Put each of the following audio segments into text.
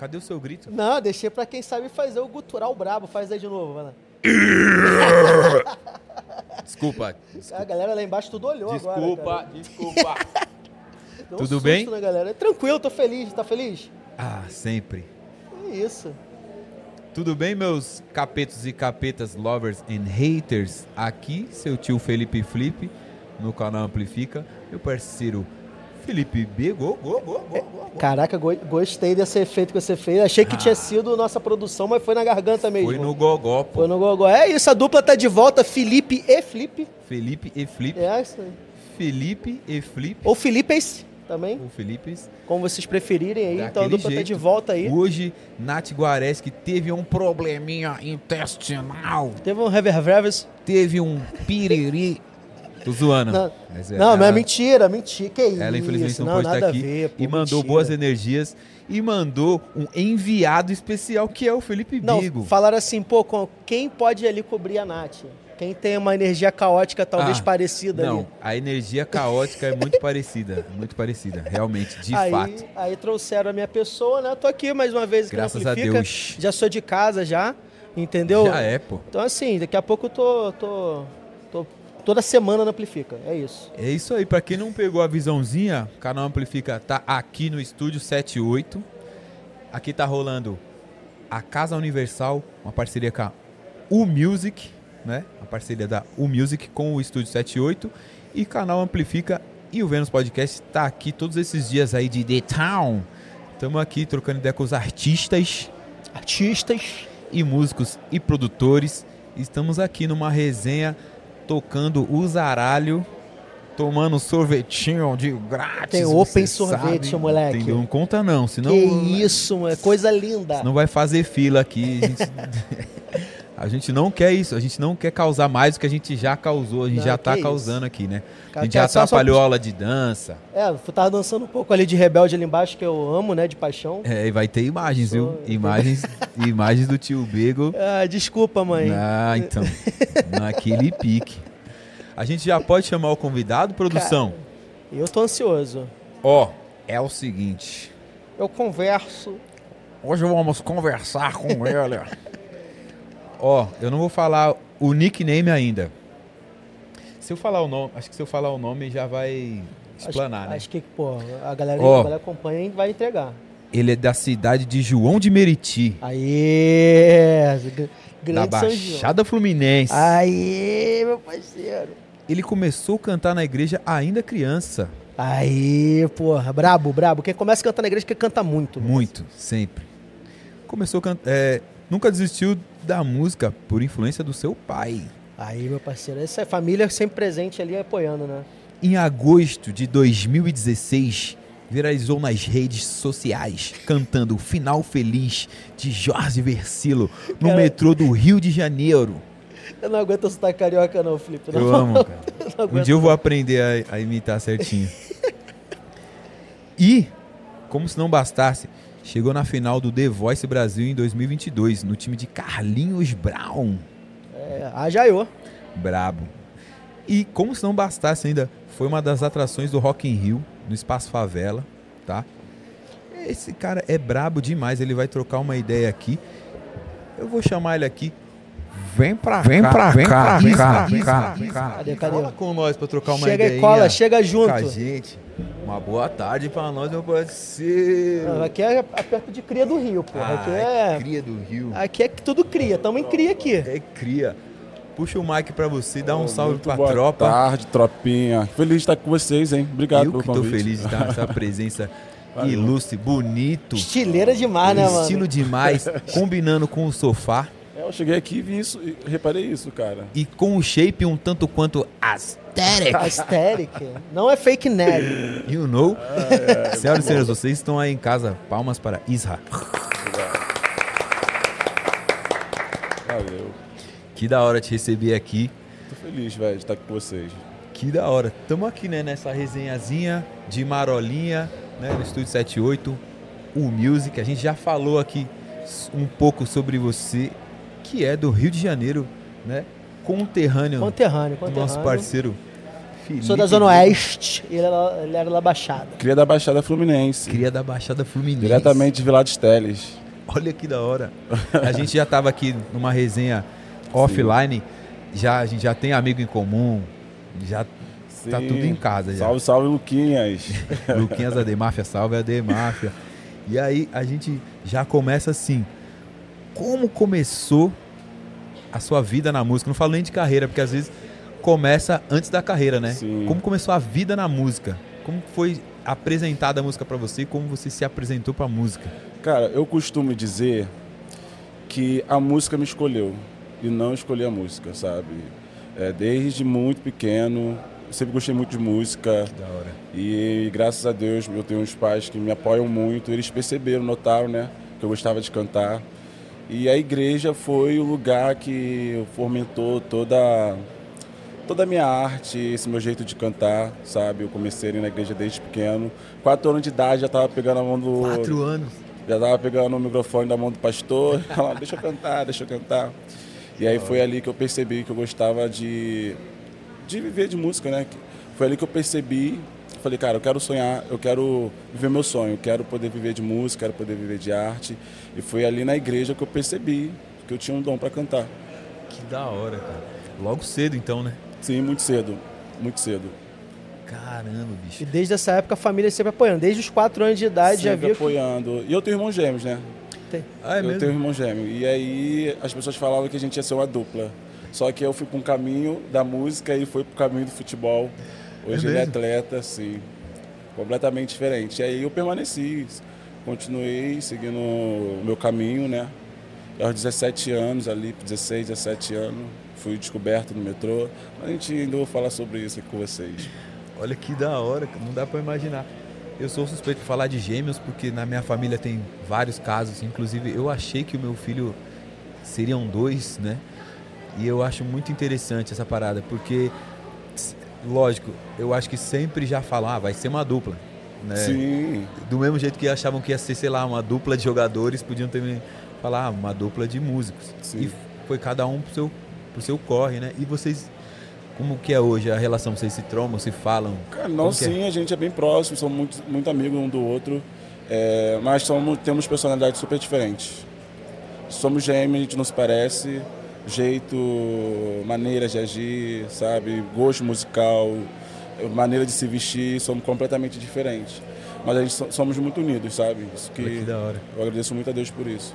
Cadê o seu grito? Não, deixei pra quem sabe fazer o gutural brabo. Faz aí de novo, vai lá. Desculpa. A galera lá embaixo tudo olhou agora. Desculpa, desculpa. Deu um Tudo susto bem? Na galera. Tranquilo, tô feliz. Tá feliz? ah, sempre. É isso. Tudo bem, meus capetos e capetas, lovers and haters? Aqui, seu tio Felipe Flip, no canal Amplifica. Meu parceiro Felipe B. Go, go, go, go, go. Caraca, go- gostei desse efeito que você fez. Achei que tinha sido nossa produção, mas foi na garganta mesmo. Foi no gogó, pô. Foi no gogó. É isso, a dupla tá de volta. Felipe e Flip. Felipe e Flip. É isso aí. Felipe e Flip. Ou Filipes também, O Felipe. como vocês preferirem aí. Então a Daquele dupla tá jeito. de volta aí. Hoje, Nath Guareschi teve um probleminha intestinal. Teve um reververes. Teve um piriri. Tô zoando. Não, Mas é- não, mas é ela- mentira, mentira. Que isso? Ela infelizmente não, não pode estar a aqui ver, pô, e mandou mentira. boas energias e mandou um enviado especial que é o Felipe Não, Bigo. falaram assim, pô, quem pode ali cobrir a Nath? Quem tem uma energia caótica talvez Ah, parecida Não, ali. a energia caótica é muito parecida, muito parecida, realmente, de aí, fato. aí trouxeram a minha pessoa, né? Tô aqui mais uma vez Graças a. Deus. Já sou de casa já, entendeu? Já é, pô. Então assim, daqui a pouco eu tô, tô toda semana na Amplifica. É isso. É isso aí, pra quem não pegou a visãozinha, o canal Amplifica tá aqui no estúdio 78. Aqui tá rolando a Casa Universal, uma parceria com a U Music, né? A parceria da U Music com o estúdio 78 e canal Amplifica e o Vênus Podcast tá aqui todos esses dias aí de The Town. Estamos aqui trocando ideia com os artistas Artistas. e músicos e produtores. Estamos aqui numa resenha tocando o zaralho, tomando sorvetinho de grátis. Tem open sorvete, sabe. moleque. Entendeu? Não conta não, senão, que isso, mano. Coisa linda. não vai fazer fila aqui. Gente, a gente não quer isso, a gente não quer causar mais do que a gente já causou, a gente Não, já que tá isso. causando aqui, né? A Cara, gente já é só- só- atrapalhou a aula de dança. É, eu tava dançando um pouco ali de rebelde ali embaixo, que eu amo, né? De paixão. É, e vai ter imagens, viu? Sou- Imagens, imagens do tio Bego. Ah, desculpa, mãe. Ah, então. Naquele pique. A gente já pode chamar o convidado, produção? Eu tô ansioso. Ó, é o seguinte. Eu converso. Hoje vamos conversar com ele. Ó, eu não vou falar o nickname ainda. Se eu falar o nome, acho que se eu falar o nome já vai explanar, acho, né? acho que, pô, a galera, Ó. a galera acompanha e vai entregar. Ele é da cidade de João de Meriti, Aê! da Grande João. Baixada Fluminense. Aê, meu parceiro. Ele começou a cantar na igreja ainda criança. Aê, porra. Brabo, brabo. Quem começa cantando na igreja que canta muito. né? Muito, sempre. Começou a cantar. nunca desistiu da música por influência do seu pai. Aí, meu parceiro. Essa família sempre presente ali apoiando, né? Em agosto de 2016, viralizou nas redes sociais, cantando o Final Feliz de Jorge Versilo no Cara- metrô do Rio de Janeiro. Eu não aguento sotaque carioca, não, Felipe. Não, Eu amo, cara. eu Um dia eu vou aprender a, a imitar certinho. E, como se não bastasse, chegou na final do The Voice Brasil em 2022, no time de Carlinhos Brown. É, ajaiô. Brabo. E como se não bastasse ainda, foi uma das atrações do Rock in Rio, no Espaço Favela, tá? Esse cara é brabo demais, ele vai trocar uma ideia aqui. Eu vou chamar ele aqui. Vem pra Vem cá, pra vem cá, pra vem cá, cá, vem cá, cá, cá. Cadê, cadê? Cola com nós pra trocar uma Chega ideia. e cola, chega junto. Com a gente. Uma boa tarde pra nós, meu parceiro. Não, Aqui é perto de cria do Rio, porra. Aqui Ah, é. cria do Rio. Aqui é tudo cria. Tamo em cria aqui. É cria. Puxa o mic pra você, dá um salve Muito pra boa tropa. tarde, tropinha. Feliz de estar com vocês, hein? Obrigado Eu pelo que tô convite. feliz de estar nessa presença Valeu. ilustre, bonito, Estileira demais, né, mano? estilo demais, combinando com o sofá É, eu cheguei aqui e vi isso, e reparei isso, cara. e com o shape um tanto quanto aesthetic. Aesthetic. Não é fake nerd. You know? Senhoras e senhores, vocês estão aí em casa, palmas para Isra. Valeu. Que da hora te receber aqui. Tô feliz, velho, de estar aqui com vocês. Que da hora. Tamo aqui, né, nessa resenhazinha de marolinha, né, no Estúdio 78, o Music. A gente já falou aqui um pouco sobre você, que é do Rio de Janeiro, né? Conterrâneo Conterrâneo, conterrâneo. nosso parceiro Felipe Sou da Zona. Oeste e ele era, ele era da Baixada. Cria da Baixada Fluminense. Cria da Baixada Fluminense. Diretamente de Vila dos Teles. Olha que da hora. A gente já tava aqui numa resenha offline, já, a gente já tem amigo em comum, já tá tudo em casa. Já. Salve, salve, Luquinhas. Luquinhas AD Máfia, salve AD Máfia. E aí a gente já começa assim. Como começou a sua vida na música? Não falo nem de carreira, porque às vezes começa antes da carreira, né? Sim. Como começou a vida na música? Como foi apresentada a música pra você? Como você se apresentou pra música? Cara, eu costumo dizer que a música me escolheu e não escolhi a música, sabe? É, desde muito pequeno, sempre gostei muito de música Da hora. e graças a Deus eu tenho uns pais que me apoiam muito. Eles perceberam, notaram, né, que eu gostava de cantar. E a igreja foi o lugar que fomentou toda toda a minha arte, esse meu jeito de cantar, sabe? Eu comecei na igreja desde pequeno. Quatro anos de idade já estava pegando a mão do Quatro anos. já tava pegando o microfone da mão do pastor, falando, deixa eu cantar, deixa eu cantar. E aí foi ali que eu percebi que eu gostava de, de viver de música, né? Foi ali que eu percebi, falei, cara, eu quero sonhar, eu quero viver meu sonho, eu quero poder viver de música, quero poder viver de arte. E foi ali na igreja que eu percebi que eu tinha um dom para cantar. Que da hora, cara. Logo cedo então, né? Sim, muito cedo, muito cedo. Caramba, bicho. E desde essa época a família sempre apoiando. Desde os 4 anos de idade já Sempre que apoiando. E eu tenho irmãos gêmeos, né? tem. Ah, é eu mesmo? tenho um irmão gêmeo. E aí as pessoas falavam que a gente ia ser uma dupla. Só que eu fui para um caminho da música e foi para o caminho do futebol. Hoje É ele é atleta, assim, completamente diferente. E aí eu permaneci, continuei seguindo o meu caminho, né? E aos 17 anos, ali, 16, 17 anos, fui descoberto no metrô. A gente ainda vou falar sobre isso aqui com vocês. Olha que da hora, não dá pra imaginar. Eu sou suspeito de falar de gêmeos porque na minha família tem vários casos. Inclusive, eu achei que o meu filho seriam dois, né? E eu acho muito interessante essa parada, porque, lógico, eu acho que sempre já falam, ah, vai ser uma dupla. Né? Sim, Do mesmo jeito que achavam que ia ser, sei lá, uma dupla de jogadores, podiam também falar, ah, uma dupla de músicos. Sim. E foi cada um pro seu, pro seu corre, né? E vocês, como que é hoje a relação? Vocês se trombam, se falam? Cara, não, é? sim, a gente é bem próximo, somos muito, muito amigos um do outro, é, mas somos, temos personalidades super diferentes. Somos gêmeos, a gente não se parece, jeito, maneiras de agir, sabe, gosto musical, maneira de se vestir, somos completamente diferentes. Mas a gente so- somos muito unidos, sabe? Isso que que da hora. eu agradeço muito a Deus por isso.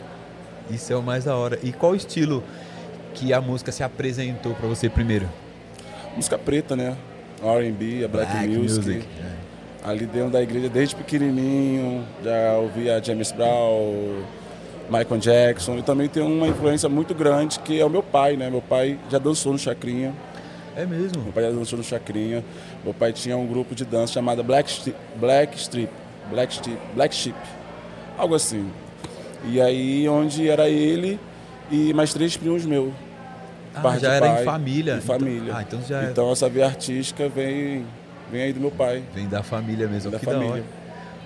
Isso é o mais da hora. E qual estilo que a música se apresentou pra você primeiro? Música preta, né? R&B, a Black, Music. É. ali dentro da igreja desde pequenininho, já ouvia James Brown, Michael Jackson, e também tem uma influência muito grande que é o meu pai, né? Meu pai já dançou no Chacrinha, É mesmo? meu pai já dançou no Chacrinha. Meu pai tinha um grupo de dança chamado Black Strip, Black Strip, Black Strip, Black Sheep, algo assim. E aí onde era ele e mais três primos meus. Ah, já era pai, em família. em Então- família. ah, então já é- Então essa via artística vem, vem aí do meu pai. vem da família mesmo. Da que da família. hora.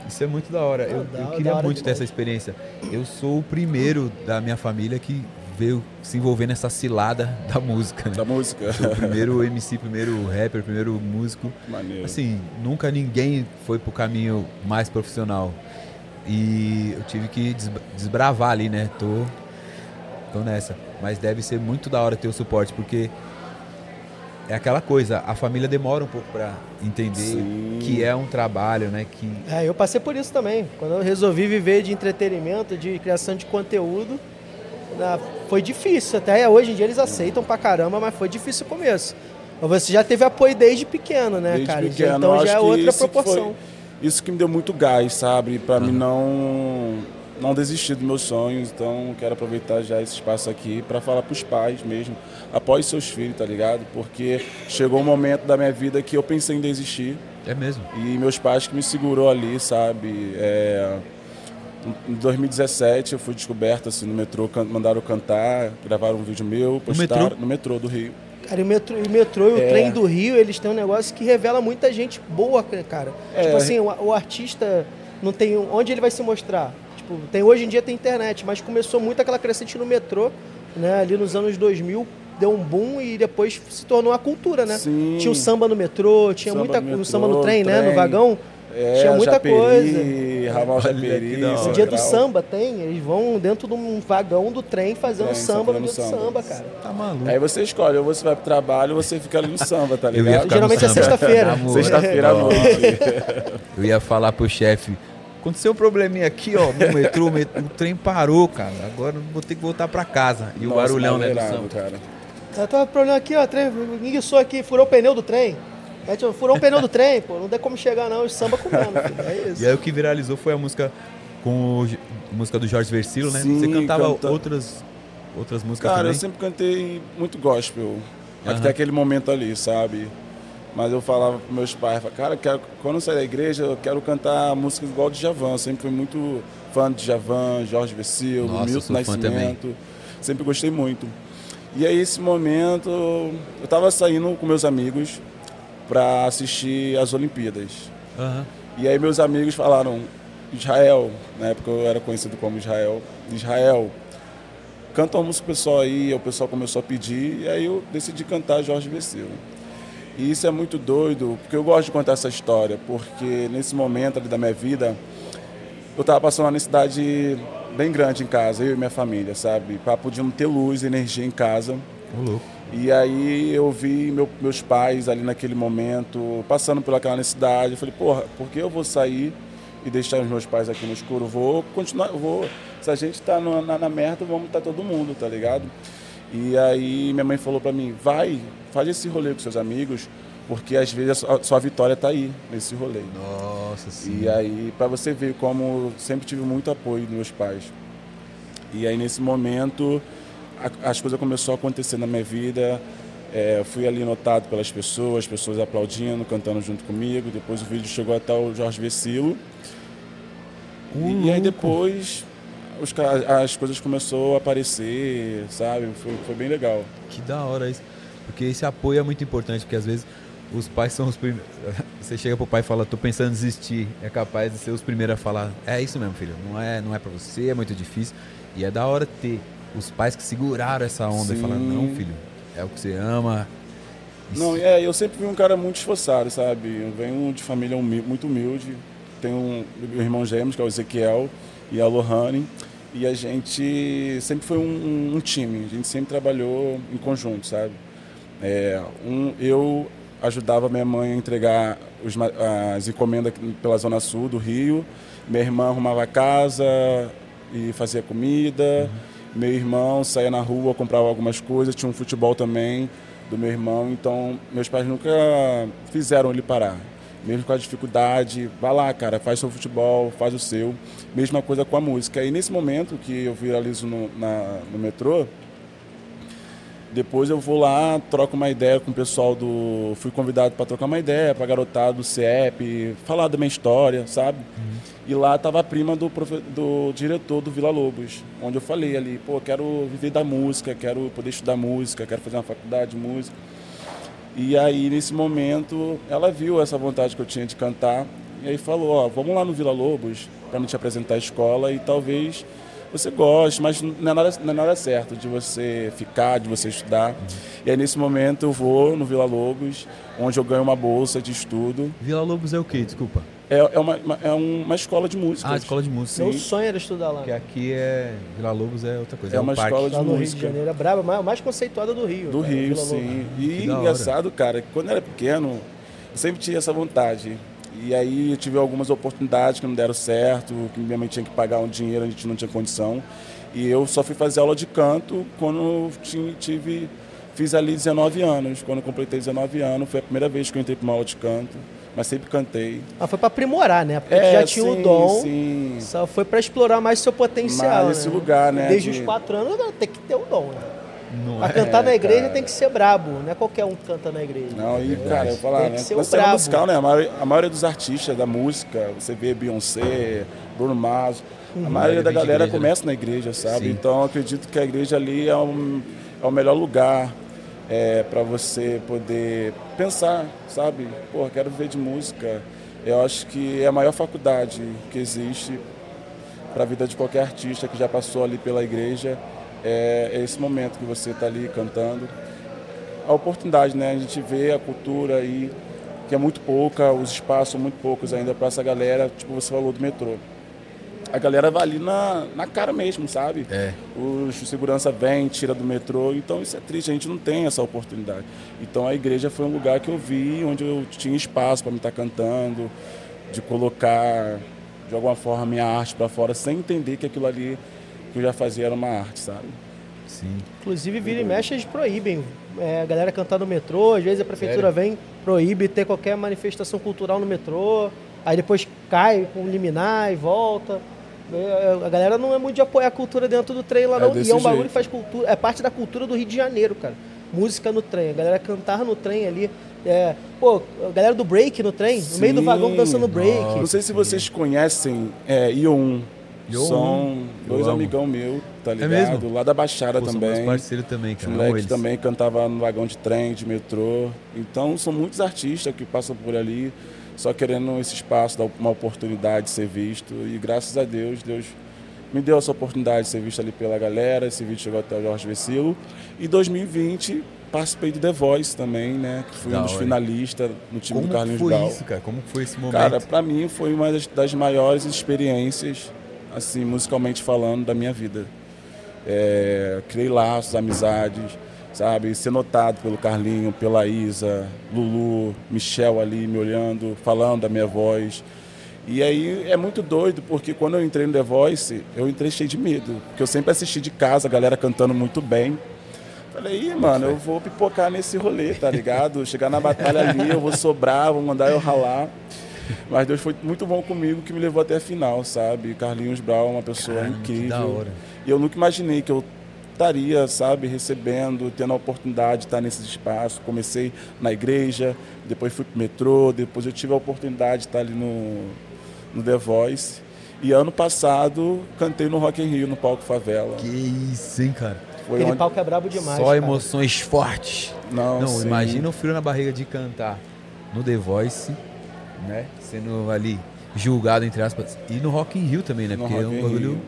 Isso é muito da hora. Eu, Da- eu da queria hora muito ter essa experiência. Eu sou o primeiro da minha família que veio se envolver nessa cilada da música. Né? Da música. Sou o primeiro MC, primeiro rapper, primeiro músico. Maneiro. Assim, nunca ninguém foi pro caminho mais profissional. E eu tive que des- desbravar ali, né? Tô, tô nessa. Mas deve ser muito da hora ter o suporte, porque é aquela coisa, a família demora um pouco pra entender Sim. que é um trabalho, né? Que É, eu passei por isso também. Quando eu resolvi viver de entretenimento, de criação de conteúdo, foi difícil. Até hoje em dia eles aceitam pra caramba, mas foi difícil o começo. Mas você já teve apoio desde pequeno, né, Desde cara? Pequeno, então já é outra proporção. foi- isso que me deu muito gás, sabe? Pra mim não não desistir dos meus sonhos. Então, quero aproveitar já esse espaço aqui para falar pros pais mesmo. Apoie seus filhos, tá ligado? Porque chegou um momento da minha vida que eu pensei em desistir. é mesmo. E meus pais que me segurou ali, sabe? É, em 2017 eu fui descoberto assim no metrô, can- mandaram eu cantar, gravaram um vídeo meu, postaram metrô? no metrô do Rio. Cara, e o metrô, e o metrô e o É. trem do Rio, eles têm um negócio que revela muita gente boa, cara. É. Tipo assim, o, o artista não tem. um- Onde ele vai se mostrar? Tipo, tem, hoje em dia tem internet, mas começou muito aquela crescente no metrô, né? Ali nos anos 2000, deu um boom e depois se tornou a cultura, né? Sim. Tinha o samba no metrô, tinha Samba muita no metrô, samba no trem, né? No trem. vagão. É, tinha muita Japeri, coisa. Ramal Japeri, hora. No dia do samba tem, eles vão dentro de um vagão do trem fazendo Trem, samba no dia do samba. cara. Tá maluco. Aí você escolhe, ou você vai pro trabalho ou você fica ali no samba, tá ligado? Geralmente é sexta-feira. Sexta-feira à Não. noite. Eu ia falar pro chefe, aconteceu um probleminha aqui, ó, no metrô, o, met- o trem parou, cara. Agora eu vou ter que voltar pra casa. E o Nossa, barulhão, né, do cara. Eu tava com problema aqui, ó, trem, enguiçou aqui, furou o pneu do trem. Aí, furou o pneu do trem, pô, não tem como chegar não, o samba comendo, filho. É isso. E aí o que viralizou foi a música com o, J- música do Jorge Versilo, né? Sim, Você cantava canta- outras, outras músicas Cara, eu também? sempre cantei muito gospel. Aham. Até aquele momento ali, sabe? Mas eu falava pros meus pais, cara, quero- quando eu sair da igreja, eu quero cantar música igual de Javan. Eu sempre fui muito fã de Javan, Jorge eu Milton Nascimento. Sempre gostei muito. E aí, esse momento, eu tava saindo com meus amigos para assistir as Olimpíadas. Aham. E aí meus amigos falaram, Israel, na época eu era conhecido como Israel, Israel, canta uma música pro pessoal aí, o pessoal começou a pedir, e aí eu decidi cantar Jorge Vecilo. E isso é muito doido, porque eu gosto de contar essa história, porque nesse momento ali da minha vida, eu estava passando uma necessidade bem grande em casa, eu e minha família, sabe? Para podermos ter luz e energia em casa. E aí eu vi meu- meus pais ali naquele momento passando por aquela necessidade. Eu falei, porra, por que eu vou sair e deixar os meus pais aqui no escuro? Vou continuar, vou. Se a gente tá no- na, na merda, vamos estar todo mundo, tá ligado? E aí minha mãe falou pra mim, vai, faz esse rolê com seus amigos, porque às vezes a sua, vitória tá aí, nesse rolê. Nossa, sim. E aí, para você ver como sempre tive muito apoio dos meus pais. E aí, nesse momento, a- as coisas começaram a acontecer na minha vida. É, fui ali notado pelas pessoas, pessoas aplaudindo, cantando junto comigo. Depois o vídeo chegou até o Jorge Vecilo. E aí depois os as coisas começaram a aparecer, sabe? Foi, foi bem legal. Que da hora isso. Porque esse apoio é muito importante, porque às vezes os pais são os primeiros. Você chega pro pai e fala, tô pensando em desistir. É capaz de ser os primeiros a falar, é isso mesmo, filho. Não é, não é pra você, é muito difícil. E é da hora ter os pais que seguraram essa onda e Sim. falaram, não, filho, é o que você ama. Isso- Não, é, eu sempre fui um cara muito esforçado, sabe? Eu venho de família muito humilde. Tenho um meu irmão gêmeos, que é o Ezequiel, e a Lohane. E a gente sempre foi um, um- um time, a gente sempre trabalhou em conjunto, sabe? É, um, eu ajudava minha mãe a entregar os as encomendas pela Zona Sul do Rio. Minha irmã arrumava a casa e fazia comida. Meu irmão saía na rua, comprava algumas coisas. Tinha um futebol também do meu irmão. Então, meus pais nunca fizeram ele parar. Mesmo com a dificuldade, vai lá, cara, faz seu futebol, faz o seu. Mesma coisa com a música. E nesse momento que eu viralizo no, na- no metrô, depois eu vou lá, troco uma ideia com o pessoal do. Fui convidado para trocar uma ideia para garotada do CEP, falar da minha história, sabe? E lá tava a prima do, profe- do diretor do Vila Lobos, onde eu falei ali, pô, quero viver da música, quero poder estudar música, quero fazer uma faculdade de música. E aí, nesse momento, ela viu essa vontade que eu tinha de cantar e aí falou, ó, vamos lá no Vila Lobos para me te apresentar a escola e talvez você goste, mas não é, nada, não é nada certo de você ficar, de você estudar. E aí, nesse momento, eu vou no Vila Lobos, onde eu ganho uma bolsa de estudo. Vila Lobos é o quê? Desculpa. É, é, uma, é uma escola de música. Ah, escola de música. Meu sonho era estudar lá. Porque aqui é. Vila Lobos é outra coisa. É um uma parque. escola de Lá no Rio de música. Janeiro, é braba, mais, mais conceituada do Rio. Do cara, Rio, Vila Lobos. sim. E engraçado, cara, que quando eu era pequeno, eu sempre tinha essa vontade. E aí eu tive algumas oportunidades que não deram certo, que minha mãe tinha que pagar um dinheiro, a gente não tinha condição. E eu só fui fazer aula de canto quando tive, fiz ali 19 anos. Quando completei 19 anos, foi a primeira vez que eu entrei para uma aula de canto, mas sempre cantei. Ah, foi pra aprimorar, né? Porque tu já tinha o sim, dom, Sim. só foi pra explorar mais seu potencial. Mais esse né? lugar, né, Desde de- os quatro anos, tem que ter o dom, né? Não Pra é? cantar na igreja cara. tem que ser brabo, não é qualquer um que canta na igreja. Não, e Verdade. cara, eu falar, Tem né? que ser o cena brabo. musical, né? A maioria, a maioria dos artistas da música, você vê Beyoncé, Bruno Mars, Uhum. a maioria da galera igreja, né? começa na igreja, sabe? Sim. Então eu acredito que a igreja ali é, um, é o melhor lugar é, para você poder pensar, sabe? Pô, quero viver de música. Eu acho que é a maior faculdade que existe para a vida de qualquer artista que já passou ali pela igreja. É, é esse momento que você está ali cantando. a oportunidade, né? A gente vê a cultura aí, que é muito pouca, os espaços são muito poucos ainda para essa galera, tipo você falou do metrô. A galera vai ali na, na cara mesmo, sabe? É. O segurança vem, tira do metrô, então isso é triste, a gente não tem essa oportunidade. Então a igreja foi um lugar que eu vi, onde eu tinha espaço para me estar tá cantando, de colocar de alguma forma minha arte para fora, sem entender que aquilo ali que eu já fazia era uma arte, sabe? Sim. Inclusive, vira e mexe, eles proíbem é, a galera cantar no metrô. Às vezes a prefeitura Sério? vem, proíbe ter qualquer manifestação cultural no metrô. Aí depois cai com liminar e volta. É, a galera não é muito de apoiar a cultura dentro do trem lá, é não. E é um bagulho que faz cultura. É parte da cultura do Rio de Janeiro, cara. Música no trem. A galera cantar no trem ali. É, pô, a galera do break no trem, Sim. no meio do vagão dançando break. Nossa, não sei se vocês conhecem é, Ion. São dois amigão meu, tá ligado? É mesmo? Lá da Baixada Pô, também. São parceiro também, cara. Os moleques também cantava no vagão de trem, de metrô. Então são muitos artistas que passam por ali, só querendo esse espaço, dar uma oportunidade de ser visto. E graças a Deus, Deus me deu essa oportunidade de ser visto ali pela galera. Esse vídeo chegou até o Jorge Vecilo. E 2020 participei do The Voice também, né? Que fui da um dos finalistas no time Como do Carlinhos foi Brau. isso, cara? Como foi esse momento? Cara, pra mim foi uma das, das maiores experiências assim, musicalmente falando, da minha vida. É, criei laços, amizades, sabe? Ser notado pelo Carlinho, pela Isa, Lulu, Michel ali me olhando, falando da minha voz. E aí é muito doido, porque quando eu entrei no The Voice, eu entrei cheio de medo. Porque eu sempre assisti de casa, a galera cantando muito bem. Falei, Ih, mano, eu vou pipocar nesse rolê, tá ligado? Chegar na batalha ali, eu vou sobrar, vou mandar eu ralar. Mas Deus foi muito bom comigo que me levou até a final, sabe? Carlinhos Brau é uma pessoa Caramba, incrível. E eu nunca imaginei que eu estaria, sabe, recebendo, tendo a oportunidade de estar nesse espaço. Comecei na igreja, depois fui pro metrô, depois eu tive a oportunidade de estar ali no, no The Voice. E ano passado cantei no Rock in Rio, no palco Favela. Que isso, hein, cara? Foi Aquele onde... palco é brabo demais. Só cara. emoções fortes. Não, Não imagina o frio na barriga de cantar no The Voice né? Sendo ali julgado, entre aspas. E no Rock in Rio também, né? No Porque Rock é um bagulho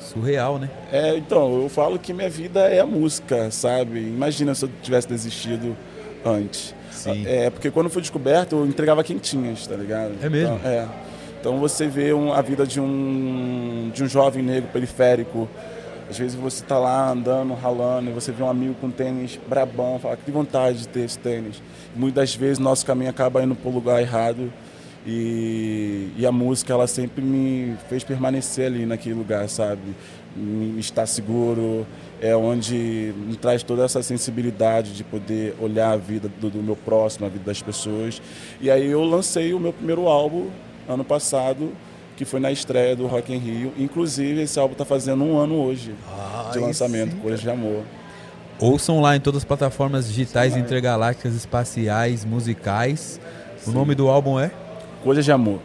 surreal, né? É, então, eu falo que minha vida é a música, sabe? Imagina se eu tivesse desistido antes. Sim. É, porque quando foi descoberto, eu entregava quentinhas, tá ligado? É mesmo? Então, é. Então você vê um, a vida de um, de um jovem negro periférico. Às vezes você tá lá andando, ralando, e você vê um amigo com tênis brabão, fala que vontade de ter esse tênis. Muitas vezes nosso caminho acaba indo para o lugar errado e, e, a música, ela sempre me fez permanecer ali naquele lugar, sabe? Me estar seguro, é onde me traz toda essa sensibilidade de poder olhar a vida do, do, meu próximo, a vida das pessoas. E aí eu lancei o meu primeiro álbum ano passado, que foi na estreia do Rock in Rio. Inclusive, esse álbum está fazendo um ano hoje de lançamento, Coisas de Amor. Ouçam lá em todas as plataformas digitais intergalácticas, espaciais, musicais. Sim. O nome do álbum é? Coisas de Amor.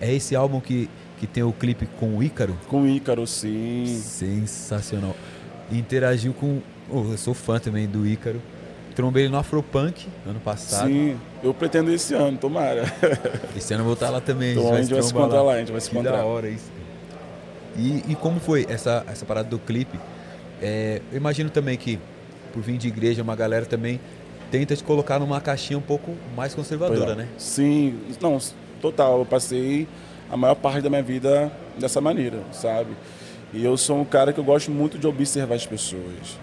É esse álbum que, que tem o clipe com o Ícaro? Com o Ícaro, sim. Sensacional. Interagiu com. Oh, eu sou fã também do Ícaro. Trombei ele no Afropunk ano passado. Sim, eu pretendo esse ano, tomara. Esse ano eu vou estar lá também. Então a gente vai, se encontrar lá. lá. a gente vai se encontrar. da hora isso. E, e como foi essa, essa parada do clipe? É, eu imagino também que, por vir de igreja, uma galera também tenta te colocar numa caixinha um pouco mais conservadora, é. né? Sim, não, total. Eu passei a maior parte da minha vida dessa maneira, sabe? E eu sou um cara que eu gosto muito de observar as pessoas.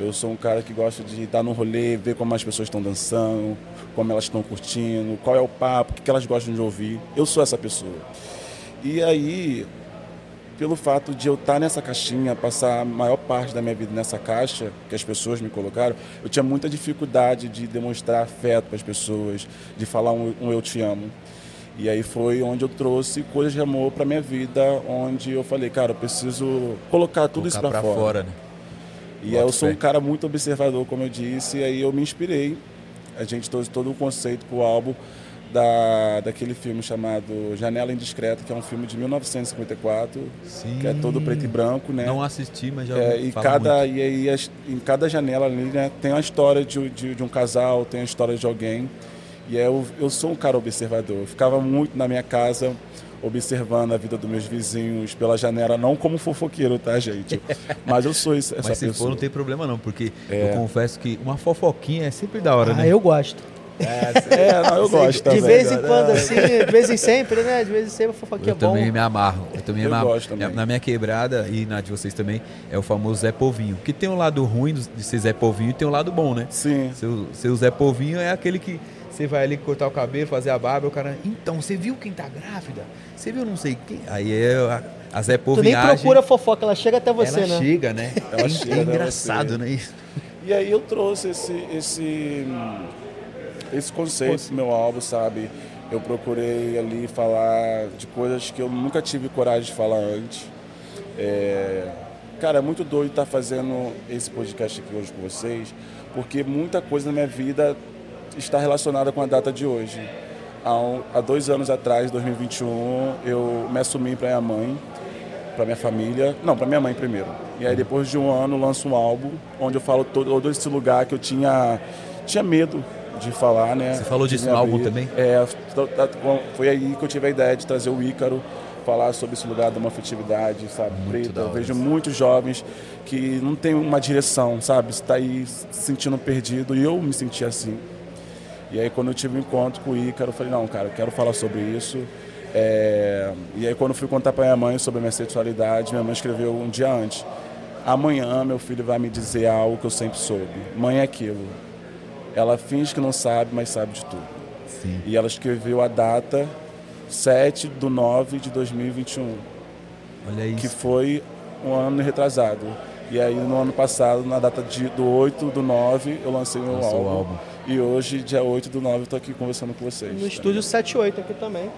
Eu sou um cara que gosta de estar no rolê, ver como as pessoas estão dançando, como elas estão curtindo, qual é o papo, o que elas gostam de ouvir. Eu sou essa pessoa. E aí, pelo fato de eu estar nessa caixinha, passar a maior parte da minha vida nessa caixa que as pessoas me colocaram, eu tinha muita dificuldade de demonstrar afeto para as pessoas, de falar um, um, eu te amo. E aí foi onde eu trouxe coisas de amor para minha vida, onde eu falei, cara, eu preciso colocar tudo Colocar isso para fora. fora né? E eu sou um cara muito observador, como eu disse, e aí eu me inspirei. A gente trouxe todo o conceito para o álbum da, daquele filme chamado Janela Indiscreta, que é um filme de 1954, Sim. que é todo preto e branco, né? Não assisti, mas já é, e cada muito. E aí em cada janela ali né, tem a história de, de, de, um casal, tem a história de alguém. E aí eu, eu sou um cara observador. Eu ficava muito na minha casa observando a vida dos meus vizinhos pela janela, não como fofoqueiro, tá, gente? Mas eu sou isso, essa Mas se pessoa. for, não tem problema não, porque É. eu confesso que uma fofoquinha é sempre da hora, Ah, né? eu gosto. É, não, eu gosto de também. vez em quando, assim, de vez em sempre, né? De vez em sempre, a fofoquinha Eu é bom. também me amarro. Eu também Eu me amarro. gosto também. Na minha quebrada e na de vocês também, é o famoso Zé Povinho. Que tem um lado ruim do- de ser Zé Povinho e tem um lado bom, né? Sim. Seu, seu Zé Povinho é aquele que você vai ali cortar o cabelo, fazer a barba, o cara. Então, você viu quem tá grávida? Você viu não sei quem? Aí é a, a Zé Tu nem Povinhagem. procura fofoca, ela chega até você, ela né? chega, né? Ela é, chega é engraçado, né? E aí eu trouxe esse, esse, esse conceito pro meu álbum, sabe? Eu procurei ali falar de coisas que eu nunca tive coragem de falar antes. É, Cara, é muito doido estar fazendo esse podcast aqui hoje com vocês, porque muita coisa na minha vida está relacionada com a data de hoje. Há, um- há dois anos atrás, 2021, eu me assumi para minha mãe, para minha família, não, para minha mãe primeiro. E aí depois de um ano lanço um álbum onde eu falo todo, todo esse lugar que eu tinha tinha medo de falar, né? Você falou De disso no álbum também? É, t- t- foi aí que eu tive a ideia de trazer o Ícaro, falar sobre esse lugar da uma afetividade, sabe? Muito Preto. da Eu vejo muitos jovens que não tem uma direção, sabe? Está aí se sentindo perdido e eu me senti assim. E aí quando eu tive um encontro com o Ícaro, eu falei, não, cara, eu quero falar sobre isso. É, E aí quando eu fui contar para minha mãe sobre a minha sexualidade, minha mãe escreveu um dia antes. Amanhã meu filho vai me dizer algo que eu sempre soube. Mãe é aquilo. Ela finge que não sabe, mas sabe de tudo. Sim. E ela escreveu a data 7 de 9 de 2021, Olha isso. que foi um ano retrasado. E aí no ano passado, na data de, do 8 do 9, eu lancei meu Lançou o álbum. álbum. E hoje, dia 8 do 9, eu tô aqui conversando com vocês. No tá? estúdio 78 aqui também.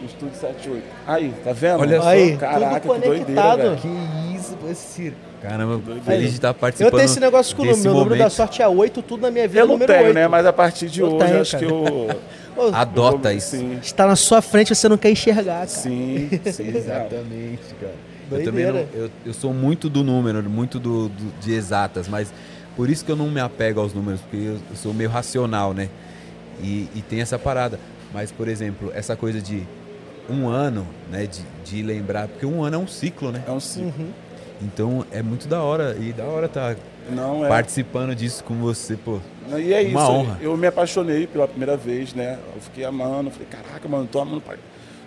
No estúdio 78. Aí, tá vendo? Olha só. Aí, Caraca, tudo que doideira, conectado. velho. Que isso, esse. Caramba, doideira. feliz de estar Eu participando. tenho esse negócio com o número. Meu número da sorte é 8, tudo na minha vida Eu é não número tenho, 8. né? Mas a partir de Eu hoje, tenho, acho que eu... Adota eu isso. Sim, Está na sua frente, você não quer enxergar, cara. sim, sim. Exatamente, cara. Eu também não, eu, eu sou muito do número, muito do, do- de exatas, mas por isso que eu não me apego aos números, porque eu, eu sou meio racional, né? E, e tem essa parada. Mas, por exemplo, essa coisa de um ano, né? De, de lembrar, porque um ano é um ciclo, né? É um ciclo. Uhum. Então é muito da hora. E da hora tá Não é. participando disso com você, pô. E é Uma isso, honra. eu me apaixonei pela primeira vez, né? Eu fiquei amando, falei, caraca, mano, tô amando,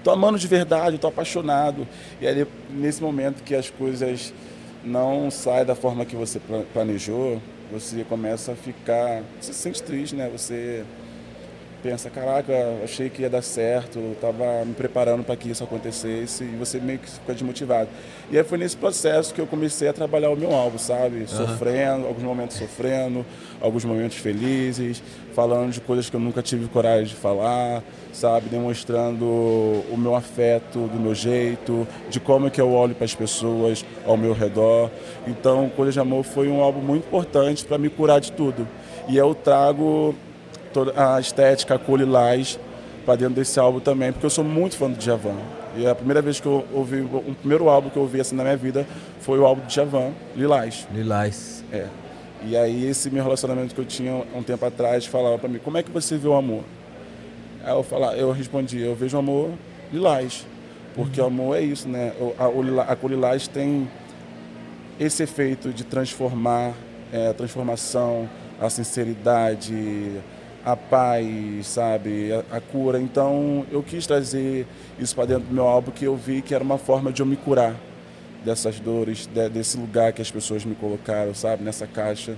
tô amando de verdade, tô apaixonado. E aí, nesse momento que as coisas não saem da forma que você pla- planejou, você começa a ficar, você se sente triste, né? Você pensa, caraca, achei que ia dar certo, eu tava me preparando para que isso acontecesse e você meio que fica desmotivado. E aí foi nesse processo que eu comecei a trabalhar o meu álbum, sabe? Sofrendo, alguns momentos sofrendo, alguns momentos felizes, falando de coisas que eu nunca tive coragem de falar, sabe? Demonstrando o meu afeto, do meu jeito, de como é que eu olho para as pessoas ao meu redor. Então, Coisa de Amor foi um álbum muito importante para me curar de tudo. E eu trago toda a estética, a cor lilás para dentro desse álbum também, porque eu sou muito fã do Djavan. E a primeira vez que eu ouvi, o primeiro álbum que eu ouvi assim na minha vida foi o álbum do Djavan, Lilás. Lilás. É. E aí esse meu relacionamento que eu tinha um tempo atrás falava para mim, como é que você vê o amor? Aí eu, falava, eu respondi, eu vejo o amor lilás. Porque o amor é isso, né? A, a cor lilás tem esse efeito de transformar, é, a transformação, a sinceridade, a paz, sabe? A, a cura. Então eu quis trazer isso para dentro do meu álbum, que eu vi que era uma forma de eu me curar dessas dores, de- desse lugar que as pessoas me colocaram, sabe? Nessa caixa.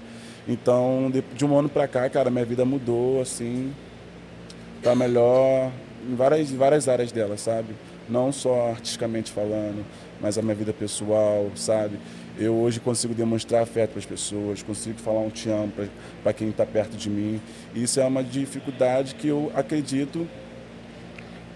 Então, de, de um ano para cá, cara, minha vida mudou, assim, tá melhor em várias, várias áreas dela, sabe? Não só artisticamente falando, mas a minha vida pessoal, sabe? Eu hoje consigo demonstrar afeto para as pessoas, consigo falar um te amo para quem está perto de mim. Isso é uma dificuldade que eu acredito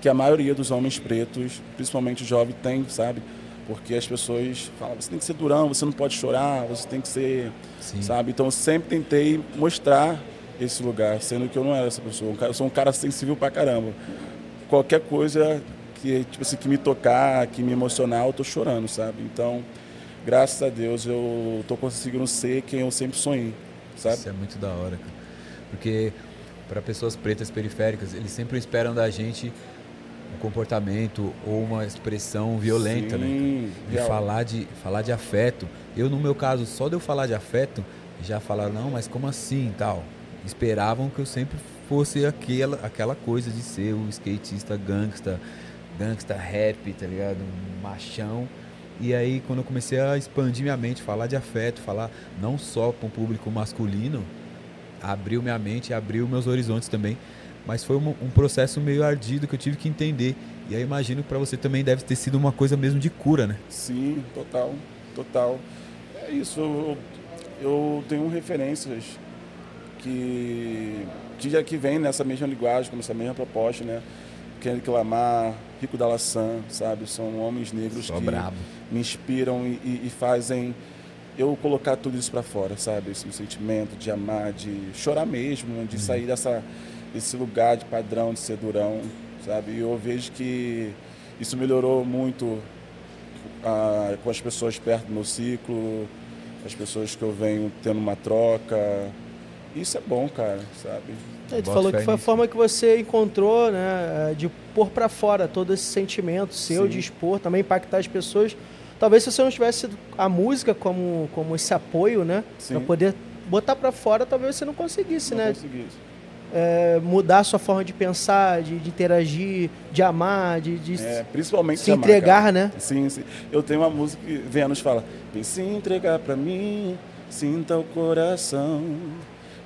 que a maioria dos homens pretos, principalmente jovem, tem, sabe? Porque as pessoas falam, você tem que ser durão, você não pode chorar, você tem que ser, Sim. sabe? Então eu sempre tentei mostrar esse lugar, sendo que eu não era essa pessoa. Eu sou um cara sensível pra caramba. Qualquer coisa que, tipo assim, que me tocar, que me emocionar, eu tô chorando, sabe? Então, graças a Deus, eu tô conseguindo ser quem eu sempre sonhei, sabe? Isso é muito da hora, cara. Porque para pessoas pretas periféricas, eles sempre esperam da gente um comportamento ou uma expressão violenta, né? Sim, De real. falar de falar de afeto. Eu no meu caso, só de eu falar de afeto, já falaram, não, mas como assim, tal. Esperavam que eu sempre fosse aquela aquela coisa de ser o skatista gangsta, gangsta rap, tá ligado? Um machão. E aí quando eu comecei a expandir minha mente, falar de afeto, falar não só para um público masculino, abriu minha mente, abriu meus horizontes também. Mas foi um, um processo meio ardido que eu tive que entender. E aí imagino que para você também deve ter sido uma coisa mesmo de cura, né? Sim, total, total. É isso, eu, eu tenho referências que, já que vem nessa mesma linguagem, com essa mesma proposta, né? Kendrick Lamar, Rico da Laçã, sabe? São homens negros Só que brabo. me inspiram e, e- e fazem eu colocar tudo isso para fora, sabe? Esse sentimento de amar, de chorar mesmo, né? de sair dessa, desse lugar de padrão, de ser durão, sabe? E eu vejo que isso melhorou muito ah, com as pessoas perto do meu ciclo, as pessoas que eu venho tendo uma troca. Isso é bom, cara, sabe? É, tu falou que foi a forma que você encontrou, né, de pôr pra fora todo esse sentimento seu, Sim. de expor, também impactar as pessoas. Talvez se você não tivesse a música como, como esse apoio, né. Pra poder botar pra fora, talvez você não conseguisse, Não né, consegui isso. é, mudar a sua forma de pensar, de, de interagir, de amar, de, de É, principalmente se amar, entregar, cara. né? Sim, sim. Eu tenho uma música que Vênus fala: Vem se entregar pra mim, sinta o coração.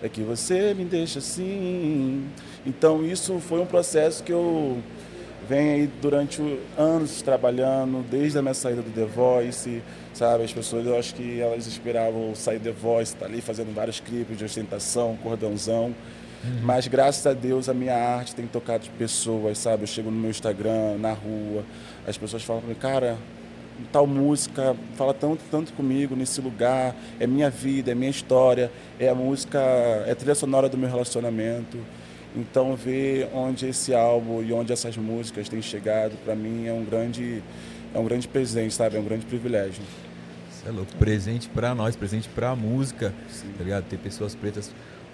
É que você me deixa assim. Então, isso foi um processo que eu venho aí durante anos trabalhando, desde a minha saída do The Voice, sabe? As pessoas, eu acho que elas esperavam sair do The Voice, tá ali fazendo vários clipes de ostentação, cordãozão. Mas graças a Deus a minha arte tem tocado pessoas, sabe? Eu chego no meu Instagram, na rua, as pessoas falam pra mim, cara, tal música fala tanto, tanto comigo nesse lugar, é minha vida, é minha história, é a música, é a trilha sonora do meu relacionamento. Então ver onde esse álbum e onde essas músicas têm chegado, para mim é um grande é um grande presente, sabe? É um grande privilégio. Você é louco. Presente pra nós, presente pra música, Sim. tá ligado? Ter pessoas pretas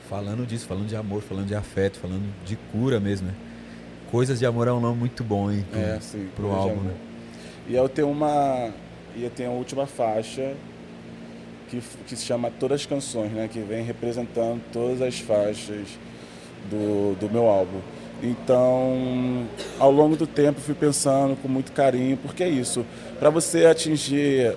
falando disso, falando de amor, falando de afeto, falando de cura mesmo, né? Coisas de amor é um nome muito bom, hein? É, sim. pro álbum, né? E eu tenho uma. E eu tenho a última faixa que, que se chama Todas as Canções, né? Que vem representando todas as faixas do, do meu álbum. Então, ao longo do tempo, fui pensando com muito carinho, porque é isso. Para você atingir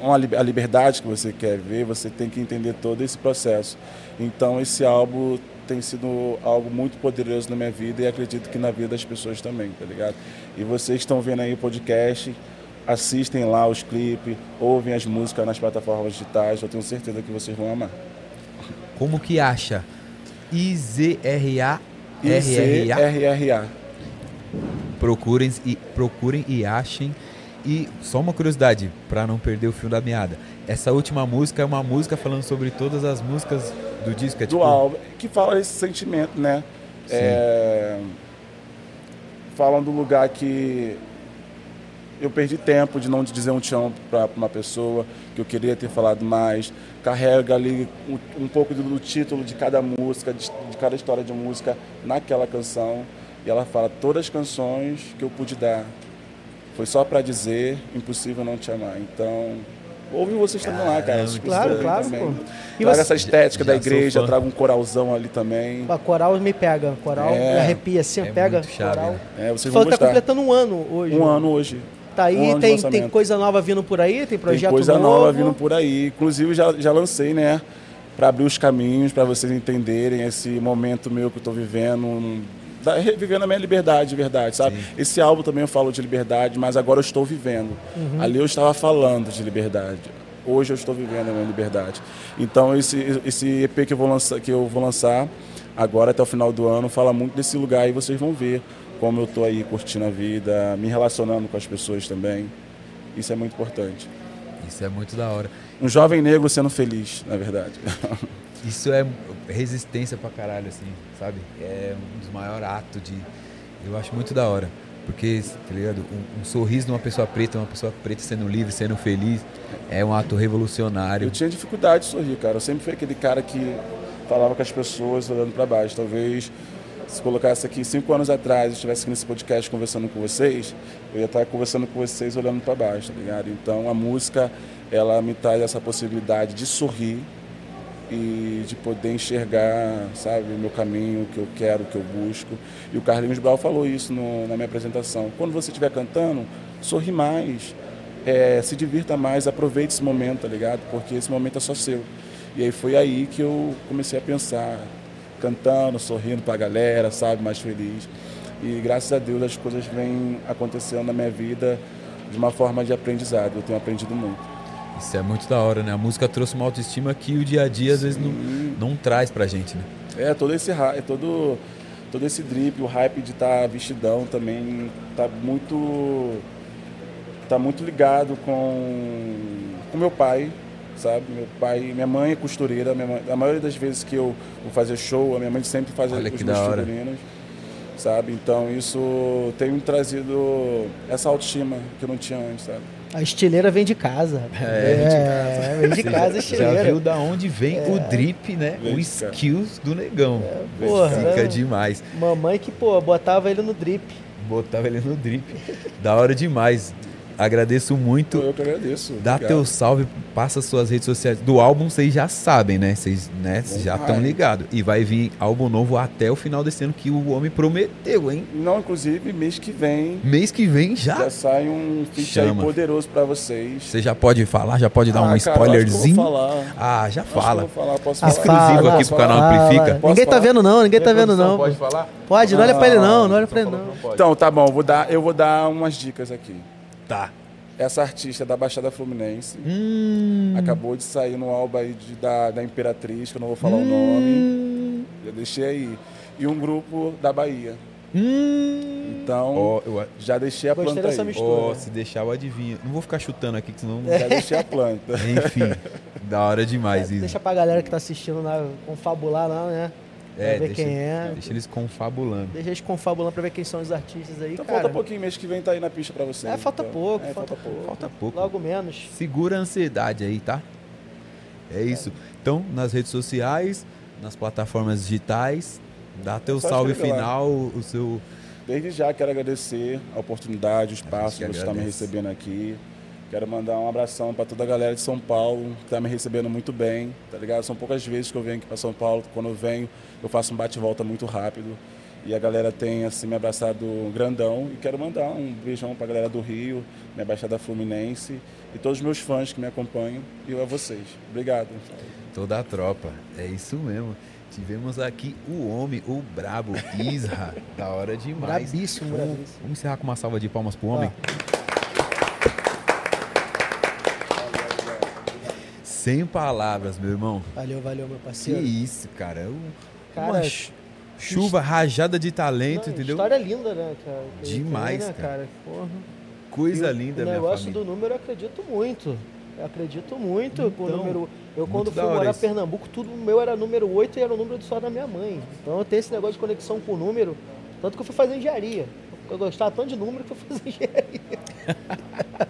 uma, a liberdade que você quer ver, você tem que entender todo esse processo. Então, esse álbum tem sido algo muito poderoso na minha vida e acredito que na vida das pessoas também, tá ligado? E vocês estão vendo aí o podcast, assistem lá os clipes, ouvem as músicas nas plataformas digitais, eu tenho certeza que vocês vão amar. Como que acha? I-Z-R-A R-R-A ICRRA. procurem e, procurem e achem. E só uma curiosidade, pra não perder o fio da meada. Essa última música é uma música falando sobre todas as músicas do disco. É do tipo, álbum, que fala esse sentimento, né? É, falam do lugar que eu perdi tempo de não dizer um amo para uma pessoa, que eu queria ter falado mais. Carrega ali um, um pouco do, do título de cada música, de, de cada história de música naquela canção. E ela fala todas as canções que eu pude dar. Foi só para dizer, impossível não te amar. Então, ouve vocês também lá, cara. Vocês Claro, claro, também. pô. E Traga você- essa estética Já da igreja, traga um coralzão ali também. A coral me pega, coral É. me arrepia assim, É pega muito chave, coral. né? É, Você vocês vão falou que tá completando um ano hoje. Um né? ano hoje. Tá aí, um tem, tem coisa nova vindo por aí? Tem projeto Tem coisa novo? nova vindo por aí. Inclusive já, já lancei, né? Para abrir os caminhos, para vocês entenderem esse momento meu que eu tô vivendo. Da- Vivendo a minha liberdade de verdade, sabe? Sim. Esse álbum também eu falo de liberdade, mas agora eu estou vivendo. Uhum. Ali eu estava falando de liberdade. Hoje eu estou vivendo a minha liberdade. Então esse, esse EP que eu, vou lançar, que eu vou lançar agora até o final do ano fala muito desse lugar e vocês vão ver como eu tô aí curtindo a vida, me relacionando com as pessoas também. Isso é muito importante. Isso é muito da hora. Um jovem negro sendo feliz, na verdade. Isso é resistência pra caralho, assim, sabe? É um dos maiores atos de. Eu acho muito da hora. Porque, tá ligado? Um, um sorriso de uma pessoa preta, uma pessoa preta sendo livre, sendo feliz, é um ato revolucionário. Eu tinha dificuldade de sorrir, cara. Eu sempre fui aquele cara que falava com as pessoas olhando para baixo. Talvez se colocasse aqui cinco anos atrás, estivesse aqui nesse podcast conversando com vocês, eu ia estar conversando com vocês olhando para baixo, tá ligado? Então a música, ela me traz essa possibilidade de sorrir e de poder enxergar, sabe, o meu caminho, o que eu quero, o que eu busco. E o Carlinhos Brau falou isso no, na minha apresentação. Quando você estiver cantando, sorri mais, é, se divirta mais, aproveite esse momento, tá ligado? Porque esse momento é só seu. E aí foi aí que eu comecei a pensar, cantando, sorrindo para a galera, sabe, mais feliz. E graças a Deus as coisas vêm acontecendo na minha vida de uma forma de aprendizado. Eu tenho aprendido muito. Isso é muito da hora, né? A música trouxe uma autoestima que o dia a dia às vezes não, não traz pra gente, né? É, todo esse é todo todo esse drip, o hype de estar tá vestidão também tá muito tá muito ligado com com meu pai, sabe? Meu pai, minha mãe é costureira, mãe, a maioria das vezes que eu vou fazer show, a minha mãe sempre faz Olha os meus figurinos, sabe? Então isso tem me trazido essa autoestima que eu não tinha antes, sabe? A estileira vem de casa. É, vem de casa. É, vem de casa a estileira. Já viu da onde vem é. o drip, né? Vem o skills do negão. É, porra, Fica né? demais. Mamãe que, pô, botava ele no drip. Botava ele no drip. da hora demais. Agradeço muito. Eu que agradeço. Dá Obrigado. teu salve, passa suas redes sociais. Do álbum vocês já sabem, né? Vocês né? já estão ligados. E vai vir álbum novo até o final desse ano que o homem prometeu, hein? Não, inclusive mês que vem. Mês que vem já? Já sai um feat aí poderoso para vocês. Você já pode falar? Já pode dar ah, um cara, spoilerzinho? falar. Ah, já fala. Vou falar, posso falar. Exclusivo fala, aqui pro canal fala. Amplifica. Ninguém tá vendo não, ninguém tá vendo não. Pode falar? Pode, não olha pra ele não, não olha pra ele não. Então, tá bom, vou dar, eu vou dar umas dicas aqui. Tá. Essa artista é da Baixada Fluminense. Hum. Acabou de sair no álbum aí de, da, da Imperatriz, que eu não vou falar hum. o nome. Já deixei aí. E um grupo da Bahia. Hum. Então, oh, eu... já deixei a Gostei planta dessa aí. Mistura. Oh, se deixar eu adivinho. Não vou ficar chutando aqui, senão... Já deixei a planta. Enfim, da hora demais é, isso. Deixa pra galera que tá assistindo lá, confabular lá, né? É, ver deixa, quem é. Deixa eles confabulando. Deixa eles confabulando pra ver quem são os artistas aí, então, cara. falta pouquinho, mês que vem tá aí na pista pra vocês. É, falta então. pouco, é, falta, falta, pouco. Falta pouco. Logo menos. Segura a ansiedade aí, tá? É isso. Então, nas redes sociais, nas plataformas digitais, dá teu salve final, lá. o seu... Desde já quero agradecer a oportunidade, o espaço que você está me recebendo aqui. Quero mandar um abração para toda a galera de São Paulo, que está me recebendo muito bem, tá ligado? São poucas vezes que eu venho aqui para São Paulo. Quando eu venho, eu faço um bate-volta muito rápido. E a galera tem assim, me abraçado grandão. E quero mandar um beijão para a galera do Rio, minha Baixada Fluminense e todos os meus fãs que me acompanham e a vocês. Obrigado. Toda a tropa, é isso mesmo. Tivemos aqui o homem, o brabo Isra, da hora demais. Brabíssimo, vamos, brabíssimo. Vamos encerrar com uma salva de palmas pro homem? Ah. Sem palavras, meu irmão. Valeu, valeu, meu parceiro. Que isso, cara. Um, cara uma chuva rajada de talento, não, entendeu? História linda, né, cara? Demais, tem, né, cara. Coisa linda, minha O negócio do número eu acredito muito. Eu acredito muito então, com o número. Eu, quando fui morar em Pernambuco, tudo meu era número 8 e era o número só da minha mãe. Então eu tenho esse negócio de conexão com o número. Tanto que eu fui fazer engenharia. Eu gostava tanto de número que eu fui fazer engenharia.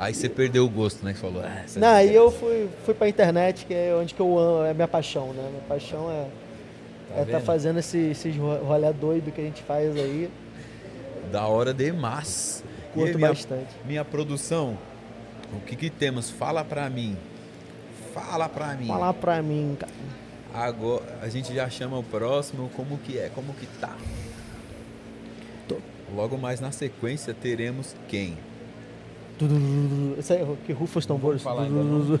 Aí você perdeu o gosto, né? Que falou. Ah, não, aí eu fui, fui pra internet, que é onde que eu amo, é minha paixão, né? Minha paixão é tá, é tá fazendo esses, esses rolé doido que a gente faz aí. Da hora demais. Curto minha, bastante. Minha produção, o que que temos? Fala pra mim. Fala pra mim. Fala pra mim, cara. Agora, a gente já chama o próximo, como que é? Como que tá? Tô. Logo mais na sequência teremos quem? Isso aí, que rufa os tambores. Falar ainda não.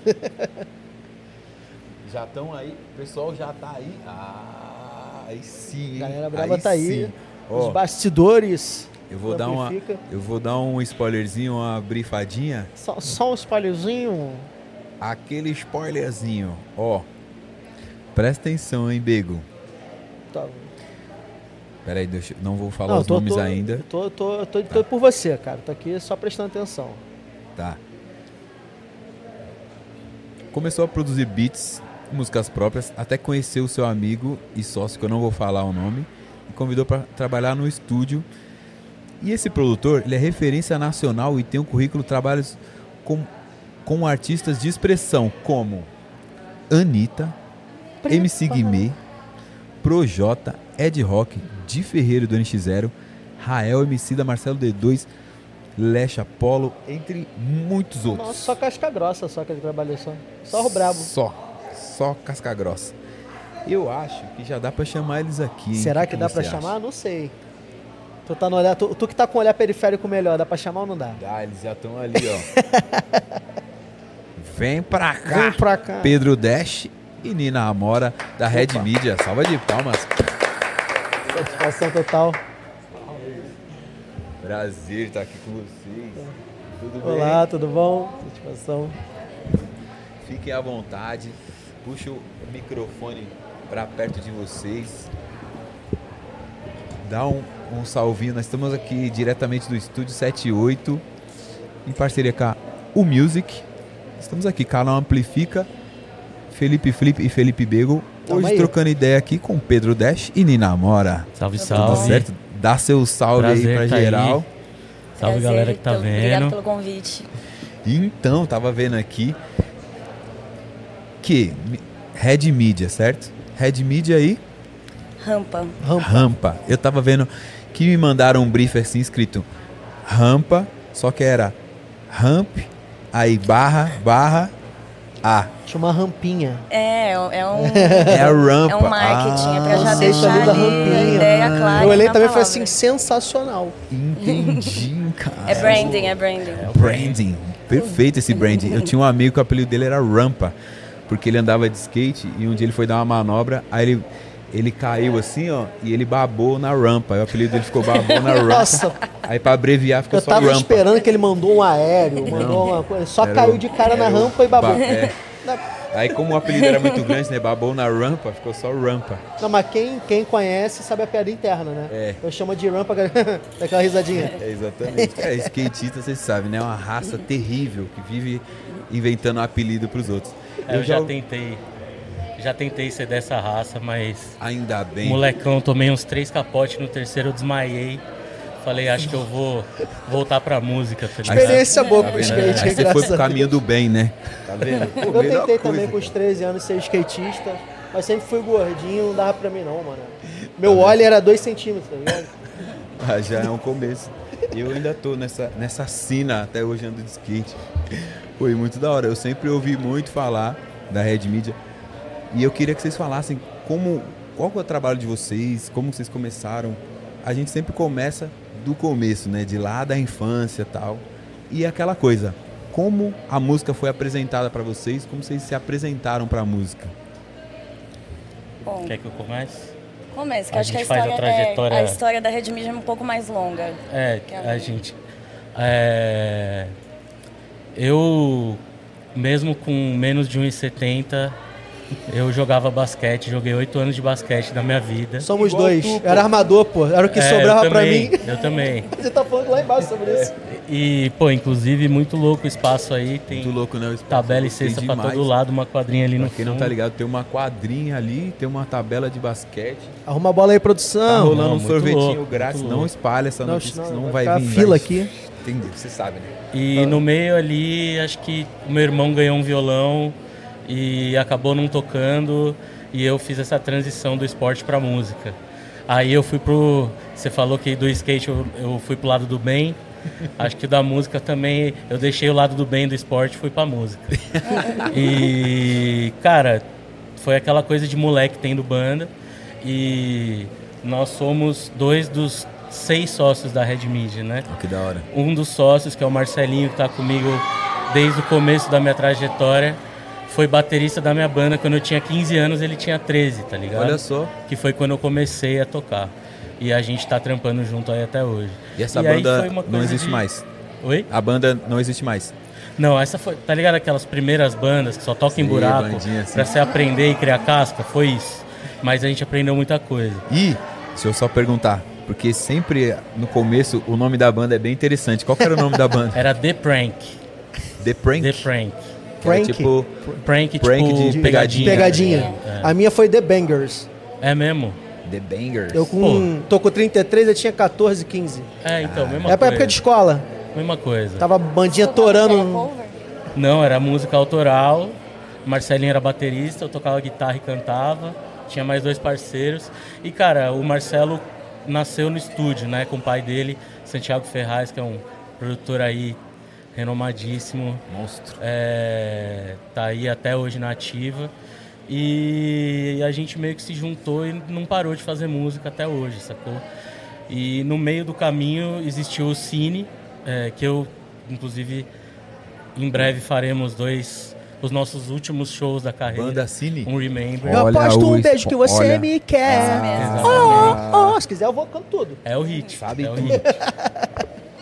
já estão aí, o pessoal já tá aí. Ah, aí sim. A galera brava aí tá aí. Sim. Os oh, bastidores. Eu vou dar uma, eu vou dar um spoilerzinho, uma brifadinha. Só, só um spoilerzinho. Aquele spoilerzinho, ó. Presta atenção, hein, Bego. Tá. Peraí, deixa, não vou falar não, os tô, nomes tô, ainda. Tô, tô, tô, tá. tô por você, cara. Tô aqui só prestando atenção. Tá. Começou a produzir beats, músicas próprias, até conheceu o seu amigo e sócio, que eu não vou falar o nome, e convidou para trabalhar no estúdio. E esse produtor, ele é referência nacional e tem um currículo de trabalhos com, com artistas de expressão como Anitta, MC Guimê, Projota, Ed Rock, Di Ferreiro do NX0, Rael MC da Marcelo D2, Lecha Polo, entre muitos outros. Nossa, só casca grossa só que ele trabalhou só. Só o brabo. Só, só casca grossa. Eu acho que já dá pra chamar eles aqui. hein? Será O que dá acha? chamar? Não sei. Tu, tá no olhar, tu, tu que tá com o olhar periférico melhor, dá pra chamar ou não dá? Dá, eles já estão ali, ó. Vem pra cá. Vem pra cá. Pedro Dash e Nina Amora da Red Media. Salva de palmas. Satisfação total. Prazer estar aqui com vocês. Tudo bem? Olá, tudo bom? Satisfação. Fiquem à vontade. Puxa o microfone para perto de vocês. Dá um, um salvinho. Nós estamos aqui diretamente do estúdio 78, em parceria com a U Music. Estamos aqui, canal Amplifica, Felipe Flip e Felipe Bego. Hoje trocando ideia aqui com Pedro Dash e Nina Amora. Salve, Tudo salve. certo? Dá seu salve Prazer aí pra tá aí. geral. Salve, Prazer, galera que tá. Obrigado vendo. pelo convite. Então, tava vendo aqui que Red Media, certo? Red Media aí, Rampa. Rampa. rampa. Eu tava vendo que me mandaram um brief assim escrito rampa, só que era ramp, aí barra, barra, A. Tinha uma rampinha. É, é um, É a rampa. é um marketing, é pra já Ah, Conceito deixar ali a ideia clara. Eu olhei também e falei assim, sensacional. Entendi, cara. É branding, é branding. Branding. Perfeito esse branding. Eu tinha um amigo que o apelido dele era Rampa, porque ele andava de skate e um dia ele foi dar uma manobra, aí ele, ele caiu assim, ó, e ele babou na rampa. Aí o apelido dele ficou babou na rampa. Nossa, Aí pra abreviar ficou eu só tava rampa. esperando que ele mandou um aéreo, mandou uma coisa. Só Era caiu de cara na o rampa e babou. ba- é. Aí como o apelido era muito grande, né, babou na rampa, ficou só rampa. Não, mas quem, quem conhece sabe a piada interna, né? É. Eu chamo de rampa, daquela risadinha. É, exatamente. É, skatista, vocês sabem, né? É uma raça terrível que vive inventando apelido pros outros. É, eu já tentei. Já tentei ser dessa raça, mas Ainda bem. molecão, tomei uns três capotes no terceiro, eu desmaiei. Falei, acho que eu vou voltar pra música. tá? Experiência boa Tá pro vendo? skate, Aí você foi pro caminho do bem, né? Tá vendo? Pô, Eu tentei coisa, também com os cara. 13 anos ser skatista, mas sempre fui gordinho, não dava pra mim não, mano. Meu óleo era 2 centímetros, tá ligado? Ah, já é um começo. Eu ainda tô nessa, nessa sina até hoje ando de skate. Foi muito da hora. Eu sempre ouvi muito falar da Red Media. E eu queria que vocês falassem como, qual é o trabalho de vocês, como vocês começaram. A gente sempre começa do começo, né? De lá da infância e tal. E aquela coisa, como a música foi apresentada pra vocês, como vocês se apresentaram pra música. Bom, Quer que eu comece? comece, que A eu acho que a gente faz a história, trajetória- é, a história da Red Media é um pouco mais longa. É, é a um- gente. é, eu, mesmo com menos de 1,70, eu jogava basquete, joguei oito anos de basquete na minha vida. Somos Igual dois. tu, era armador, pô. Era o que É, sobrava também, mim. Eu também. Você tá falando lá embaixo sobre isso. E, pô, inclusive, muito louco o espaço aí. Tem Muito louco, né? O espaço. tabela e cesta pra todo lado, uma quadrinha ali Pra no quem não fundo. tá ligado, tem uma quadrinha ali, tem uma tabela de basquete. Arruma a bola aí, Tá produção. rolando não, um sorvetinho louco, grátis. Não espalha essa Não, notícia, senão senão vai vai vir. fila aqui. Entendeu? Você sabe, né? E no meio ali, acho que o meu irmão ganhou um violão e acabou não tocando e eu fiz essa transição do esporte pra música. Aí eu fui pro. Você falou que do skate eu, eu fui pro lado do bem. Acho que da música também eu deixei o lado do bem do esporte e fui pra música. E, cara, foi aquela coisa de moleque tendo banda. E nós somos dois dos seis sócios da Red Media, né? que da hora. um dos sócios, que é o Marcelinho, que está comigo desde o começo da minha trajetória, foi baterista da minha banda quando eu tinha 15 anos, ele tinha 13, tá ligado? Olha só. Que foi quando eu comecei a tocar. E a gente tá trampando junto aí até hoje. E essa aí banda não existe de- mais. Oi? A banda não existe mais. Não, essa foi, tá ligado aquelas primeiras bandas que só tocam em Sim, buraco bandinha assim. pra você aprender e criar casca? Foi isso. Mas a gente aprendeu muita coisa. E, deixa eu só perguntar, porque sempre no começo o nome da banda é bem interessante. Qual que era o nome da banda? Era The Prank. The Prank? The Prank. Era Prank? tipo, Prank, Prank tipo de pegadinha. Pegadinha. É. A minha foi The Bangers. É mesmo? The Bangers. Eu com, tô com 33, eu tinha 14, 15. É, então, mesma É pra coisa. época de escola. Mesma coisa. Tava bandinha torando. Não, era música autoral. O Marcelinho era baterista, eu tocava guitarra e cantava. Tinha mais dois parceiros. E, cara, o Marcelo nasceu no estúdio, né? Com o pai dele, Santiago Ferraz, que é um produtor aí renomadíssimo. Monstro. É, tá aí até hoje na ativa. E a gente meio que se juntou e não parou de fazer música até hoje, sacou? E no meio do caminho existiu o Cine, é, que eu, inclusive, em breve faremos dois, os nossos últimos shows da carreira. Banda Cine? Um Remember. Eu aposto um beijo que você olha. me quer. Mesmo. Oh, oh, se quiser eu vou canto tudo. É o hit. Sabe é tudo.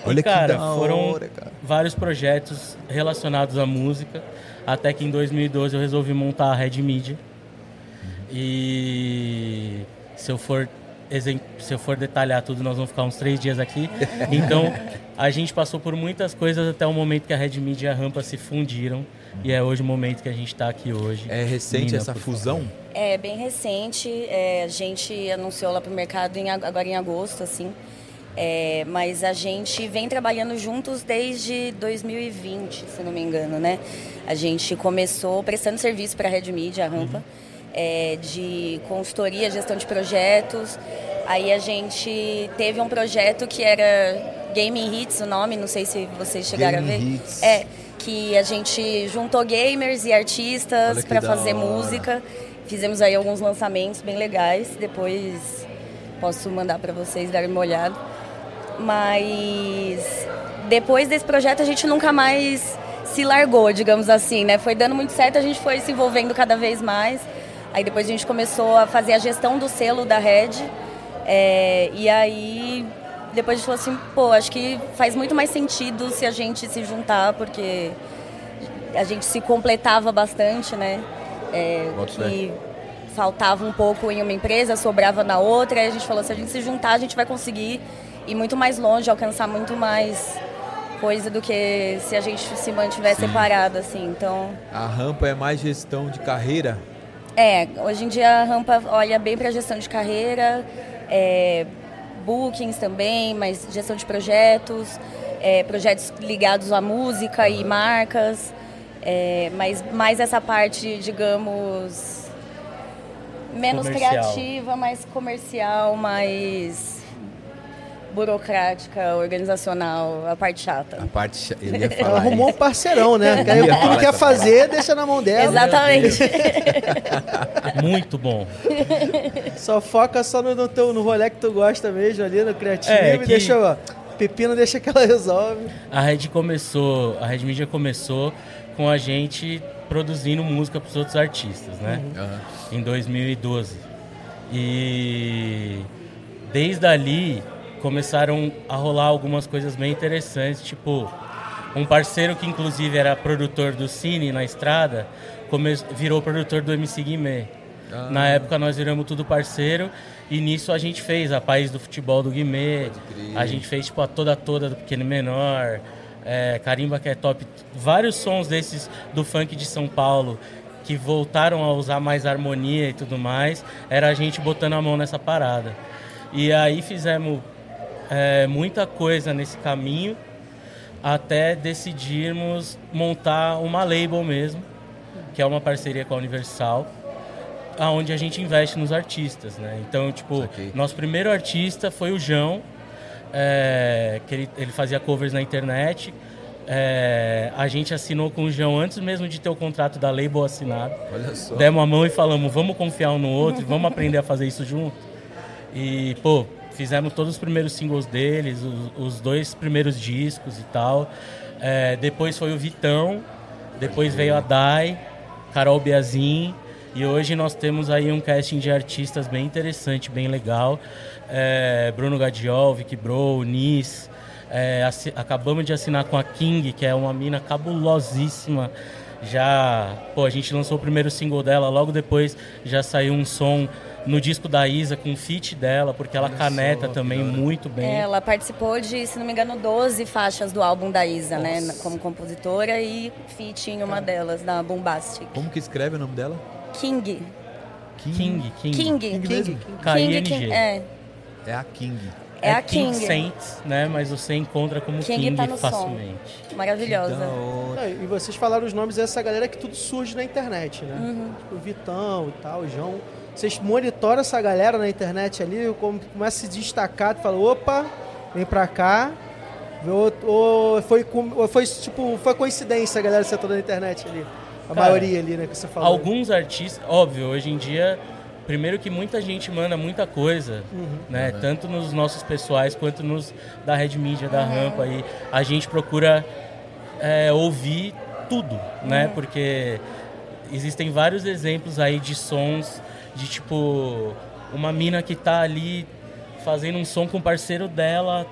Olha cara, que da foram hora, cara. vários projetos relacionados à música, até que em 2012 eu resolvi montar a Red Media. E se eu for se eu for detalhar tudo, nós vamos ficar uns três dias aqui. Então, a gente passou por muitas coisas até o momento que a Red Media e a Rampa se fundiram. E é hoje o momento que a gente está aqui hoje. É recente Nina, essa fusão? É bem recente, é, a gente anunciou lá para o mercado em ag- agora em agosto, assim. É, mas a gente vem trabalhando juntos desde 2020, se não me engano, né? A gente começou prestando serviço para a Red Media, a Rampa, é, de consultoria, gestão de projetos. Aí a gente teve um projeto que era Game Hits, o nome, não sei se vocês chegaram Game a ver. Hits. É, que a gente juntou gamers e artistas para fazer hora. música. Fizemos aí alguns lançamentos bem legais. Depois posso mandar para vocês darem uma olhada. Mas depois desse projeto a gente nunca mais se largou, digamos assim, né? Foi dando muito certo, a gente foi se envolvendo cada vez mais. Aí depois a gente começou a fazer a gestão do selo da Red. É, e aí depois a gente falou assim, pô, acho que faz muito mais sentido se a gente se juntar, porque a gente se completava bastante, né? É, que faltava um pouco em uma empresa, sobrava na outra, aí a gente falou, se a gente se juntar, a gente vai conseguir ir muito mais longe, alcançar muito mais coisa do que se a gente se mantiver Sim. separado, assim. Então, A rampa é mais gestão de carreira? é, hoje em dia a Rampa olha bem para gestão de carreira, é, bookings também, mas gestão de projetos, é, projetos ligados à música e marcas, é, mas mais essa parte, digamos, menos Comercial. criativa, mais comercial, mais burocrática, organizacional, a parte chata. A parte. cha- Ele ia Ela falar. arrumou um parceirão, né? Que falar quer fazer, deixa na mão dela. Exatamente. Muito bom. Só foca só no, no, teu, no rolê que tu gosta mesmo ali, no criativo. É, e que- deixa, ó, pepino deixa que ela resolve. A Red começou, a Red Media começou com a gente produzindo música para os outros artistas, né? Aham. Em 2012. E desde ali começaram a rolar algumas coisas bem interessantes, tipo um parceiro que inclusive era produtor do Cine na estrada, come- virou produtor do MC Guimê. Ah. Na época nós viramos tudo parceiro e nisso a gente fez a País do Futebol do Guimê, a gente fez tipo a toda toda do Pequeno Menor, é, Carimba que é top, vários sons desses do funk de São Paulo que voltaram a usar mais harmonia e tudo mais, era a gente botando a mão nessa parada. E aí fizemos é, muita coisa nesse caminho até decidirmos montar uma label mesmo, que é uma parceria com a Universal, aonde a gente investe nos artistas, né? Então, tipo, nosso primeiro artista foi o João, é, que ele, ele fazia covers na internet. É, a gente assinou com o João antes mesmo de ter o contrato da label assinado. Olha só. Demos a mão e falamos, vamos confiar um no outro, vamos aprender a fazer isso junto. E, pô, fizemos todos os primeiros singles deles, os, os dois primeiros discos e tal. É, depois foi o Vitão, depois veio a Dai, Carol Biazin. E hoje nós temos aí um casting de artistas bem interessante, bem legal. É, Bruno Gadiol, Vicky Bro, Nis. É, acabamos de assinar com a King, que é uma mina cabulosíssima. Já, pô, a gente lançou o primeiro single dela, logo depois já saiu um som no disco da Isa com feat dela, porque ela Olha caneta só, também da muito bem. Ela participou de, se não me engano, 12 faixas do álbum da Isa, né? Nossa. Como compositora e feat em uma delas, na Bombastic. Como que escreve o nome dela? King. King, King. King. King mesmo? K-I-N-G. King, é. É a King. É a King King. Saints, né? Mas você encontra como King King, tá no som. facilmente. Maravilhosa. Da. É, e vocês falaram os nomes dessa galera que tudo surge na internet, né? Uhum. Tipo, o Vitão e tal, o João. Vocês monitoram essa galera na internet ali, como começa a se destacar, tu fala, opa, vem pra cá. Ou, ou foi, ou foi tipo, foi coincidência a galera ser toda na internet ali. A Cara, maioria ali, né, que você falou. Alguns artistas, óbvio, hoje em dia, primeiro que muita gente manda muita coisa, né? Tanto nos nossos pessoais quanto nos da Red Media, da Rampa aí. A gente procura é, ouvir tudo, né? Porque existem vários exemplos aí de sons de tipo uma mina que tá ali fazendo um som com o parceiro dela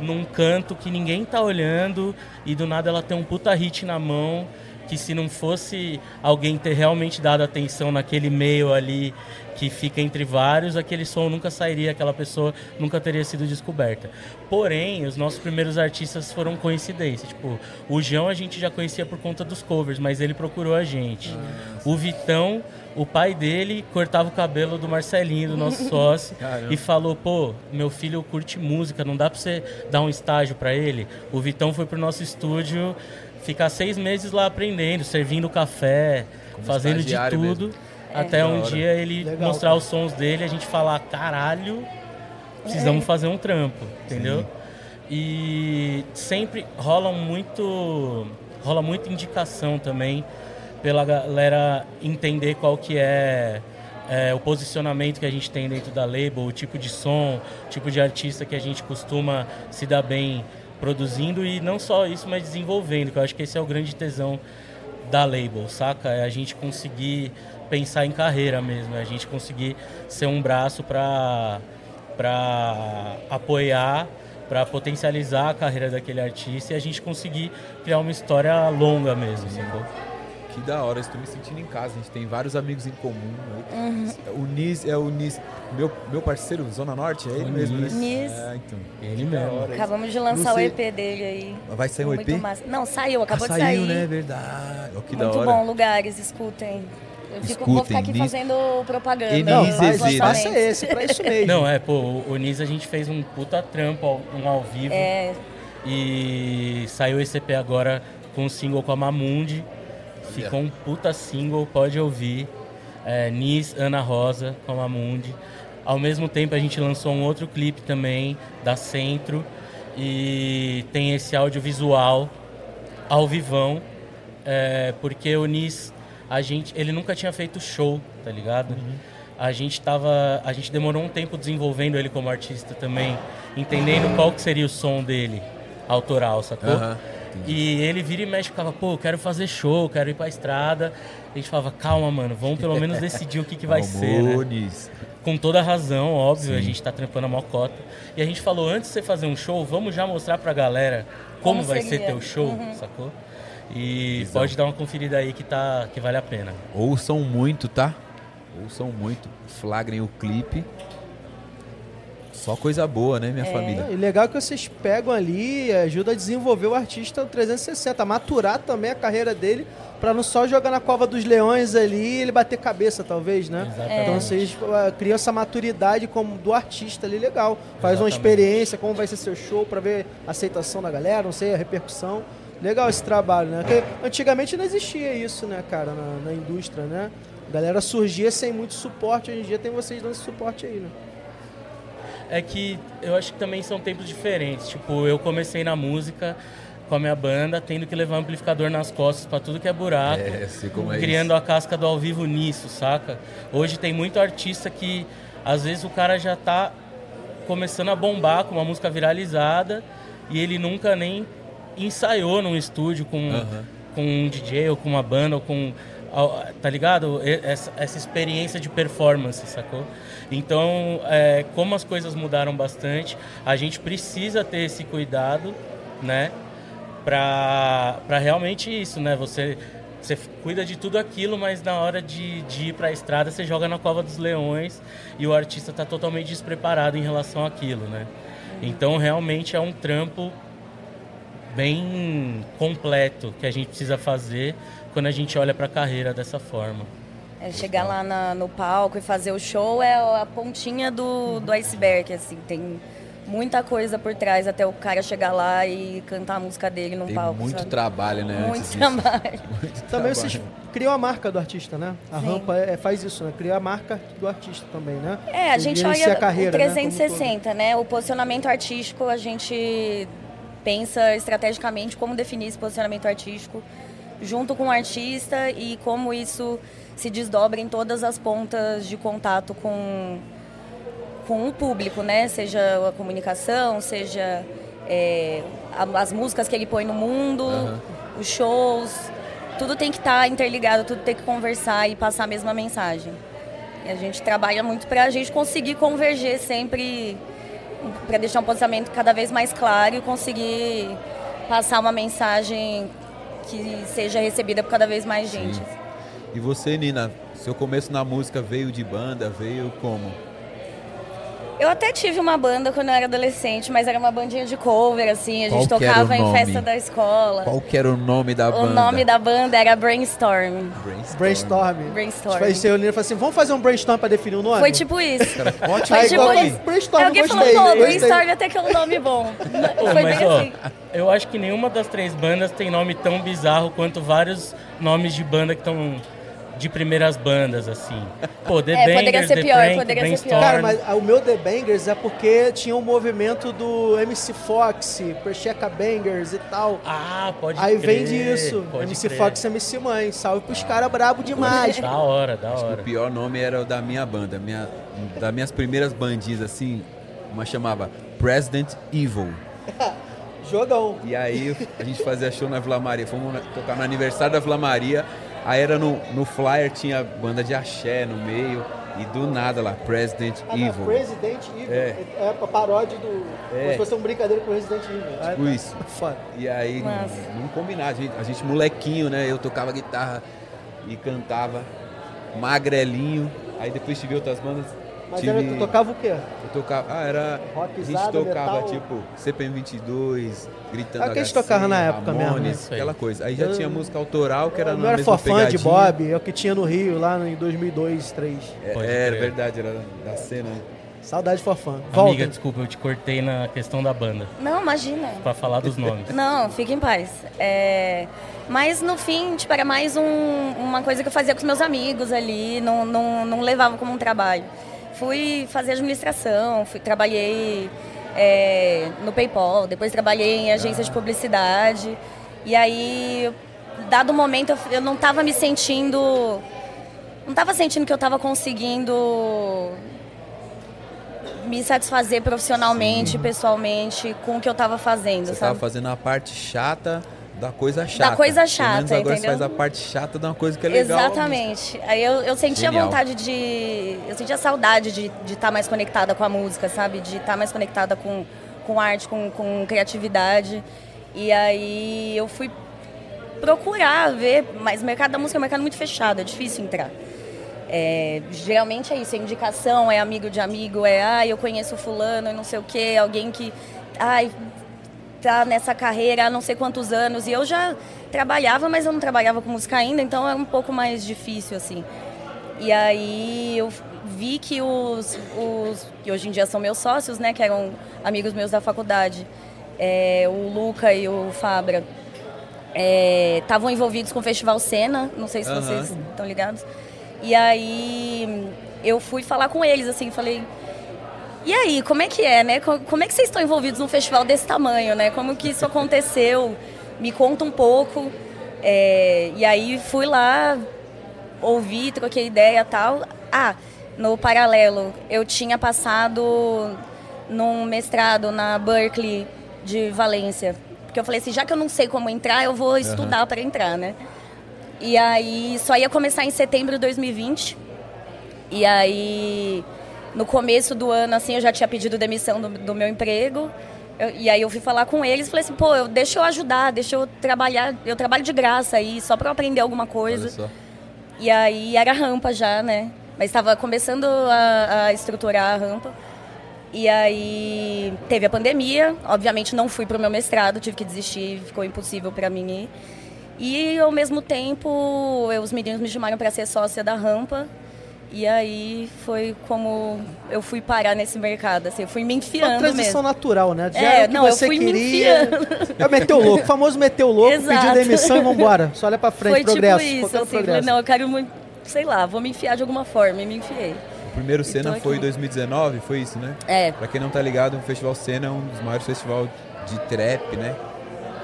num canto que ninguém tá olhando e do nada ela tem um puta hit na mão que se não fosse alguém ter realmente dado atenção naquele meio ali que fica entre vários, aquele som nunca sairia, aquela pessoa nunca teria sido descoberta. Porém, os nossos primeiros artistas foram coincidência. Tipo, o João a gente já conhecia por conta dos covers, mas ele procurou a gente. O Vitão, o pai dele cortava o cabelo do Marcelinho, do nosso sócio, Caramba. e falou: pô, meu filho curte música, não dá pra você dar um estágio pra ele? O Vitão foi pro nosso estúdio ficar seis meses lá aprendendo, servindo café, Como fazendo de tudo. mesmo. Até Da um dia ele Legal, mostrar cara. os sons dele e a gente falar: caralho, precisamos fazer um trampo, entendeu? E sempre rola muito, rola muita indicação também pela galera entender qual que é, é, o posicionamento que a gente tem dentro da label, o tipo de som, o tipo de artista que a gente costuma se dar bem produzindo e não só isso, mas desenvolvendo, que eu acho que esse é o grande tesão da label, saca? É a gente conseguir pensar em carreira mesmo, é a gente conseguir ser um braço para para apoiar, para potencializar a carreira daquele artista e a gente conseguir criar uma história longa mesmo, sacou? Que da hora, estou me sentindo em casa. A gente tem vários amigos em comum. aí. O Nis é o Nis, meu, meu parceiro, Zona Norte, é ele O mesmo, né? Nis. Nis. É, então. Ele Da mesmo. hora. Acabamos de lançar o EP dele aí. Vai sair um EP? massa. Não, saiu, acabou ah, de saiu, sair. né? Verdade. Ó, que da Muito hora. bom, lugares, escutem. Eu fico, Escutem, vou ficar aqui Nis- fazendo propaganda. Enis Não, faz, né? faça lançamentos. esse, pra isso mesmo. Não, é, pô, o Nis a gente fez um puta trampo, um ao vivo. É, E saiu esse EP agora com um single com a Mamundi. Ficou um puta single, pode ouvir. É, Nis, Ana Rosa com a Mamundi. Ao mesmo tempo a gente lançou um outro clipe também da Centro. E tem esse audiovisual ao vivão. é, porque o Nis, a gente, ele nunca tinha feito show, tá ligado? A gente tava, a gente demorou um tempo desenvolvendo ele como artista também, entendendo qual que seria o som dele autoral, sacou? E ele vira e mexe, ficava, pô, eu quero fazer show, quero ir pra estrada. A gente falava, calma, mano, vamos pelo menos decidir o que, que vai ser, né? Com toda razão, óbvio, a Sim. gente tá trampando a mocota. E a gente falou, antes de você fazer um show, vamos já mostrar pra galera como, Como vai ser seria. teu show, Uhum. sacou? E Visão. pode dar uma conferida aí que, tá, que vale a pena. Ouçam muito, tá? Ouçam muito. Flagrem o clipe. Só coisa boa, né, minha família? E legal que vocês pegam ali e ajuda a desenvolver o artista 360, a maturar também a carreira dele, pra não só jogar na cova dos leões ali e ele bater cabeça, talvez, né? Exatamente. Então vocês ah, criam essa maturidade como do artista ali, legal. Faz uma Exatamente. experiência, como vai ser seu show, pra ver a aceitação da galera, não sei, a repercussão. Legal esse trabalho, né? Porque antigamente não existia isso, né, cara, na, na indústria, né? A galera surgia sem muito suporte, hoje em dia tem vocês dando esse suporte aí, né? É que eu acho que também são tempos diferentes. Tipo, eu comecei na música com a minha banda, tendo que levar amplificador nas costas pra tudo que é buraco. É, é criando a casca do ao vivo nisso, saca? Hoje tem muito artista que às vezes o cara já tá começando a bombar com uma música viralizada e ele nunca nem ensaiou num estúdio com, com um DJ ou com uma banda ou com tá ligado? Essa, essa experiência de performance, sacou? Então, é, como as coisas mudaram bastante, a gente precisa ter esse cuidado, né? Pra, pra realmente isso, né? Você, você cuida de tudo aquilo, mas na hora de, de ir pra estrada, você joga na cova dos leões e o artista tá totalmente despreparado em relação àquilo, né? Então, realmente é um trampo bem completo que a gente precisa fazer quando a gente olha para a carreira dessa forma. é chegar lá na- no palco e fazer o show é a pontinha do, do iceberg, assim. Tem muita coisa por trás até o cara chegar lá e cantar a música dele no Tem palco. muito sabe? trabalho, né? Muito antes disso. trabalho. Muito Também trabalho. vocês criam a marca do artista, né? A Sim. rampa é, faz isso, né? Cria a marca do artista também, né? É, a gente olha a carreira, o né, como um 360, né? O posicionamento artístico, a gente pensa estrategicamente como definir esse posicionamento artístico junto com o artista e como isso se desdobra em todas as pontas de contato com, com o público, né? Seja a comunicação, seja é, as músicas que ele põe no mundo, os shows, tudo tem que estar interligado, tudo tem que conversar e passar a mesma mensagem. E a gente trabalha muito para a gente conseguir converger sempre, para deixar um posicionamento cada vez mais claro e conseguir passar uma mensagem que seja recebida por cada vez mais gente. E você, Nina, seu começo na música veio de banda, veio como? Eu até tive uma banda quando eu era adolescente, mas era uma bandinha de cover, assim, a gente Qual o tocava em festa da escola. Qual que era o nome da o banda? nome da banda era Brainstorm. Brainstorm. Brainstorm. Brainstorm. Tipo, aí você reuniu e falou assim, vamos fazer um brainstorm pra definir o nome? Foi tipo isso. Ótimo Aí, tipo qual- isso. Brainstorm, Aí alguém gostei, falou, pô, gostei. Brainstorm até que é um nome bom. Foi mas bem ó, assim. eu acho que nenhuma das três bandas tem nome tão bizarro quanto vários nomes de banda que estão de primeiras bandas, assim. Pô, The É, poderia Bangers, ser The pior, Prank, poderia ser Brainstorm. Cara, mas ah, o meu The Bangers é porque tinha um movimento do MC Fox, Precheca Bangers e tal. Ah, pode Aí crer, vem disso. MC crer. Fox MC Mãe. Salve pros caras brabo demais. Da hora, da Acho que hora. o pior nome era o da minha banda. Minha, das minhas primeiras bandinhas, assim, uma chamava President Evil. Jogão. E aí a gente fazia show na Vila Maria. Fomos tocar no aniversário da Vila Maria. Aí era no, no flyer, tinha banda de axé no meio. E do nada lá, President Ah, não, Evil. President Evil. É. É, a paródia do. É. Como se fosse um brincadeira com Resident Evil. Ah, Tipo tá. isso. Foda. E aí, Massa. não combinava. A gente, a gente molequinho, né? Eu tocava guitarra e cantava magrelinho. Aí depois tive outras bandas. Mas tive... era, tu tocava o quê? Eu tocava. Ah, era. a Rockzada, gente tocava metal? tipo CPM 22, gritando. É o que a gente tocava na época mesmo, Ramones, né? Isso aí. aquela coisa. Aí já Eu- tinha música autoral que era eu na era mesma fã de pegadinha. Bob, é o que tinha no Rio lá em 2002, 2003. É, Pode era crer. verdade, era da cena. Saudade de Forfã. Volta. Amiga, desculpa, eu te cortei na questão da banda, Não, imagina. pra falar dos nomes. Não, fique em paz. É, Mas no fim, tipo, era mais um- uma coisa que eu fazia com os meus amigos ali, não, não, não levava como um trabalho. Fui fazer administração, fui, trabalhei é, no PayPal, depois trabalhei em agência de publicidade. E aí, dado o momento, eu, eu não estava me sentindo. Não estava sentindo que eu estava conseguindo me satisfazer profissionalmente, pessoalmente, com o que eu estava fazendo, Você sabe? tava fazendo a parte chata da coisa chata. coisa Pelo chata, menos agora entendeu? você faz a parte chata de uma coisa que é legal. Exatamente. Aí eu, eu sentia Genial. vontade de. Eu sentia saudade de estar mais conectada com a música, sabe? De estar mais conectada com, com arte, com, com criatividade. E aí eu fui procurar ver, mas o mercado da música é um mercado muito fechado, é difícil entrar. É, geralmente é isso, é indicação, é amigo de amigo, é ah, eu conheço fulano e não sei o quê, alguém que ai, tá nessa carreira há não sei quantos anos. E eu já trabalhava, mas eu não trabalhava com música ainda, então é um pouco mais difícil, assim. E aí eu vi que os, os que hoje em dia são meus sócios, né, que eram amigos meus da faculdade, é, o Luca e o Fabra, estavam envolvidos com o Festival Cena, não sei se Aham. vocês estão ligados. E aí eu fui falar com eles, assim, falei, e aí, como é que é, né? Co- Como é que vocês estão envolvidos num festival desse tamanho, né? Como que isso aconteceu? Me conta um pouco. É, e aí fui lá, ouvi, troquei ideia e tal. Ah, no paralelo, eu tinha passado num mestrado na Berkeley de Valência. Porque eu falei assim, já que eu não sei como entrar, eu vou estudar para entrar, né? E aí só ia começar em setembro de 2020. E aí, no começo do ano, assim, eu já tinha pedido demissão do, do meu emprego. Eu- e aí eu fui falar com eles e falei assim, pô, eu, deixa eu ajudar, deixa eu trabalhar, eu trabalho de graça aí, só pra eu aprender alguma coisa. E aí era rampa já, né? Mas estava começando a, a estruturar a rampa. E aí teve a pandemia, obviamente não fui pro meu mestrado, tive que desistir, ficou impossível para mim ir. E ao mesmo tempo, eu- os meninos me chamaram para ser sócia da rampa. E aí foi como eu fui parar nesse mercado, assim, eu fui me enfiando Uma transição mesmo. natural, né? Já É, era o que não, eu você fui me queria. enfiando. É o meteu louco, o famoso meteu louco, Exato. pediu demissão e vambora. Só olha pra frente, Foi progresso. tipo isso, assim, falei, progresso. não, eu quero muito, sei lá, vou me enfiar de alguma forma, e me enfiei. O primeiro Cena foi em 2019, foi isso, né? É, Pra quem não tá ligado, o Festival Cena é um dos maiores festivais de trap, né?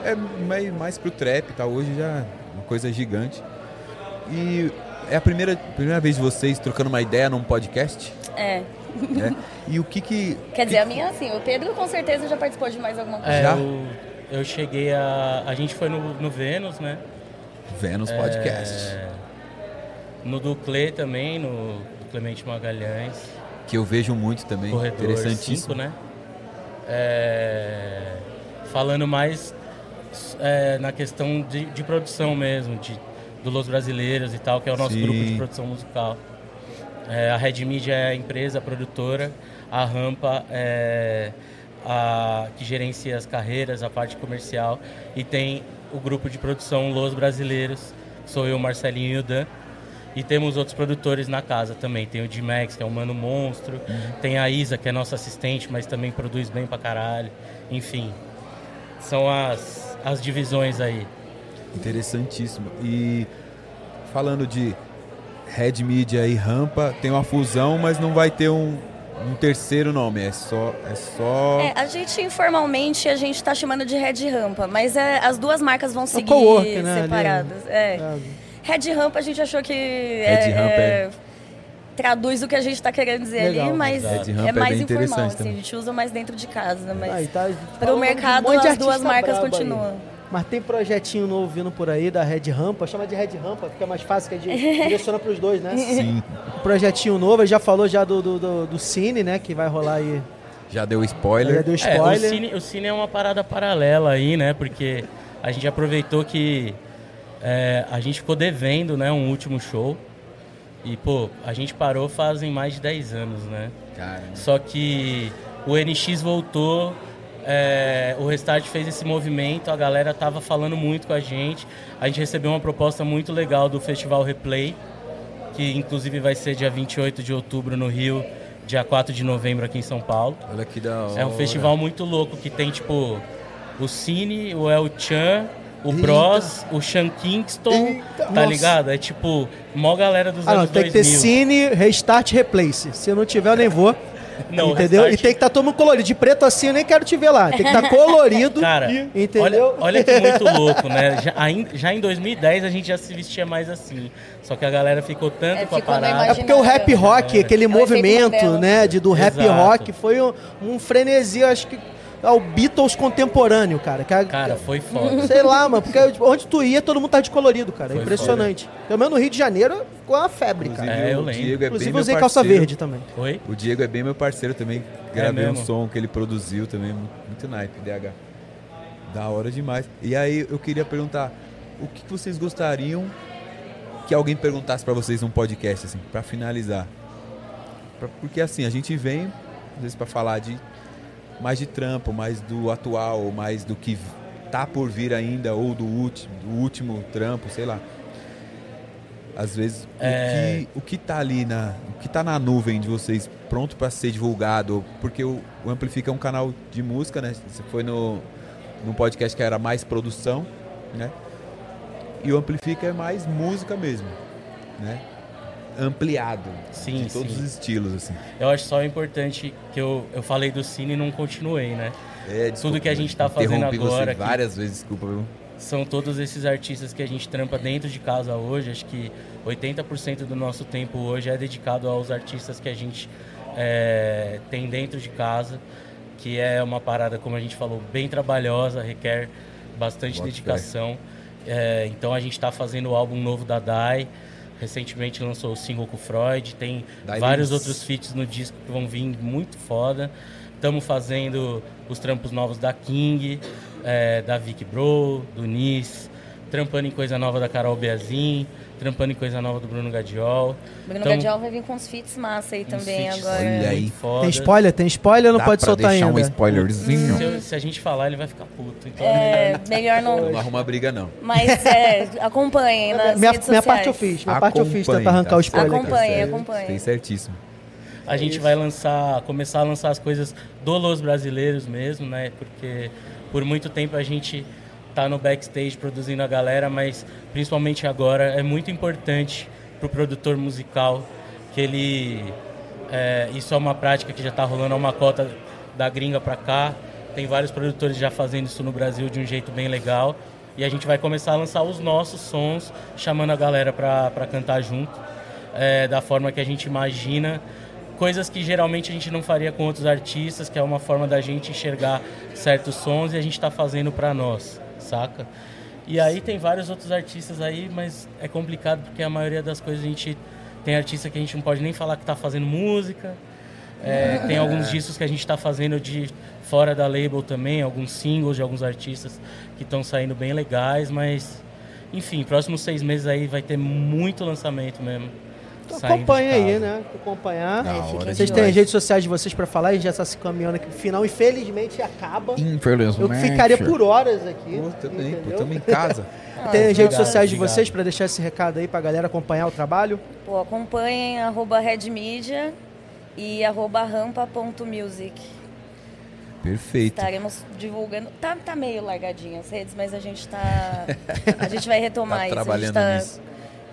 É mais, mais pro trap, tá? Hoje já é uma coisa gigante. E é a primeira, primeira vez de vocês trocando uma ideia num podcast, é. né? E o que que... Quer dizer, a minha, assim, o Pedro com certeza já participou de mais alguma coisa. É, Já? eu, eu cheguei a. A gente foi no, no Vênus, né? Vênus Podcast. É, no Duclé também, no Clemente Magalhães. Que eu vejo muito também. Corredor Interessantíssimo. 5, né? É, falando mais é, na questão de, de produção mesmo, de, do Los Brasileiros e tal, que é o nosso Sim. grupo de produção musical. É, a Red Media é a empresa a produtora, a Rampa é a que gerencia as carreiras, a parte comercial, e tem o grupo de produção Los Brasileiros, sou eu, Marcelinho e o Dan. E temos outros produtores na casa também. Tem o D-Max, que é um mano monstro. Tem a Isa, que é nossa assistente, mas também produz bem pra caralho. Enfim, são as, as divisões aí. Interessantíssimo. E falando de Red Media e Rampa, tem uma fusão, mas não vai ter um, um terceiro nome. É só... É só... É, a gente informalmente a gente tá chamando de Red Rampa, mas é, as duas marcas vão seguir co-work, né, separadas. É. É. Red Rampa a gente achou que Red é- Rampa é- é- traduz o que a gente tá querendo dizer Legal. ali, mas é é mais informal, interessante assim, a gente usa mais dentro de casa, mas Aí tá, para o um mercado de as duas marcas brabo aí. Mas tem projetinho novo vindo por aí da Red Rampa, chama de Red Rampa, fica mais fácil que a gente direciona pros dois, né? Sim. Projetinho novo, ele já falou já do, do, do, do Cine, né? Que vai rolar aí. Já deu Já spoiler. deu É, o, spoiler. cine, o cine é uma parada paralela aí, né? Porque a gente aproveitou que é, a gente ficou devendo, né? Um último show. E, pô, a gente parou fazem mais de 10 anos, né? Caramba. Só que o NX voltou, é, o Restart fez esse movimento, a galera tava falando muito com a gente. A gente recebeu uma proposta muito legal do Festival Replay, que inclusive vai ser dia 28 de outubro no Rio, dia 4 de novembro aqui em São Paulo. Olha que da hora. É um festival muito louco que tem, tipo, o Cine, o El Chan, o Eita. Bros, o Sean Kingston, Eita, tá nossa. ligado? É tipo, mó galera dos Ah, não, anos tem que ter 2000. Cine, Restart, Replace. Se eu não tiver, eu nem vou. Não, entendeu? Restart- E tem que estar todo mundo colorido. De preto assim, eu nem quero te ver lá. Tem que estar colorido. Cara, entendeu? Olha, olha que muito louco, né? Já, ain- já em 2010 a gente já se vestia mais assim. Só que a galera ficou tanto É, com a parada. É porque o rap rock, aquele É o efeito movimento, né, de, do rap Exato. rock, foi um, um frenesi, eu acho que ao Beatles contemporâneo, cara. Que a- Cara, foi foda. Sei lá, mano, porque onde tu ia, todo mundo tá de colorido, cara. É Foi impressionante. Pelo menos no Rio de Janeiro ficou uma febre, Inclusive, cara. É, eu o lembro. Diego é Inclusive bem meu usei calça parceiro. verde também. Oi? O Diego é bem meu parceiro também. Gravei um mesmo? som que ele produziu também, mu- muito naipe, DH. Da hora demais. E aí eu queria perguntar, o que vocês gostariam que alguém perguntasse pra vocês num podcast, assim, pra finalizar? Pra- porque assim, a gente vem, às vezes, pra falar de mais de trampo, mais do atual, mais do que tá por vir ainda, ou do, ulti, do último trampo, sei lá. Às vezes, É. o, que, o que tá ali na. O que tá na nuvem de vocês pronto pra ser divulgado? Porque o, o Amplifica é um canal de música, né? Você foi no, num podcast que era mais produção, né? E o Amplifica é mais música mesmo, né? Ampliado. Sim, de todos sim. os estilos, assim. Eu acho só importante que eu, eu falei do Cine e não continuei, né? É, Tudo que a gente tá fazendo agora Você várias vezes, desculpa, viu? São todos esses artistas que a gente trampa dentro de casa hoje. Acho que 80% do nosso tempo hoje é dedicado aos artistas que a gente é, tem dentro de casa, que é uma parada, como a gente falou, bem trabalhosa, requer bastante dedicação. É, então a gente está fazendo o álbum novo da Dai. Recentemente lançou o single com o Freud. Tem Dai vários Lins. outros feats no disco que vão vir muito foda. Estamos fazendo os trampos novos da King, é, da Vic Bro, do Nis, trampando em coisa nova da Carol Beazin, trampando em coisa nova do Bruno Gadiol. Bruno Então, Gadiol vai vir com uns feats massa aí também agora. Olha aí. foda. Tem spoiler? Tem spoiler ou não Dá pode pra soltar deixar ainda? um spoilerzinho? Se, eu- se a gente falar, ele vai ficar puto. Então, É, melhor não. Não arruma briga, não. Mas é, acompanhem nas minha, redes minha sociais. parte eu fiz. Minha parte eu fiz, Acompanhe, tentar arrancar o tá spoiler. certo, aqui. Acompanhe, tá certo. acompanhe. Tem certíssimo. A gente vai lançar, começar a lançar as coisas do Los Brasileiros mesmo, né? Porque por muito tempo a gente tá no backstage produzindo a galera, mas principalmente agora é muito importante pro produtor musical que ele é, isso é uma prática que já tá rolando, é uma cota da gringa pra cá. Tem vários produtores já fazendo isso no Brasil de um jeito bem legal. E a gente vai começar a lançar os nossos sons, chamando a galera pra cantar junto, é, da forma que a gente imagina coisas que geralmente a gente não faria com outros artistas, que é uma forma da gente enxergar certos sons e a gente está fazendo para nós, saca? E aí tem vários outros artistas aí, mas é complicado porque a maioria das coisas a gente tem artista que a gente não pode nem falar que está fazendo música. É, tem alguns discos que a gente está fazendo de fora da label também, alguns singles de alguns artistas que estão saindo bem legais, mas enfim, próximos seis meses aí vai ter muito lançamento mesmo. Então acompanha aí, né? Acompanhar. É, Vocês têm as redes sociais de vocês pra falar, a gente já está se caminhando aqui pro final. Infelizmente acaba. Eu Infelizmente. ficaria por horas aqui. Pô, também, pô, tamo em casa. Tem as redes Obrigado, sociais de vocês pra deixar esse recado aí pra galera acompanhar o trabalho. Pô, acompanhem arroba redmedia e arroba rampa.music. Perfeito. Estaremos divulgando. Tá, tá meio largadinho as redes, mas a gente tá. A gente vai retomar Tá isso. trabalhando a gente tá, nisso.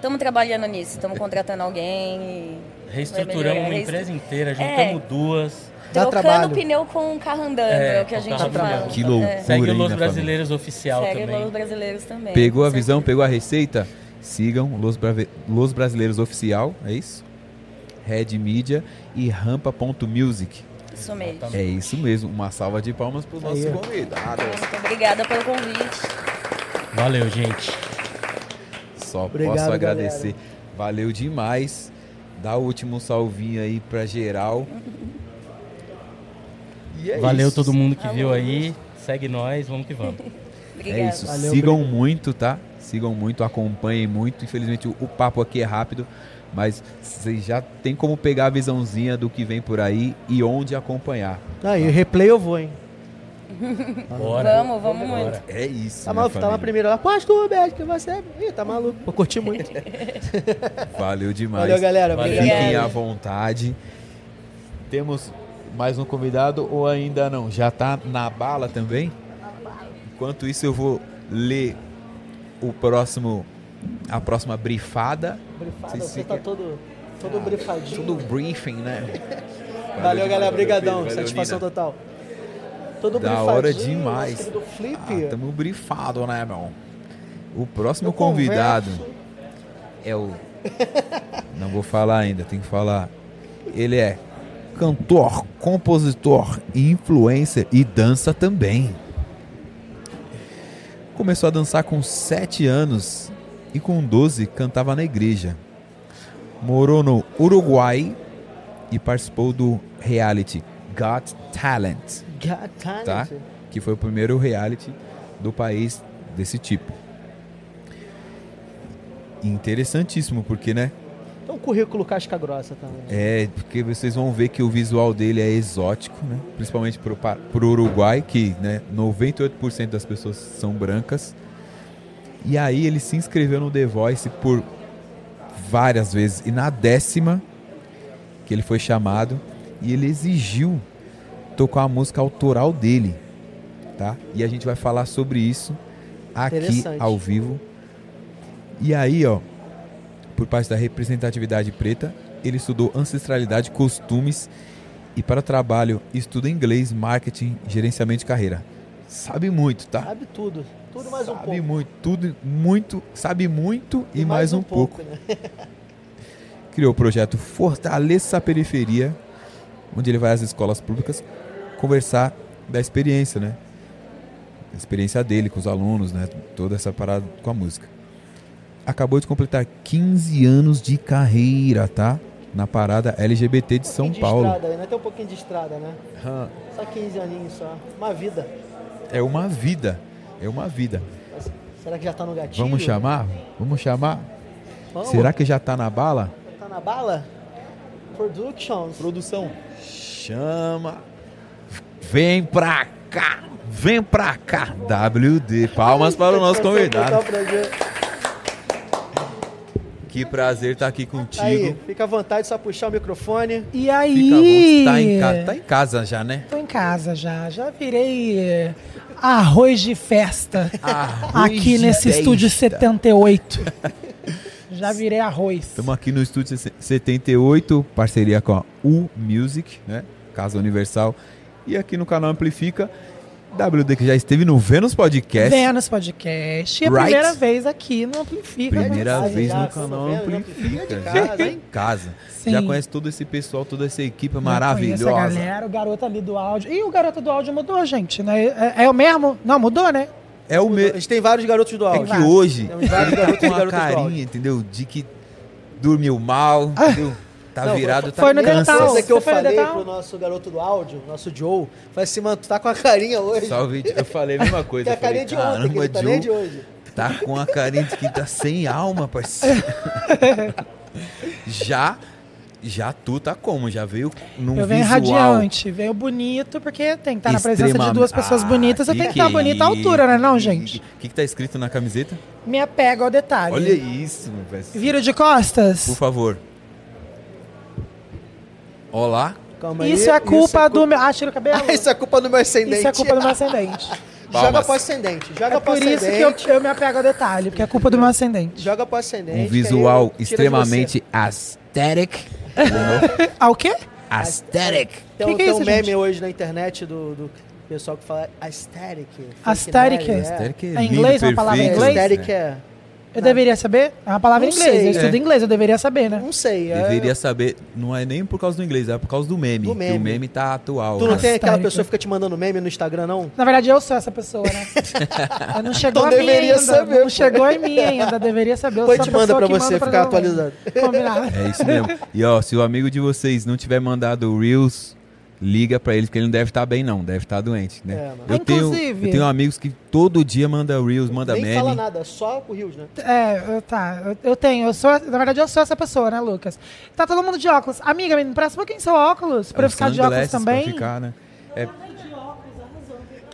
Estamos trabalhando nisso, estamos contratando alguém e. Reestruturamos uma empresa inteira, É. juntamos duas. Dá Trocando trabalho. pneu com o carro andando, É, é, o que a gente fala. Que loucura. É. Segue Los na Brasileiros Oficial Segue também. os brasileiros também. Pegou a visão, pegou a receita? Sigam Los, Brave- Los Brasileiros Oficial, é isso? Red Media e rampa.music. Isso mesmo. É isso mesmo. Uma salva de palmas para os nossos convidados. Muito obrigada pelo convite. Valeu, gente. Só Obrigado, posso agradecer. Valeu demais. Dá o último salvinho aí pra geral. E é Valeu isso. todo mundo que Alô. viu aí. Segue nós, vamos que vamos. É isso. Valeu, Sigam obrigado. muito, tá? Sigam muito, acompanhem muito. Infelizmente o, o papo aqui é rápido, mas vocês já tem como pegar a visãozinha do que vem por aí e onde acompanhar. Aí, replay eu vou, hein? Bora. Vamos, vamos Bora. muito. É isso. Tá maluco, tá lá família. primeiro lá. Pastor Beto, que você. Ih, tá maluco. Vou curtir muito. Valeu demais. Valeu, galera. Valeu. Fiquem à vontade. Temos mais um convidado ou ainda não? Já tá na bala também? Enquanto isso eu vou ler o próximo a próxima brifada. Brifado, Vocês você ficam- tá todo, todo brifadinho. Tudo briefing, né? Valeu, galera. demais, Obrigadão. valeu, Satisfação Nina. total. Todo Da hora demais. Flip. Ah, tamo brifado, né, meu? O próximo Eu convidado converso. é o. Não vou falar ainda, tem que falar. Ele é cantor, compositor, influencer e dança também. Começou a dançar com 7 anos e com 12 cantava na igreja. Morou no Uruguai e participou do reality Got talent. Tá? Que foi o primeiro reality do país desse tipo. Interessantíssimo, porque, né? Então, currículo casca grossa também. É, porque vocês vão ver que o visual dele é exótico, né? Principalmente pro, pro Uruguai, que né, 98% das pessoas são brancas. E aí ele se inscreveu no The Voice por várias vezes. E na décima, que ele foi chamado, e ele exigiu tocar a música autoral dele, tá? E a gente vai falar sobre isso aqui ao vivo. E aí, ó, por parte da representatividade preta, ele estudou ancestralidade, costumes e para trabalho estuda inglês, marketing, gerenciamento de carreira. Sabe muito, tá? Sabe tudo. Tudo mais um sabe pouco. muito, tudo muito, sabe muito e, mais, um, pouco. né? Criou o projeto Fortaleça a Periferia, onde ele vai às escolas públicas conversar da experiência, né? A experiência dele com os alunos, né? Toda essa parada com a música. Acabou de completar 15 anos de carreira, tá? Na parada LGBT de São Um pouquinho Paulo. De estrada, ainda tem um pouquinho de estrada, né? Aham. Só 15 aninhos só. Uma vida. É uma vida. É uma vida. Será que já tá no gatilho? Vamos chamar? Vamos chamar? Vamos? Será que já tá na bala? Tá na bala? Productions. Produção. Chama. Vem pra cá. Vem pra cá. WD. Palmas para o nosso convidado. Que prazer estar aqui Aí, contigo. fica à vontade, só puxar o microfone. E Fica à aí? vontade. Tá em, casa, tá em casa já, né? Tô em casa já. Já virei eh, arroz de festa Arroz aqui de nesse estúdio festa. 78. já virei arroz. Estamos aqui no estúdio 78, parceria com a U Music, né? Casa Universal. E aqui no canal Amplifica, WD que já esteve no Vênus Podcast. Vênus Podcast. E a Right. primeira vez aqui no Amplifica. Primeira né? vez no canal? Amplifica. De já casa, hein? em casa. Sim. Já conhece todo esse pessoal, toda essa equipe Já maravilhosa. conheço a galera, o garoto ali do áudio. E o garoto do áudio mudou, gente, né? É, é o mesmo? Não, mudou, né? É o A mesmo. gente tem vários garotos do É áudio. que hoje Temos vários garotos com uma garotas do áudio. carinha, entendeu? De que dormiu mal, entendeu? Tá Não, virado, tá foi no cansado. dental. Coisa que eu foi falei dental? pro nosso garoto do áudio, nosso Joe, falei assim, mano, tu tá com a carinha hoje. Salve, eu falei a mesma coisa. É a carinha de ontem, que ele tá nem de hoje. tá com a carinha de quem tá sem alma, parceiro. já, já tu tá como? Já veio num eu venho visual. radiante, veio bonito, porque tem que estar na presença de extremamente- duas pessoas Ah, bonitas, você tem que estar é bonita à isso? altura, né não, gente? O que, que tá escrito na camiseta? Me apego ao detalhe. Olha isso, meu parceiro. Viro de costas? Por favor. Olá. Calma aí. Isso é culpa é do meu... Ah, tira o cabelo? Ah, isso é culpa do meu ascendente. Isso é culpa do meu ascendente. Joga Palmas. pro ascendente. Joga É pro por isso ascendente. que eu, eu me apego ao detalhe, porque é culpa do meu ascendente. Joga pro ascendente. Um visual extremamente aesthetic. Entendeu? Ah, o quê? aesthetic. Tem, Que um- que é tem isso, um meme gente? hoje na internet do, do pessoal que fala aesthetic. Aesthetic? É. Aesthetic É lindo, inglês, uma palavra em inglês? Aesthetic né? é... Eu deveria saber? É uma palavra em Não inglês, sei. eu estudo É. inglês, eu deveria saber, né? Não sei. é- Deveria saber, não é nem por causa do inglês, é por causa do meme. Do Que meme. o meme tá atual. Tu não né? tem aquela pessoa que fica te mandando meme no Instagram, não? Na verdade, eu sou essa pessoa, né? Eu não chegou Então a mim deveria ainda. saber, não pô. chegou em mim ainda, deveria saber. Eu Depois te manda pra você manda ficar atualizado. Combinado. É isso mesmo. E ó, se o amigo de vocês não tiver mandado o Reels, liga pra ele, porque ele não deve estar bem, não. Deve estar doente, né? É, eu, tenho, eu tenho amigos que todo dia manda Reels, manda Nem meme. fala nada, só o Rios, né? É, eu- tá. Eu, eu tenho, eu sou, na verdade, eu sou essa pessoa, né, Lucas? Tá todo mundo de óculos. Amiga, me empresta um pouquinho seu óculos, pra É eu ficar de óculos também. Pra ficar, né? É,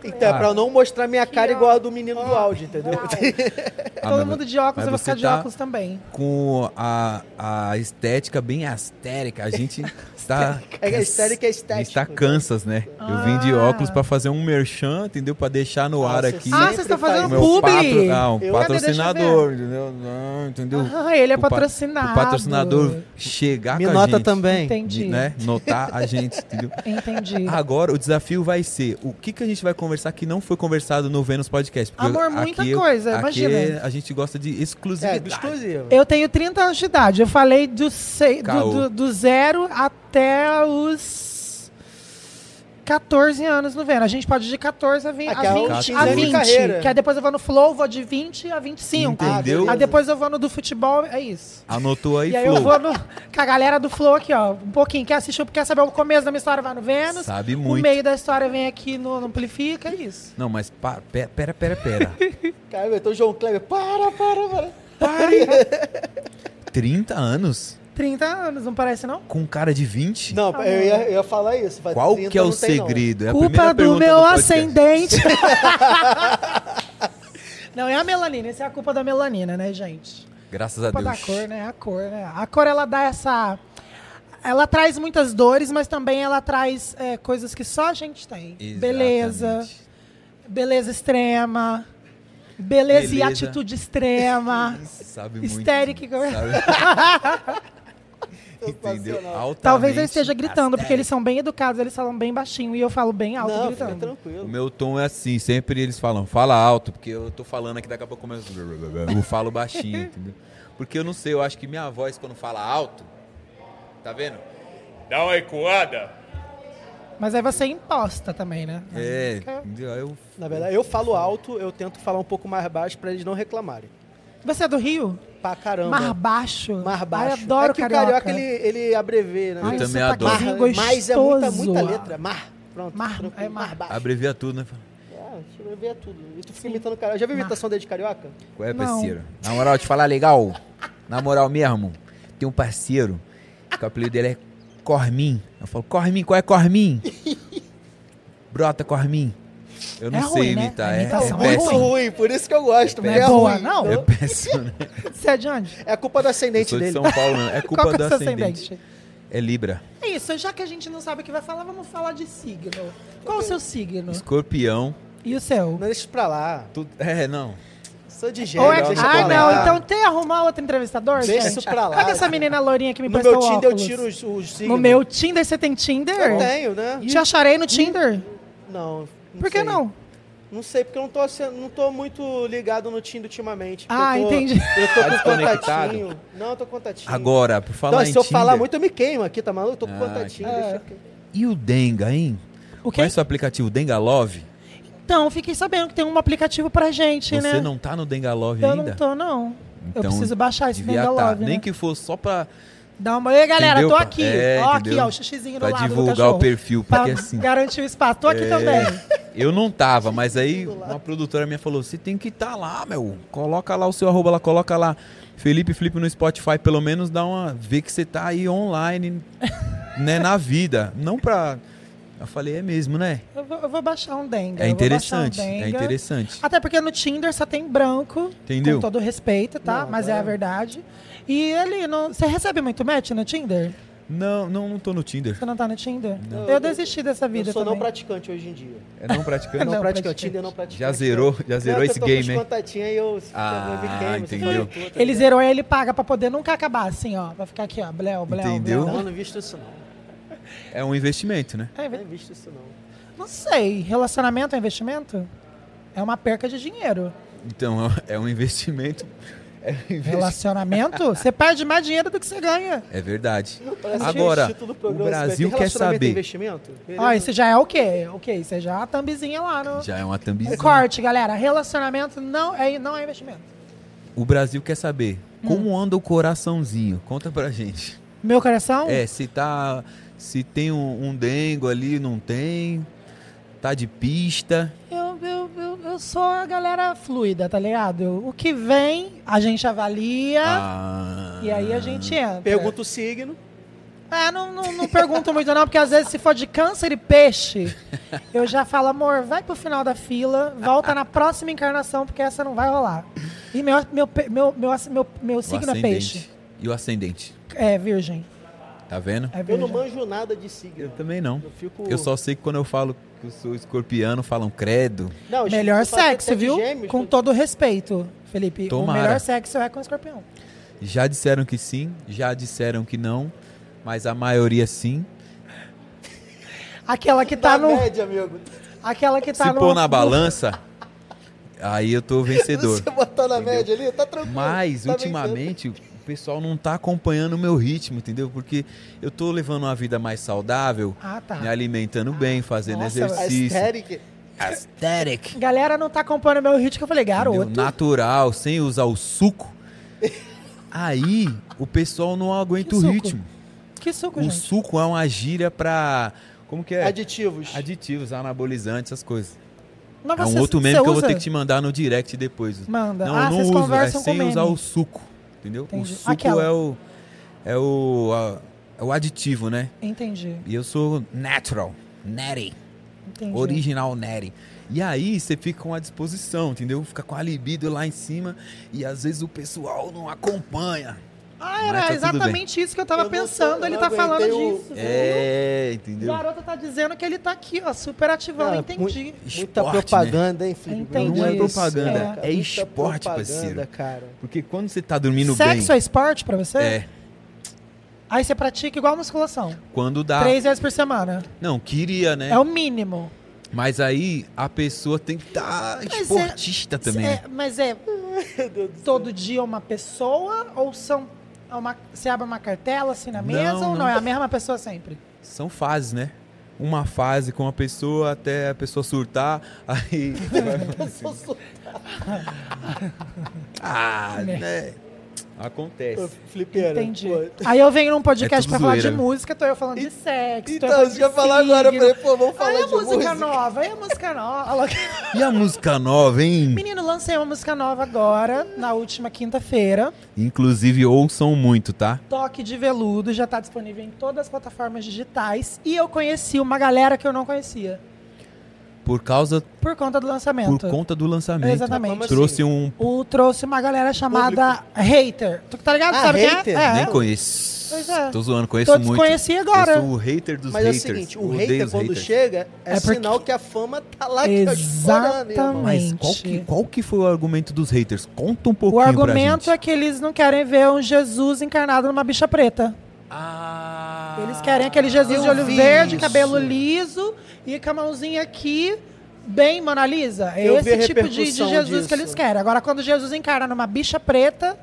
Então, é pra eu não mostrar minha cara igual a do menino do áudio, entendeu? ah, Todo mas- mundo de óculos, mas eu vou você ficar de tá óculos também. Com a, a estética bem astérica, a gente está. É que a estética é A gente estético. tá Kansas, né? Eu vim de Ah. óculos pra fazer um merchan, entendeu? Pra deixar no ar Nossa, aqui. Ah, vocês estão faz fazendo meu publi? patro, ah, um Eu- patrocinador, entendeu? Não, entendeu? Ah, ele é O pa- patrocinado. O patrocinador chegar Me com a nota gente, também. Entendi. né? Notar a gente, entendeu? Entendi. Agora o desafio vai ser o que, que a gente vai conversar que não foi conversado no Vênus Podcast. Porque Amor, muita aqui coisa, aqui imagina. a gente gosta de É, exclusividade. exclusivo. Eu tenho 30 anos de idade. Eu falei do, sei, do, do, do zero até os 14 anos no Vênus. A gente pode ir de 14 a 20. Ah, que a é 20, uns a 15 anos de 20 carreira. que aí depois eu vou no Flow, vou de 20 a 25. Entendeu? Ah, Aí depois eu vou no do futebol, é isso. Anotou aí, e aí Flow. eu vou no, com a galera do Flow aqui, ó. Um pouquinho. Quer assistir, quer saber o começo da minha história, vai no Vênus. Sabe O muito. meio da história vem aqui no, no Amplifica, é isso. Não, mas pa- pe- pera, pera, pera. Cara, então o João Kleber, para, para, para. Pare! 30 anos? 30 anos, não parece não? Com um cara de 20? Não, eu ia, eu ia falar isso. faz Qual 30 que é o não. segredo? É a Culpa do meu podcast. ascendente. Não, é a melanina. Isso é a culpa da melanina, né, gente? Graças a culpa Deus. da cor, né? A cor, né? A cor, ela dá essa... Ela traz muitas dores, mas também ela traz é, coisas que só a gente tem. Beleza, Exatamente. beleza extrema, beleza, e Beleza. atitude extrema, Sabe muito. histérica. Sabe? Entendeu? Altamente Talvez eu esteja gritando, porque eles são bem educados, eles falam bem baixinho e eu falo bem alto Não, fica gritando. O tranquilo. meu tom é assim, sempre eles falam, fala alto, porque eu tô falando aqui, daqui a pouco eu começo. Eu falo baixinho, entendeu? Porque eu não sei, eu acho que minha voz, quando fala alto, tá vendo? Dá uma ecoada. Mas aí você imposta também, né? É, Fica- eu. Na verdade, eu falo alto, eu tento falar um pouco mais baixo pra eles não reclamarem. Você é do Rio? Pra caramba. Mar baixo. Mais baixo. Ai, adoro é que carioca. o carioca, ele, ele abrevia, né? Eu Ai, também sotaquezinho adoro. Mar, mais é muita, muita letra. Mar. Pronto. Mar- tranquilo. é mar. baixo. Abrevia tudo, né? É, eu ver tudo. E tu fica imitando cara. Já viu a imitação dele de carioca? Qual é, Não. parceiro? Na moral, te falar legal. Na moral mesmo, tem um parceiro que o apelido dele é Cormin. Eu falo, Cormin, qual é Cormin? Brota, Cormin. Eu não É sei ruim, né? imitar, A é, é é Muito péssimo. ruim, por isso que eu gosto. Não porque é boa, ruim. não? É péssimo, né? Você é de onde? É a culpa do Eu ascendente sou de dele. São Paulo, né? É Qual culpa que é do o seu ascendente. ascendente? É Libra. É isso, já que a gente não sabe o que vai falar, vamos falar de signo. Qual o seu signo? Escorpião. E o seu? Não deixa pra lá. Tudo... É, não. Sou de gênero, é... Ah, não, lá. então tem arrumar outro entrevistador, Deixa gente? isso pra lá. Cadê essa menina lourinha que me No prestou meu Tinder eu óculos? tiro os, os signos. No meu Tinder você tem Tinder? Eu tenho, né? Te acharei no Tinder? Não. Não Por que sei. não? Não sei, porque eu não tô, sendo- não tô muito ligado no Tinder ultimamente. Ah, eu tô, entendi. Eu tô Tá com desconectado? contatinho. Não, eu tô com contatinho. Agora, por falar Não, em se eu Tinder... falar muito, eu me queimo aqui, tá maluco? Eu tô com Ah, contatinho. É. eu... E o Denga, hein? O quê? Conhece o aplicativo Denga Love? Então, fiquei sabendo que tem um aplicativo pra gente, Você né? não tá no Denga Love Eu ainda? não tô, não. eu Então, preciso baixar esse Denga tá. Love, Nem né? que fosse só pra, Dá uma... Ei, galera, Entendeu, tô aqui. É, ó, aqui, ó, o xixizinho do lado do divulgar cachorro. o perfil. Pra Porque assim, garantir o espaço. Tô aqui É. também. eu não tava, mas aí uma produtora minha falou, você tem que estar lá, meu. Coloca lá o seu arroba lá, coloca lá Felipe Felipe no Spotify, pelo menos dá uma... Vê que você tá aí online, né, na vida. Não pra... Eu falei, é mesmo, né? Eu vou, eu vou baixar um Denga. É baixar um interessante, é interessante. Até porque no Tinder só tem branco. Entendeu? Com todo respeito, tá? Não, Mas é é. a verdade. E ali, não... você recebe muito match no Tinder? Não, não, não tô no Tinder. Você não tá no Tinder? Não. Eu desisti dessa vida Eu sou também. não praticante hoje em dia. É não praticante? Não, Não praticante. Tinder não praticante. Já zerou, já zerou esse game, hein? hein? contatinhos aí eu, Ah, eu entendeu. tudo, tá Ele ligado? zerou e ele paga pra poder nunca acabar, assim, ó. Vai ficar aqui, ó. Bleu, bleu, Entendeu? bleu. Não, não visto isso não. É um investimento, né? É, Não visto isso não. não sei. Relacionamento é investimento? É uma perca de dinheiro. Então, é um investimento. É, um Relacionamento, você perde mais dinheiro do que você ganha. é verdade. Parece Agora, título do o programa, Brasil tem quer é saber. investimento? Ó, isso já é o quê? O quê? Isso é já a thumbzinha lá no... Já é uma thumbzinha. Corte, galera. Relacionamento não é, não é investimento. O Brasil quer saber Hum. como anda o coraçãozinho. Conta pra gente. Meu coração? É, se tá. Se tem um, um dengo ali, não tem. Tá de pista. Eu, eu, eu, eu sou a galera fluida, tá ligado? Eu- o que vem, a gente avalia Ah, e aí a gente entra. Pergunta o signo. É, não, não, não pergunto muito não, porque às vezes se for de câncer e peixe, eu já falo, amor, vai pro final da fila, volta na próxima encarnação, porque essa não vai rolar. E meu, meu, meu, meu, meu, meu signo é peixe. E o ascendente? É virgem. Tá vendo? É Eu não virgem. manjo nada de signo. Eu também não. Eu fico. Eu só sei que quando eu falo que eu sou escorpiano, falam credo. Não, Melhor sexo, sete viu? gêmeos, Com todo respeito, Felipe. Tomara. O melhor sexo é com escorpião. Já disseram que sim, já disseram que não, mas a maioria sim. Aquela que Da tá no. média, amigo. Aquela que tá Se no. pôr na balança, aí eu tô vencedor. Você botar na Entendeu? média ali, tá tranquilo. Mas, tá ultimamente, o pessoal não tá acompanhando o meu ritmo, entendeu? Porque eu tô levando uma vida mais saudável, Ah, tá. me alimentando bem, fazendo Nossa, exercício. Aesthetic. Aesthetic. Galera não tá acompanhando meu ritmo, que eu falei, entendeu? garoto. Natural, sem usar o suco. Aí, o pessoal não aguenta o ritmo. Que suco, O gente. suco é uma gíria pra... Como que é? Aditivos. Aditivos, anabolizantes, essas coisas. Não, É um você- outro meme que eu vou ter que te mandar no direct depois. Manda. Não, ah, eu não vocês uso, é conversam sem usar o suco. Entendeu? Entendi. O suco Aquela. é o. É o. a- é o aditivo, né? Entendi, E eu sou natural, natty, entendi. original natty. E aí você fica com a disposição, entendeu? Fica com a libido lá em cima e às vezes o pessoal não acompanha. Ah, era tá exatamente isso que eu tava Eu pensando. tô- ele tá falando aguentei o- disso. É, O entendeu? garoto tá dizendo que ele tá aqui, ó, super ativão. Ah, entendi. Muita Esporte, propaganda, hein, filho? Entendi. Não é propaganda, É. é, esporte, propaganda, parceiro. cara. Porque quando você tá dormindo Sexo bem. é esporte pra você? É, Aí você pratica igual musculação. quando dá. Três vezes por semana. Não, queria, né? É o mínimo. Mas aí a pessoa tem que estar Mas esportista é- também. é- né? mas é todo dia uma pessoa ou são é uma, você abre uma cartela assim na mesa Não, ou não? não. É a mesma pessoa sempre? São fases, né? Uma fase com a pessoa até a pessoa surtar, aí. você vai- ah, né? Acontece. Flipeira. Entendi. pô. Aí eu venho num É podcast tudo pra falar zoeira, de né? música, tô eu falando de sexo. Então, falando você ia de falar agora, eu falei, pô, vamos falar Aí a de música música. nova, aí a música nova. E a música nova, hein? Menino, lancei uma música nova agora, na última quinta-feira. Inclusive, ouçam muito, tá? Toque de Veludo, já tá disponível em todas as plataformas digitais. E eu conheci uma galera que eu não conhecia, Por causa, por conta do lançamento. por conta do lançamento. Exatamente. Como Trouxe um. O trouxe uma galera chamada Hater. Tu tá ligado? Ah, Sabe quem Hater? é? É. Nem conheço. Pois é. Tô zoando, conheço Tô muito. desconheci agora. Eu sou o hater dos Mas é o haters. seguinte, o hater quando haters. chega é, É porque- sinal que a fama tá lá que explorando, irmão. Mas qual que, qual que foi o argumento dos haters? Conta um O pouquinho pra argumento gente. é que eles não querem ver um Jesus encarnado numa bicha preta. Ah, Eles querem aquele Jesus de olho verde, isso. cabelo liso e com a mãozinha aqui, bem Mona Lisa. É Eu esse tipo de, de Jesus disso. que eles querem. Agora, quando Jesus encarna numa bicha preta,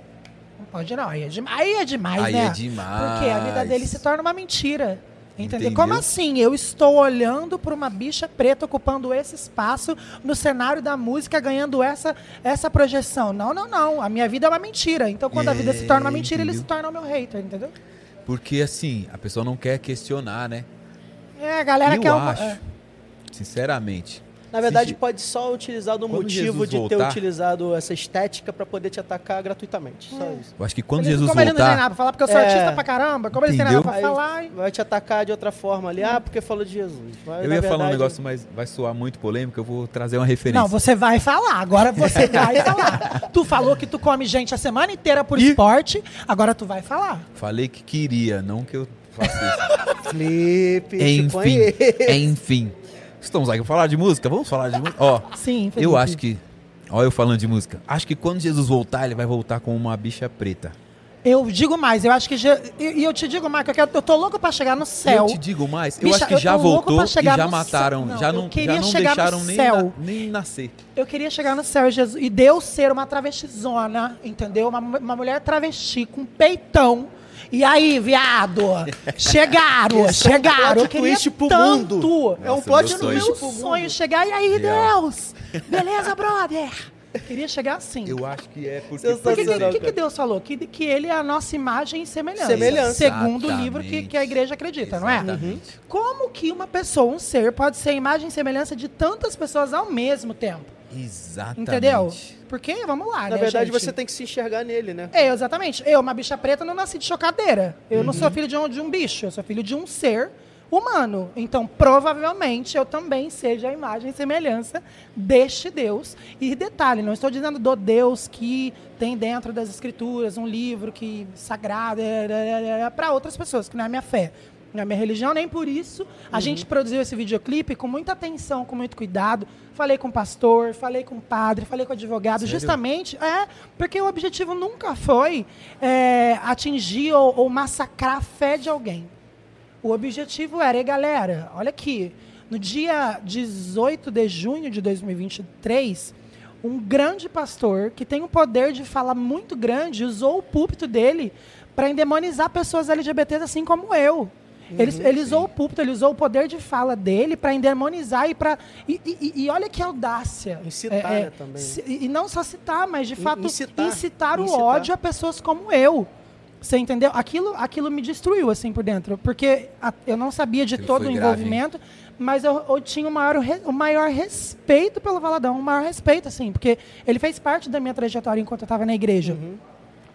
não pode não. Aí é, dem- aí é demais, Aí né? é demais. Porque a vida dele se torna uma mentira. Entendeu? Entendeu? Como assim? Eu estou olhando para uma bicha preta ocupando esse espaço no cenário da música, ganhando essa, essa projeção. Não, não, não. A minha vida é uma mentira. Então, quando a vida se torna uma É, mentira, ele se entendeu? torna o meu hater, entendeu? Porque assim, a pessoa não quer questionar, né? É, a galera eu quer uma- acho, é. Sinceramente. Na verdade, Se- pode só utilizar do Quando motivo Jesus de ter voltar- utilizado essa estética pra poder te atacar gratuitamente. Só isso. Eu acho que quando Jesus como ele não tem voltar, nada pra falar, porque eu sou É. artista pra caramba, como ele não tem nada Entendeu? pra Aí falar. hein? vai te atacar de outra forma ali. Ah, porque falou de Jesus. Mas, eu ia falar um verdade, negócio, mas vai soar muito polêmico, eu vou trazer uma referência. Não, você vai falar, agora você vai falar. Tu falou que tu come gente a semana inteira por Ih. esporte, agora tu vai falar. Falei que queria, não que eu faça isso. Felipe, te enfim, enfim. Estamos aqui pra falar de música? Vamos falar de música? Ó, Sim, Felipe. eu acho que... Ó, eu falando de música. Acho que quando Jesus voltar, ele vai voltar com uma bicha preta. Eu digo mais, eu acho que. je- E eu te digo mais, que eu, quero- eu tô louco pra chegar no céu. Eu te digo mais, eu Bicha, acho que eu já voltou e já mataram. Não, já não, já não chegar no deixaram nem, céu. na- nem nascer. Eu queria chegar no céu e, Jesus, e Deus ser uma travestizona, entendeu? Uma, uma mulher travesti com peitão. E aí, viado? Chegaram, Esse é um chegaram. plot eu queria twist pro tanto. mundo. É um plot meu sonho. twist Meu pro mundo. sonho chegar. E aí, Real. Deus? Beleza, brother? Queria chegar assim. Eu acho que é porque... O que, que, que. Deus falou? Que, que ele é a nossa imagem e semelhança. Semelhança. Segundo o Exatamente. livro que, que a igreja acredita, não é? Exatamente. Como que uma pessoa, um ser, pode ser imagem e semelhança de tantas pessoas ao mesmo tempo? Exatamente. Entendeu? Porque, vamos lá, Na né, verdade, gente? você tem que se enxergar nele, né? É, exatamente. Eu, uma bicha preta, não nasci de chocadeira. Eu não Uhum. sou filho de um, de um bicho, eu sou filho de um ser humano. Então, provavelmente, eu também seja a imagem e semelhança deste Deus. E detalhe, não estou dizendo do Deus que tem dentro das escrituras um livro que sagrado é, para outras pessoas, que não é a minha fé. Não é a minha religião, nem por isso. A gente produziu esse videoclipe com muita atenção, com muito cuidado. Falei com o pastor, falei com o padre, falei com o advogado. Sério? Justamente, é, porque o objetivo nunca foi é, atingir ou, ou massacrar a fé de alguém. O objetivo era, e galera, olha aqui, no dia 18 de junho de 2023, um grande pastor que tem um poder de fala muito grande usou o púlpito dele para endemonizar pessoas LGBTs assim como eu. Ele, ele usou o púlpito, ele usou o poder de fala dele para endemonizar e para. E, e- e olha que audácia. Incitar, É, é, né, também. se- E, não só citar, mas de In- fato incitar. incitar, o Incitar. ódio a pessoas como eu. Você entendeu? Aquilo, aquilo me destruiu, assim, por dentro. Porque a- eu não sabia de Aquilo todo o grave, envolvimento, mas eu, eu tinha o maior, re- o maior respeito pelo Valadão, o maior respeito, assim, porque ele fez parte da minha trajetória enquanto eu estava na igreja. Uhum.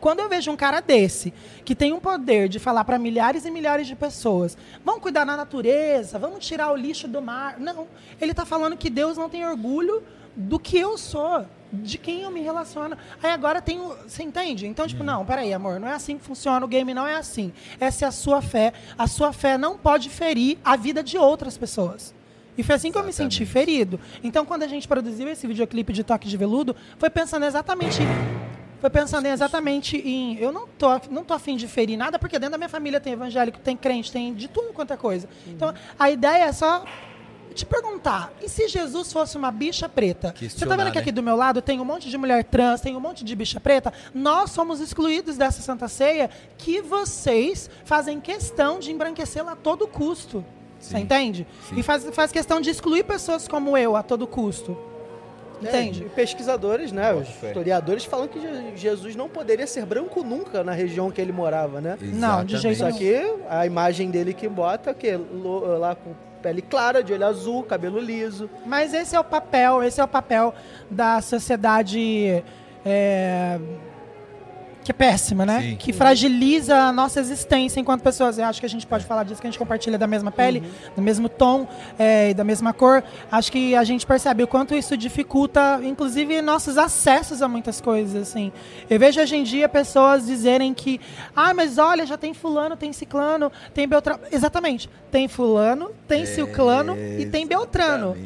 Quando eu vejo um cara desse, que tem um poder de falar para milhares e milhares de pessoas, vamos cuidar da natureza, vamos tirar o lixo do mar. Não, ele está falando que Deus não tem orgulho do que eu sou, de quem eu me relaciono. Aí agora tem o. Você entende? Então, tipo, não, peraí, amor, não é assim que funciona, o game não é assim. Essa é a sua fé. A sua fé não pode ferir a vida de outras pessoas. E foi assim que eu me senti Exatamente. ferido. Então, quando a gente produziu esse videoclipe de Toque de Veludo, foi pensando exatamente foi pensando em exatamente em. Eu não tô, não tô afim de ferir nada, porque dentro da minha família tem evangélico, tem crente, tem de tudo quanto é coisa. Então, a ideia é só te perguntar: e se Jesus fosse uma bicha preta? Você tá vendo que né? aqui do meu lado tem um monte de mulher trans, tem um monte de bicha preta? Nós somos excluídos dessa Santa Ceia que vocês fazem questão de embranquecê-la a todo custo. Você Sim. entende? Sim. E faz, faz questão de excluir pessoas como eu a todo custo. Entende? E pesquisadores, né? Os historiadores falam que Je- Jesus não poderia ser branco nunca na região que ele morava, né? Não, de jeito Só nenhum. que a imagem dele que bota, que lá com pele clara, de olho azul, cabelo liso. Mas esse é o papel, esse é o papel da sociedade é, que é péssima, né? Sim. Que fragiliza a nossa existência enquanto pessoas. Eu acho que a gente pode falar disso, que a gente compartilha da mesma pele, do mesmo tom é, e da mesma cor. Acho que a gente percebe o quanto isso dificulta, inclusive, nossos acessos a muitas coisas, assim. Eu vejo hoje em dia pessoas dizerem que, ah, mas olha, já tem fulano, tem ciclano, tem Beltrano. Exatamente. Tem fulano, tem ciclano e tem Beltrano.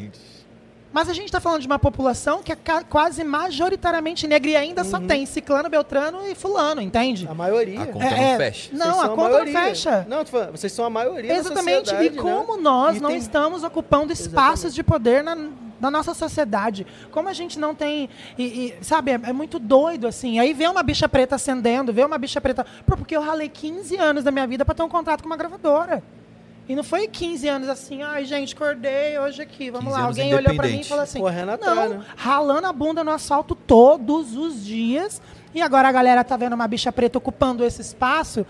Exatamente. Mas a gente está falando de uma população que é quase majoritariamente negra e ainda só tem ciclano, beltrano e fulano, entende? A maioria. A conta É, não é, fecha. Não, a são conta maioria. não fecha. Não, falando, vocês são a maioria Exatamente. E né? como nós E não tem- estamos ocupando espaços de poder na, na nossa sociedade. Como a gente não tem. E, e, sabe, é, é muito doido, assim. Aí vê uma bicha preta acendendo, vê uma bicha preta. Pô, porque eu ralei 15 anos da minha vida para ter um contrato com uma gravadora. E não foi 15 anos assim, ai gente, acordei hoje aqui, vamos 15 lá. Alguém olhou pra mim e falou assim: Correndo atrás, não, né? ralando a bunda no asfalto todos os dias. E agora a galera tá vendo uma bicha preta ocupando esse espaço.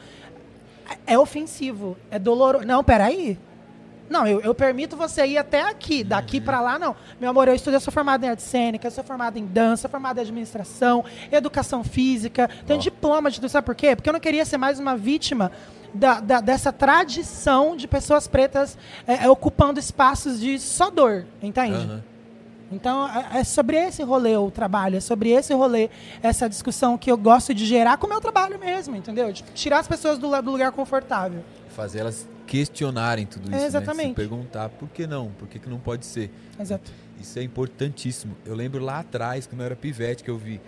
É ofensivo, é doloroso. Não, peraí. Não, eu, eu permito você ir até aqui, daqui pra lá não. Meu amor, eu estudo, eu sou formada em arte cênica, eu sou formada em dança, sou formada em administração, educação física, tenho diploma de tudo, sabe por quê? Porque eu não queria ser mais uma vítima da, da- dessa tradição de pessoas pretas é, é, ocupando espaços de só dor, entende? Aham. Então, é é sobre esse rolê o trabalho, é sobre esse rolê, essa discussão que eu gosto de gerar com o meu trabalho mesmo, entendeu? De tirar as pessoas do, do lugar confortável. Fazer elas questionarem tudo isso, né? Exatamente. Se perguntar por que não, por que, que não pode ser. Exato. Isso é importantíssimo. Eu lembro lá atrás, quando eu era pivete, que eu vi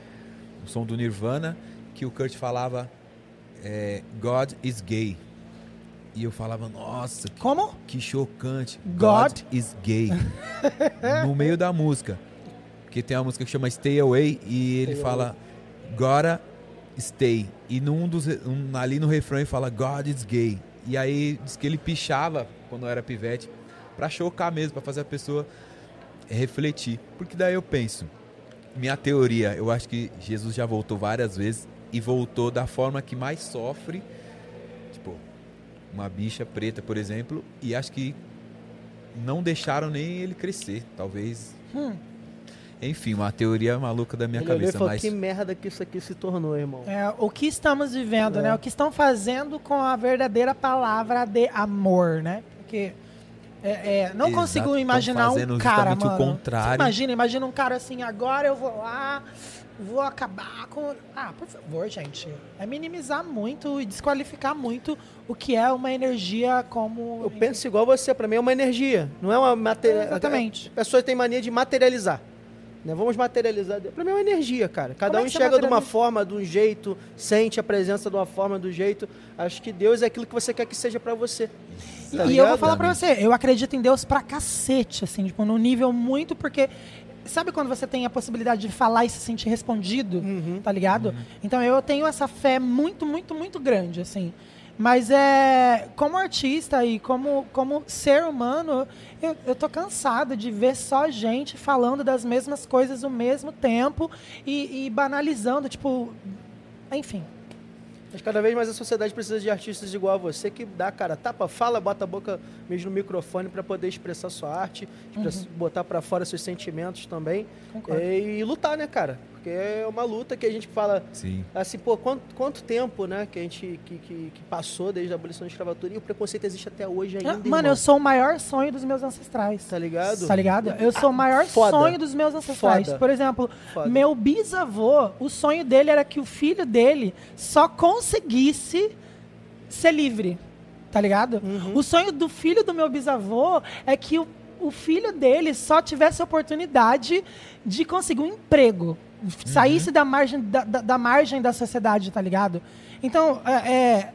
o som do Nirvana, que o Kurt falava é, God is gay. E eu falava, nossa, que, Como? que chocante. God? is gay. no meio da música. Porque tem uma música que chama Stay Away e ele fala Gotta Stay. E num dos, um- ali no refrão ele fala God is gay. E aí diz que ele pichava quando eu era pivete pra chocar mesmo, pra fazer a pessoa refletir. Porque daí eu penso, minha teoria, eu acho que Jesus já voltou várias vezes e voltou da forma que mais sofre, tipo, uma bicha preta, por exemplo, e acho que não deixaram nem ele crescer, talvez. Hum. Enfim, uma teoria maluca da minha Ele cabeça, falou, mas que merda que isso aqui se tornou, irmão. É, o que estamos vivendo, É. né? O que estão fazendo com a verdadeira palavra de amor, né? Porque é, é, não Exato, consigo imaginar um cara, justamente o mano. contrário. Você imagina, imagina um cara assim, agora eu vou lá, vou acabar com... Ah, por favor, gente. É minimizar muito e desqualificar muito o que é uma energia como... Eu penso igual você, pra mim é uma energia, não é uma matéria. Exatamente. A pessoa tem mania de materializar. Né? Vamos materializar. Pra mim é uma energia, cara. Cada é um enxerga de uma forma, de um jeito, sente a presença de uma forma, do jeito. Acho que Deus é aquilo que você quer que seja pra você. E Tá eu vou ligado? falar pra você, eu acredito em Deus pra cacete, assim, tipo, num nível muito, porque. Sabe quando você tem a possibilidade de falar e se sentir respondido? Uhum. Tá ligado? Então eu tenho essa fé muito, muito, muito grande, assim. Mas é. Como artista e como, como ser humano, eu, eu tô cansado de ver só gente falando das mesmas coisas ao mesmo tempo e, e banalizando, tipo. Enfim. Mas cada vez mais a sociedade precisa de artistas igual a você que dá cara, tapa, fala, bota a boca mesmo no microfone pra poder expressar sua arte, express- botar pra fora seus sentimentos também. É, e lutar, né, cara? Porque é uma luta que a gente fala sim. assim, pô, quanto, quanto tempo, né, que a gente que, que, que passou desde a abolição da escravatura e o preconceito existe até hoje ainda, Ah, Mano, irmão. eu sou o maior sonho dos meus ancestrais. Tá ligado? Tá ligado? Eu sou o maior Foda. sonho dos meus ancestrais. Foda. Por exemplo, Foda. meu bisavô, o sonho dele era que o filho dele só conseguisse ser livre. Tá ligado? Uhum. O sonho do filho do meu bisavô é que o, o filho dele só tivesse a oportunidade de conseguir um emprego. Saísse da margem da, da- da margem da sociedade, tá ligado? Então, é, é,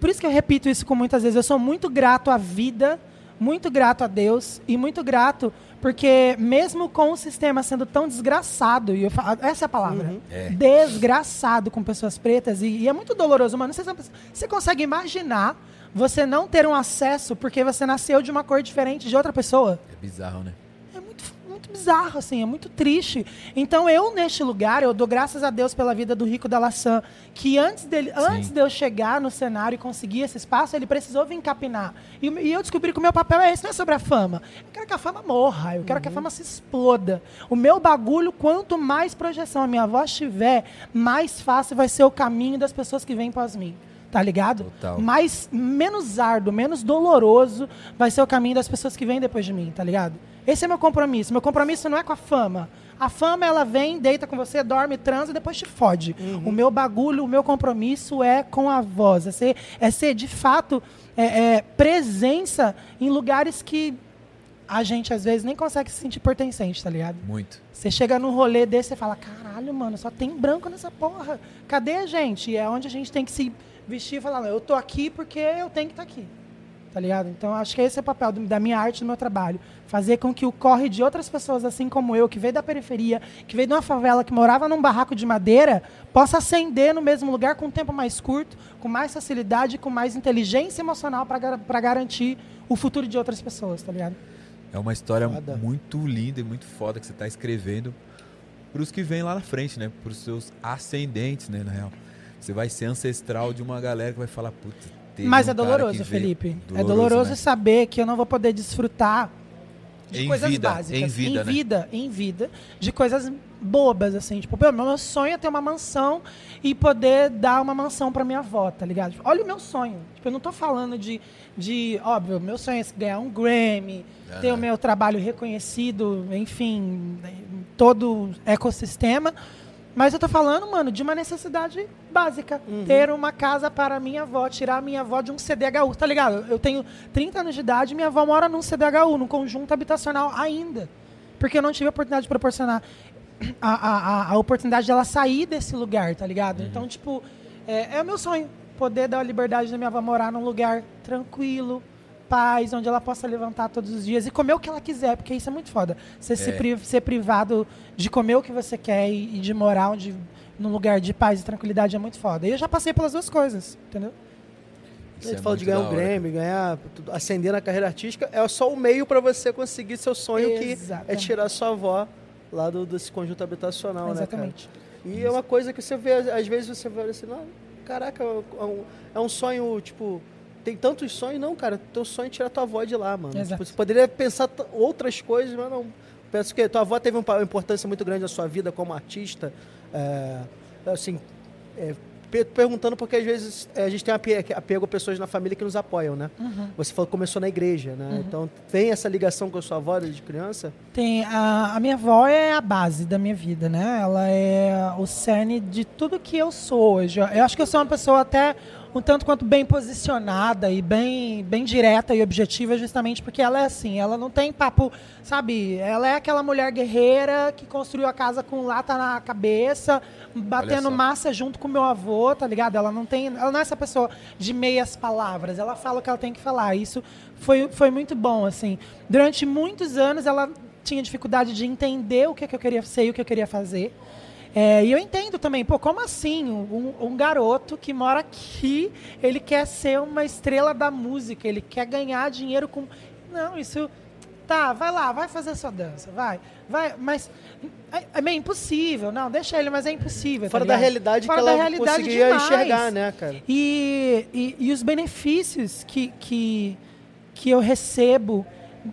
por isso que eu repito isso com muitas vezes. Eu sou muito grato à vida, muito grato a Deus e muito grato porque mesmo com o sistema sendo tão desgraçado, e eu fa- essa é a palavra, É. desgraçado com pessoas pretas, e, e é muito doloroso, mano. Você, você consegue imaginar você não ter um acesso porque você nasceu de uma cor diferente de outra pessoa? É bizarro, né? É muito, muito muito bizarro, assim, é muito triste. Então eu, neste lugar, eu dou graças a Deus pela vida do Rico da Laçã, que antes, dele, antes de eu chegar no cenário e conseguir esse espaço, ele precisou vir capinar. E, e eu descobri que o meu papel é esse, não é sobre a fama. Eu quero que a fama morra, eu quero que a fama se exploda. O meu bagulho, quanto mais projeção a minha voz tiver, mais fácil vai ser o caminho das pessoas que vêm após mim. Tá ligado? Total. Mais, menos árduo, menos doloroso vai ser o caminho das pessoas que vêm depois de mim, tá ligado? Esse é meu compromisso. Meu compromisso não é com a fama. A fama, ela vem, deita com você, dorme, transa e depois te fode. O meu bagulho, o meu compromisso é com a voz. É ser, é ser de fato, é, é, presença em lugares que a gente, às vezes, nem consegue se sentir pertencente, tá ligado? Muito. Você chega num rolê desse e fala, caralho, mano, só tem branco nessa porra. Cadê a gente? E é onde a gente tem que se vestir e falar, não, eu tô aqui porque eu tenho que estar aqui. Tá ligado? Então acho que esse é o papel do- da minha arte, do meu trabalho. Fazer com que o corre de outras pessoas, assim como eu, que veio da periferia, que veio de uma favela, que morava num barraco de madeira, possa ascender no mesmo lugar com um tempo mais curto, com mais facilidade, com mais inteligência emocional para garantir o futuro de outras pessoas, tá ligado? É uma história Foda. muito linda e muito foda que você está escrevendo para os que vêm lá na frente, né? Para os seus ascendentes, né? Na real. Você vai ser ancestral de uma galera que vai falar, teve Mas um é doloroso, que veio." Felipe. é doloroso né? saber que eu não vou poder desfrutar de Em coisas vida, básicas. em vida, em né? vida, em vida, de coisas bobas, assim. Tipo, pô, meu sonho é ter uma mansão e poder dar uma mansão pra minha avó, tá ligado? Tipo, olha o meu sonho. Tipo, eu não tô falando de, de óbvio, meu sonho é ganhar um Grammy, ter o meu trabalho reconhecido, enfim, todo o ecossistema. Mas eu tô falando, mano, de uma necessidade básica. Ter uma casa para minha avó, tirar a minha avó de um CDHU, tá ligado? Eu tenho 30 anos de idade e minha avó mora num CDHU, num conjunto habitacional ainda. Porque eu não tive a oportunidade de proporcionar a, a, a, oportunidade dela sair desse lugar, tá ligado? Então, tipo, é, é o meu sonho. Poder dar a liberdade da minha avó morar num lugar tranquilo, paz, onde ela possa levantar todos os dias e comer o que ela quiser, porque isso é muito foda. Você se É. pri- ser privado de comer o que você quer e, e de morar onde, num lugar de paz e tranquilidade é muito foda. E eu já passei pelas duas coisas, entendeu? Isso a gente é falou de ganhar um Grammy, ganhar, tudo, ascender na carreira artística, é só o meio para você conseguir seu sonho, que é Exatamente. tirar sua avó lá do, desse conjunto habitacional, Exatamente. né, cara? E é uma coisa que você vê, às vezes você vê assim, não, caraca, é um, é um sonho, tipo, tem tantos sonhos, não, cara, teu sonho é tirar tua avó de lá, mano. Tipo, você poderia pensar outras coisas, mas não. Penso que tua avó teve um uma importância muito grande na sua vida como artista, é, assim, é, pe- perguntando porque às vezes é, a gente tem ape- apego a pessoas na família que nos apoiam, né? Uhum. Você falou que começou na igreja, né? Então tem essa ligação com a sua avó desde criança? Tem a, a minha avó é a base da minha vida, né? Ela é o cerne de tudo que eu sou hoje. Eu acho que eu sou uma pessoa até um tanto quanto bem posicionada e bem, bem direta e objetiva, justamente porque ela é assim. Ela não tem papo, sabe? Ela é aquela mulher guerreira que construiu a casa com lata na cabeça, batendo massa junto com meu avô, tá ligado? Ela não tem, ela não é essa pessoa de meias palavras. Ela fala o que ela tem que falar. Isso foi, foi muito bom, assim. Durante muitos anos ela tinha dificuldade de entender o que, que eu queria ser e o que eu queria fazer. É, e eu entendo também, pô, como assim? Um, um garoto que mora aqui, ele quer ser uma estrela da música, ele quer ganhar dinheiro com. Não, isso. Tá, vai lá, vai fazer sua dança, vai. vai mas é, é meio impossível. Não, deixa ele, mas é impossível. tá Fora da ligado? realidade Fora que da ela realidade conseguia demais. enxergar, né, cara? E, e, e os benefícios que, que, que eu recebo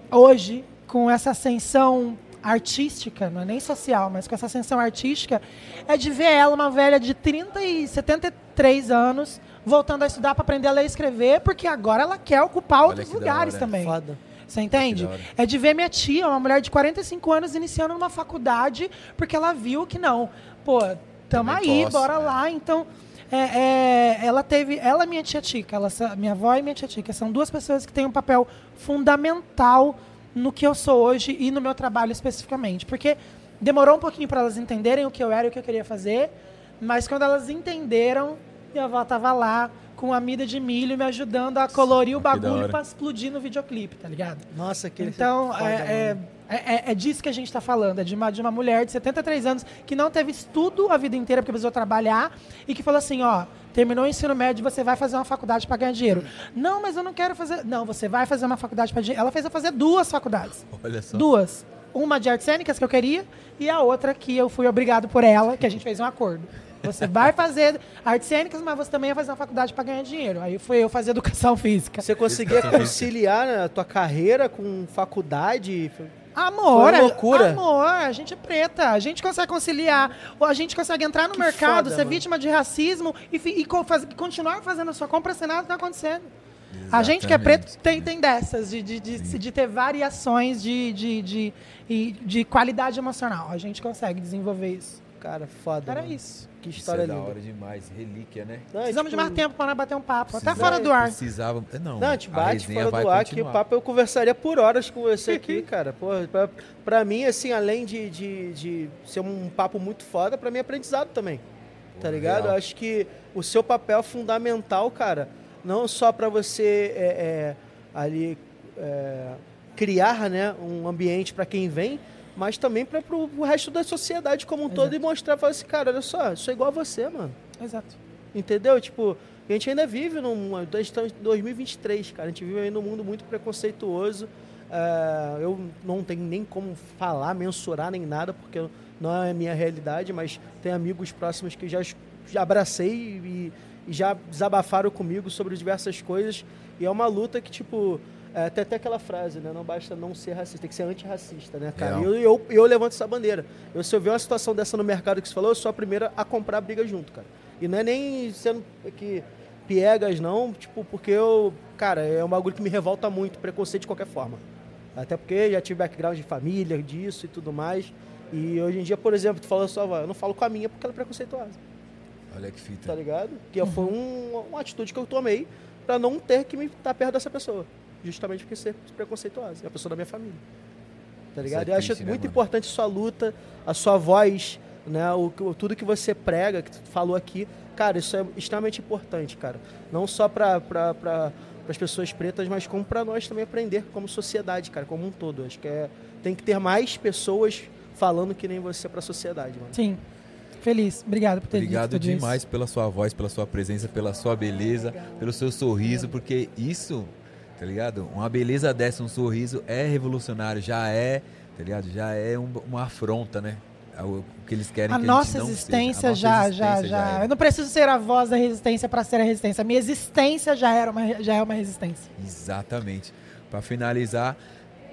hoje com essa ascensão artística, não é nem social, mas com essa ascensão artística, é de ver ela, uma velha de 30 e 73 anos, voltando a estudar para aprender a ler e escrever, porque agora ela quer ocupar outros que da lugares hora. também. Foda. Você entende? É de ver minha tia, uma mulher de 45 anos, iniciando numa faculdade, porque ela viu que não. Pô, tamo Também aí, posso, bora né? lá. Então, é, é, ela teve. Ela e minha tia Tica, ela, minha avó e minha tia Tica, são duas pessoas que têm um papel fundamental no que eu sou hoje e no meu trabalho especificamente. Porque demorou um pouquinho para elas entenderem o que eu era e o que eu queria fazer, mas quando elas entenderam, minha avó tava lá com a mida de milho me ajudando a colorir o bagulho para explodir no videoclipe, tá ligado? Nossa, que Então, é, é, é, é disso que a gente está falando. É de uma, de uma mulher de 73 anos que não teve estudo a vida inteira porque precisou trabalhar e que falou assim: ó, terminou o ensino médio, você vai fazer uma faculdade para ganhar dinheiro. Não, mas eu não quero fazer. Não, você vai fazer uma faculdade para dinheiro. Ela fez eu fazer duas faculdades. Olha só. Duas. uma de artes cênicas que eu queria e a outra que eu fui obrigado por ela, que a gente fez um acordo. Você vai fazer artes cênicas, mas você também vai fazer uma faculdade para ganhar dinheiro. Aí fui eu fazer educação física. Você conseguia conciliar né, a tua carreira com faculdade? Amor, Foi loucura. amor, a gente é preta, a gente consegue conciliar, a gente consegue entrar no Que mercado, foda, ser mano. vítima de racismo e, e faz- continuar fazendo a sua compra sem nada tá acontecendo. A gente que é preto Exatamente. tem, tem dessas, de, de, de, de ter variações de, de, de, e de qualidade emocional. A gente consegue desenvolver isso. Cara, foda. Era mano. isso. Que Isso história é da linda. hora demais. Relíquia, né? Não, é Precisamos de tipo- mais tempo para bater um papo, até Precisava- fora do ar. Precisava. Não, Não, a gente bate resenha fora do ar que papo eu conversaria por horas com você aqui, cara. Pô, pra, pra mim, assim, além de, de, de ser um papo muito foda, pra mim é aprendizado também. Tá Pô, ligado? real. Eu acho que o seu papel é fundamental, cara. Não só pra você é, é, ali é, criar né, um ambiente pra quem vem, mas também para pro, pro resto da sociedade como um todo e mostrar, falar assim, cara, olha só, sou igual a você, mano. Exato. Entendeu? Tipo, a gente ainda vive num. Nós estamos em 2023, cara. A gente vive aí num mundo muito preconceituoso. É, eu não tenho nem como falar, mensurar nem nada, porque não é a minha realidade, mas tem amigos próximos que já, já abracei e, e já desabafaram comigo sobre diversas coisas. E é uma luta que, tipo. É, tem até aquela frase, né? Não basta não ser racista, tem que ser antirracista, né, cara? E eu, eu, eu levanto essa bandeira. Eu, se eu ver uma situação dessa no mercado que você falou, eu sou a primeira a comprar briga junto, cara. E não é nem sendo que piegas, não, tipo, porque eu, cara, é um bagulho que me revolta muito, preconceito de qualquer forma. Até porque já tive background de família, disso e tudo mais. E hoje em dia, por exemplo, tu falou só, eu não falo com a minha porque ela é preconceituosa, Olha que fita. tá ligado? Que foi um- uma atitude que eu tomei pra não ter que me estar perto dessa pessoa. Justamente porque ser preconceituosa. É a pessoa da minha família. Tá ligado? é eu acho triste, né, muito mano? importante sua luta, a sua voz, né? O, o- tudo que você prega, que tu falou aqui. Cara, isso é extremamente importante, cara. Não só pra, pra, pra, as pessoas pretas, mas como pra nós também aprender como sociedade, cara, como um todo. Acho que é, tem que ter mais pessoas falando que nem você pra sociedade, mano. Sim. Feliz. Obrigado por ter Obrigado dito tudo isso. demais pela sua voz, pela sua presença, pela sua beleza, pelo seu sorriso, porque isso, tá ligado? Uma beleza dessa, um sorriso é revolucionário, já é, tá ligado? Já é um- uma afronta, né? É O, que eles querem A que nossa a existência. A nossa já, existência já, já. é. Eu não preciso ser a voz da resistência para ser a resistência. A minha existência já era uma, já é uma resistência. Exatamente. Pra finalizar,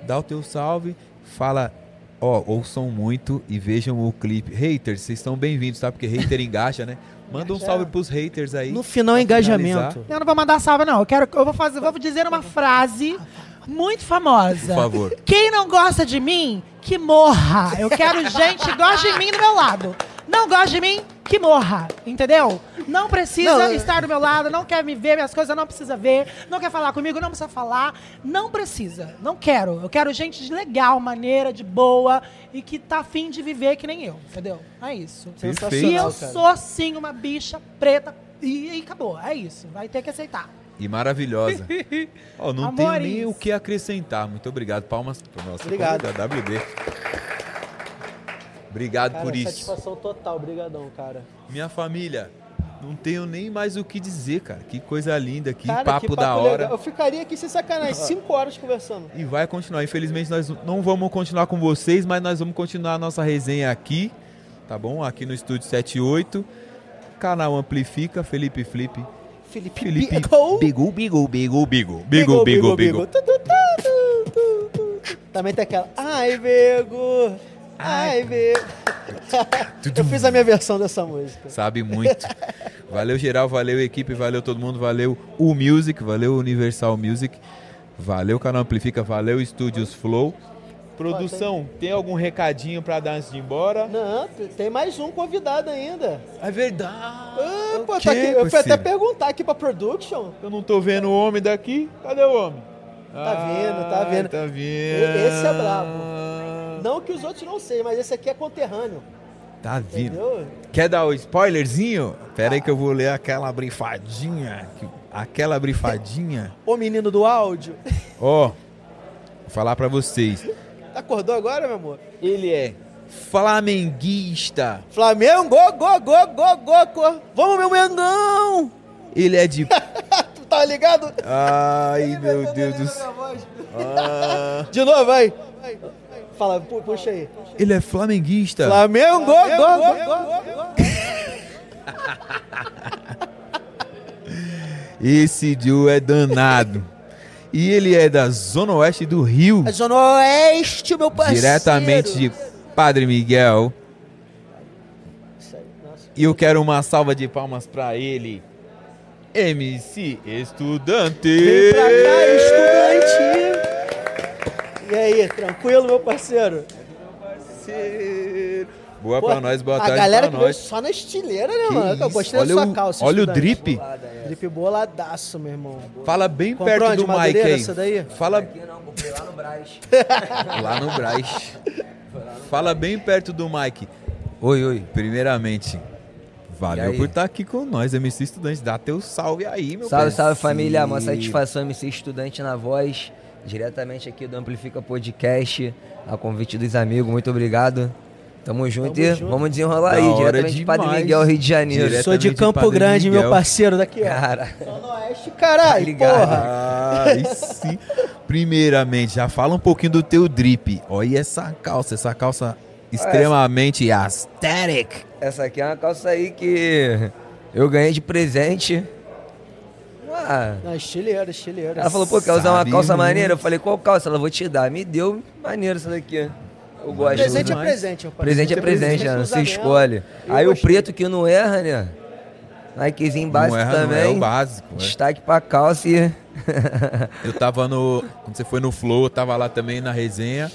dá o teu salve, fala, ó, ouçam muito e vejam o clipe. Haters, vocês estão bem-vindos, tá? Porque hater engaja, né? Manda um salve pros haters aí. No final, engajamento. finalizar. Eu não vou mandar salve, não. Eu quero, eu vou fazer, vou dizer uma frase muito famosa. Por favor. Quem não gosta de mim, que morra. Eu quero gente que gosta de mim do meu lado. Não gosta de mim, que morra. Entendeu? Não precisa Não, eu- estar do meu lado, não quer me ver, minhas coisas não precisa ver, não quer falar comigo, não precisa falar. Não precisa. Não quero. Eu quero gente de legal, maneira, de boa e que tá afim de viver que nem eu. Entendeu? É isso. E eu sou sim uma bicha preta e, e acabou. É isso. Vai ter que aceitar. E maravilhosa. Ó, não Amores. tenho nem o que acrescentar. Muito obrigado. Palmas pro nosso Obrigado. WD. Obrigado Cara, por isso. satisfação total. Obrigadão, cara. Minha família, não tenho nem mais o que dizer, cara. Que coisa linda, que Cara, papo, que da hora. legal. Eu ficaria aqui sem sacanagem, cinco horas conversando. E vai continuar. Infelizmente, nós não vamos continuar com vocês, mas nós vamos continuar a nossa resenha aqui, tá bom? Aqui no Estúdio 78. Canal Amplifica, Felipe Flip. Felipe, Felipe Bigo. Bigu. Tu, tu, tu, tu, tu, tu. Também tem aquela. Ai, Bego. Ai, Bego. Eu fiz a minha versão dessa música. Sabe muito. Valeu, geral. Valeu, equipe. Valeu, todo mundo. Valeu, o Music. Valeu, Universal Music. Valeu, Canal Amplifica. Valeu, Estúdios Flow. Produção, tem algum recadinho pra dar antes de ir embora? Não, tem mais um convidado ainda. É verdade. Ah, pô, tá aqui, eu fui até perguntar aqui pra production. Eu não tô vendo o homem daqui. Cadê o homem? Tá vendo, tá vendo. Tá vendo. Esse é brabo. Não que os outros não sejam, mas esse aqui é conterrâneo. Tá vindo. Entendeu? Quer dar o spoilerzinho? Pera aí que eu vou ler aquela brifadinha. que- Aquela brifadinha. Ô menino do áudio. Ó, vou falar pra vocês. Acordou agora, meu amor? Ele é flamenguista. Flamengo, go, go, go, go, go, go. Vamos, meu Mengão! Ele é de. Tá ligado? Ai, meu Deus do céu. Ah, De novo, vai. Fala, pu- puxa aí. Ele é flamenguista. Flamengo! Go, go, go. Esse Joe é danado. E ele é da Zona Oeste do Rio. A Zona Oeste, meu parceiro. Diretamente de Padre Miguel. E eu quero uma salva de palmas pra ele. MC Estudante. Vem pra cá, estudante. E aí, tranquilo, meu parceiro? Boa Pô, pra nós, boa a tarde galera pra que veio só na estileira, né, Que mano? Eu isso, gostei olha da sua o- calça. olha o estudante. drip. Drip boladaço, meu irmão. Fala bem Comprou perto onde, do Madureira, aí. essa daí? Fala Aqui não, comprei lá no Braz. lá no Braz. Fala bem perto do mic. Oi, oi. Primeiramente, valeu por estar aqui com nós, MC Estudante. Dá teu salve aí, meu Salve, parceiro. salve família. Uma satisfação ser estudante na voz. Diretamente aqui do Amplifica Podcast. A convite dos amigos. Muito obrigado. Tamo junto Tamo e junto. vamos desenrolar Da aí. Diretamente de Padre. Miguel, Rio de Janeiro. Sou de de Campo Padre Grande, meu Miguel. parceiro daqui, ó. Cara, Zona Oeste, caralho, Tá ligado. porra. Ah, aí sim. Primeiramente, já fala um pouquinho do teu drip. Olha essa calça, essa calça extremamente aesthetic. Essa aqui é uma calça aí que eu ganhei de presente. Ah, Não, estileira, estileira. ela falou, pô, quer usar uma calça muito. maneira? Eu falei, qual calça? Ela vou te dar. Me deu maneiro essa daqui. Eu gosto. Presente é presente, parceiro. Presente é presente, né? Você escolhe. Eu Aí o preto que não erra, né? Nikezinho básico não erra, também. não é o básico. é. Destaque pra calça e. Eu tava no. Quando você foi no Flow, eu tava lá também na resenha,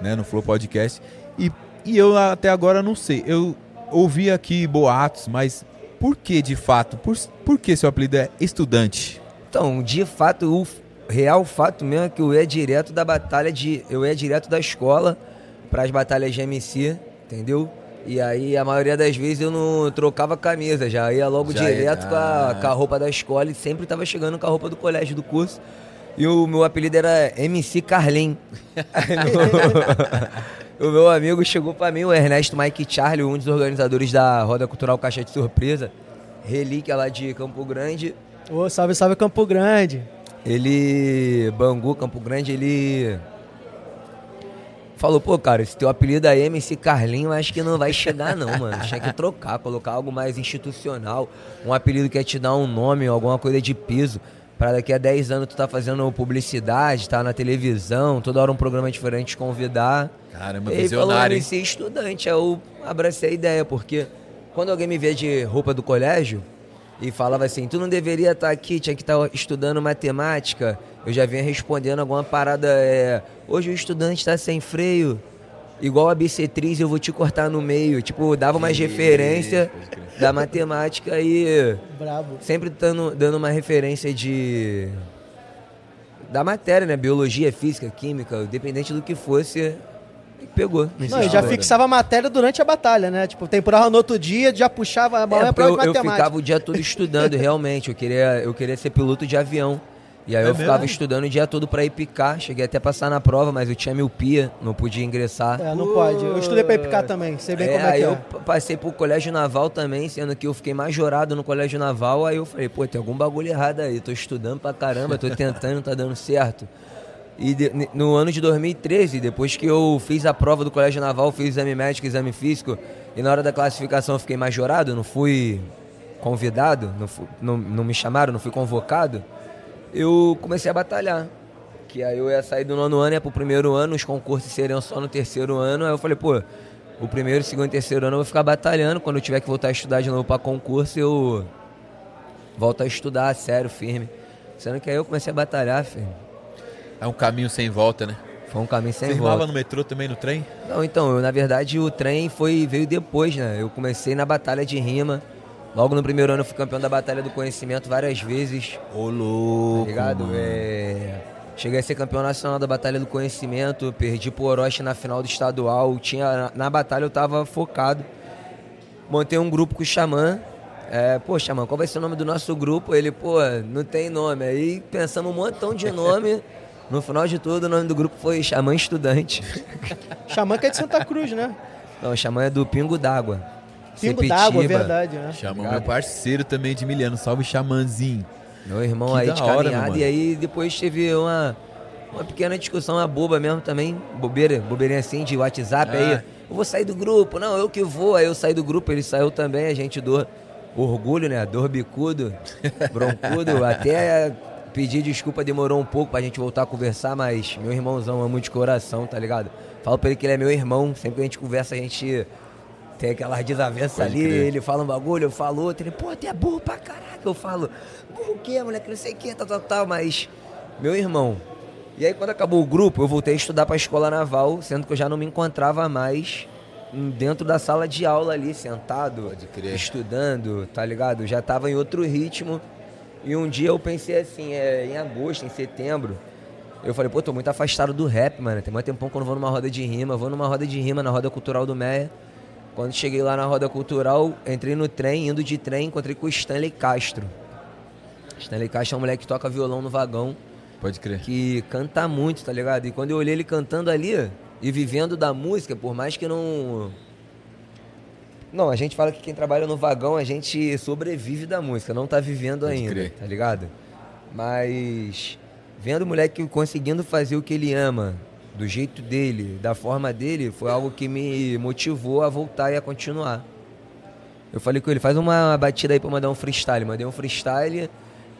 né? No Flow Podcast. E, e eu até agora não sei. Eu ouvi aqui boatos, mas por que de fato? Por, por que seu apelido é estudante? Então, de fato, o real fato mesmo é que eu ia direto da batalha de. Eu ia direto da escola para as batalhas de MC, entendeu? E aí, a maioria das vezes eu não trocava camisa, já ia logo Já ia- direto com, a, com a roupa da escola e sempre tava chegando com a roupa do colégio do curso. E o meu apelido era MC Carlin. O meu amigo chegou pra mim, o Ernesto Mike Charlie, um dos organizadores da Roda Cultural Caixa de Surpresa, relíquia lá de Campo Grande. Ô, salve, salve Campo Grande. Ele, Bangu, Campo Grande, ele falou, pô, cara, esse teu apelido aí, MC Carlinho, acho que não vai chegar não, mano. Tinha que trocar, colocar algo mais institucional, um apelido que ia te dar um nome, alguma coisa de peso. Pra daqui a 10 anos tu tá fazendo publicidade, tá na televisão, toda hora um programa diferente te convidar. Caramba, falou visionário, hein? MC estudante, eu abracei a ideia, porque quando alguém me vê de roupa do colégio e falava assim, tu não deveria estar aqui, tinha que estar estudando matemática, eu já vinha respondendo alguma parada, é, hoje o estudante está sem freio, igual a bissetriz, eu vou te cortar no meio. Tipo, dava umas referências da matemática e Brabo. sempre dando, dando uma referência de. da matéria, né? Biologia, física, química, independente do que fosse, pegou. Não, eu já fixava a matéria durante a batalha, né? Tipo, temporada no outro dia, já puxava a É, bola porque pra eu, eu matemática. ficava o dia todo estudando, realmente. Eu queria, eu queria ser piloto de avião. E aí É eu ficava mesmo? estudando o dia todo pra ir picar. Cheguei até a passar na prova, mas eu tinha miopia, não podia ingressar. É, não pode. Eu estudei pra picar também, sei bem É, como é aí que eu é. p- passei pro colégio naval também, sendo que eu fiquei majorado no colégio naval, aí eu falei, pô, tem algum bagulho errado aí, tô estudando pra caramba, tô tentando, não tá dando certo. E de- no ano de 2013, depois que eu fiz a prova do colégio naval, fiz exame médico, exame físico, e na hora da classificação eu fiquei majorado, não fui convidado, não, fu- não, não me chamaram, não fui convocado, eu comecei a batalhar. Que aí eu ia sair do nono ano, ia pro primeiro ano, os concursos seriam só no terceiro ano. Aí eu falei, pô, o primeiro, segundo e terceiro ano eu vou ficar batalhando. Quando eu tiver que voltar a estudar de novo pra concurso, eu volto a estudar, sério, firme. Sendo que aí eu comecei a batalhar, filho. É um caminho sem volta, né? Foi um caminho sem Você volta. rimava no metrô também, no trem? Não, então, eu, na verdade o trem foi veio depois, né? Eu comecei na batalha de rima. Logo no primeiro ano eu fui campeão da Batalha do Conhecimento várias vezes. Ô, Tá louco. ligado? mano. É... Cheguei a ser campeão nacional da Batalha do Conhecimento, perdi pro Orochi na final do estadual. Tinha, na, na batalha eu tava focado. Montei um grupo com o Xamã. É, pô, Xamã, qual vai ser o nome do nosso grupo? Ele, pô, não tem nome. Aí pensamos um montão de nome. No final de tudo, o nome do grupo foi Xamã Estudante. Xamã que é de Santa Cruz, né? Não, o Xamã é do Pingo d'Água. Pingo d'água, verdade, né? Chama meu parceiro também de Miliano. Salve, Xamanzinho. Meu irmão Que aí de hora, caminhada. mano. E aí depois teve uma. uma pequena discussão, uma boba mesmo também, bobeira, bobeirinha assim de WhatsApp Ah. aí. Eu vou sair do grupo, não, eu que vou. Aí eu saí do grupo, ele saiu também, a gente dor orgulho, né? Dor bicudo, broncudo, até pedir desculpa demorou um pouco pra gente voltar a conversar, mas meu irmãozão amo de coração, tá ligado? Falo pra ele que ele é meu irmão, sempre que a gente conversa a gente tem aquelas desavenças ali, crer. ele fala um bagulho, eu falo outro, ele, pô, tu é burro pra caraca, eu falo, burro o quê, moleque, não sei o quê, tal, tal, tal, mas meu irmão. E aí quando acabou o grupo, eu voltei a estudar pra escola naval, sendo que eu já não me encontrava mais dentro da sala de aula ali, sentado, estudando, tá ligado? Eu já tava em outro ritmo. E um dia eu pensei assim, é, em agosto, em setembro, eu falei, pô, tô muito afastado do rap, mano. Tem mais tempão que eu não vou numa roda de rima. Eu vou numa roda de rima na roda cultural do Meia. Quando cheguei lá na roda cultural, entrei no trem, indo de trem, encontrei com o Stanley Castro. Stanley Castro é um moleque que toca violão no vagão, Pode crer. que canta muito, tá ligado? E quando eu olhei ele cantando ali e vivendo da música, por mais que não. Não, a gente fala que quem trabalha no vagão, a gente sobrevive da música, não tá vivendo Pode ainda, crer. tá ligado? Mas vendo o moleque conseguindo fazer o que ele ama, do jeito dele, da forma dele, foi algo que me motivou a voltar e a continuar. Eu falei com ele, faz uma batida aí pra mandar um freestyle. Mandei um freestyle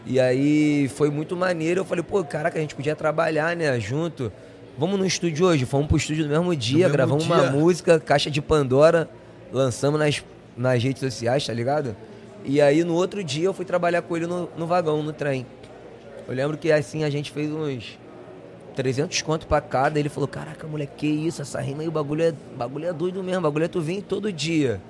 e aí foi muito maneiro. Eu falei, pô, caraca, a gente podia trabalhar, né, junto. Vamos no estúdio hoje? Fomos pro estúdio no mesmo dia, mesmo gravamos uma dia. música, Caixa de Pandora, lançamos nas, nas redes sociais, tá ligado? E aí no outro dia eu fui trabalhar com ele no, no vagão, no trem. Eu lembro que assim a gente fez uns 300 conto pra cada. Ele falou: Caraca, moleque, que isso? Essa rima aí, o bagulho é, bagulho é doido mesmo. O bagulho é tu vir todo dia.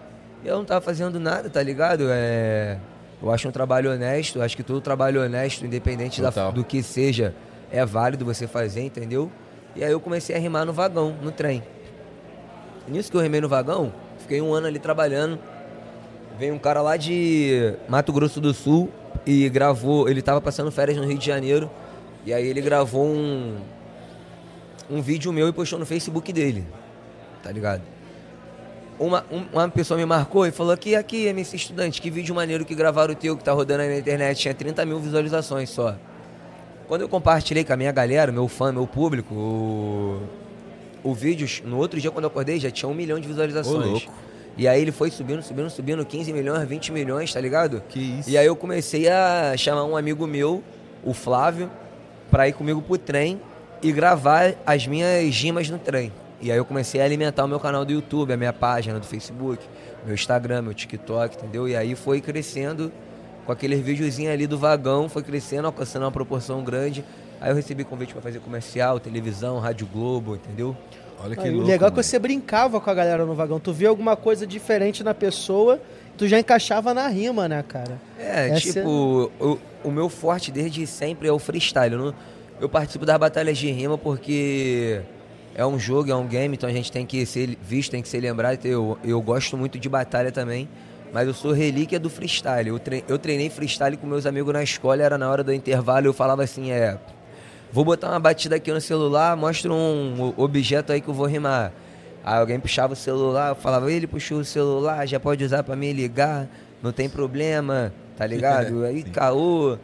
E eu não tava fazendo nada, tá ligado? É. Eu acho um trabalho honesto. Acho que todo trabalho honesto, independente da- do que seja, é válido você fazer, entendeu? E aí eu comecei a rimar no vagão, no trem. E nisso que eu rimei no vagão, fiquei um ano ali trabalhando. Veio um cara lá de Mato Grosso do Sul e gravou. Ele tava passando férias no Rio de Janeiro. E aí ele gravou um, um vídeo meu e postou no Facebook dele. Tá ligado? Uma, um- uma pessoa me marcou e falou que aqui, MC Estudante, que vídeo maneiro que gravaram o teu que tá rodando aí na internet. Tinha 30 mil visualizações só. Quando eu compartilhei com a minha galera, meu fã, meu público, o, o vídeo, no outro dia quando eu acordei, já tinha um milhão de visualizações. Ô, louco. E aí ele foi subindo, subindo, subindo, 15 milhões, 20 milhões, tá ligado? Que isso. E aí eu comecei a chamar um amigo meu, o Flávio, pra ir comigo pro trem e gravar as minhas rimas no trem. E aí eu comecei a alimentar o meu canal do YouTube, a minha página do Facebook, meu Instagram, meu TikTok, entendeu? E aí foi crescendo com aqueles videozinhos ali do vagão, foi crescendo, alcançando uma proporção grande. Aí eu recebi convite pra fazer comercial, televisão, Rádio Globo, entendeu? Olha que Ah, e o louco. legal é que mano. você brincava com a galera no vagão. Tu via alguma coisa diferente na pessoa, tu já encaixava na rima, né, cara? É, Essa tipo, o, o meu forte desde sempre é o freestyle. Eu, não- eu participo das batalhas de rima porque é um jogo, é um game, então a gente tem que ser visto, tem que ser lembrado. Eu, eu gosto muito de batalha também, mas eu sou relíquia do freestyle. Eu, tre- eu treinei freestyle com meus amigos na escola, era na hora do intervalo, eu falava assim, é. Vou botar uma batida aqui no celular, mostra um objeto aí que eu vou rimar. Aí alguém puxava o celular, eu falava, ele puxou o celular, já pode usar pra me ligar, não tem problema, tá ligado? Aí caô.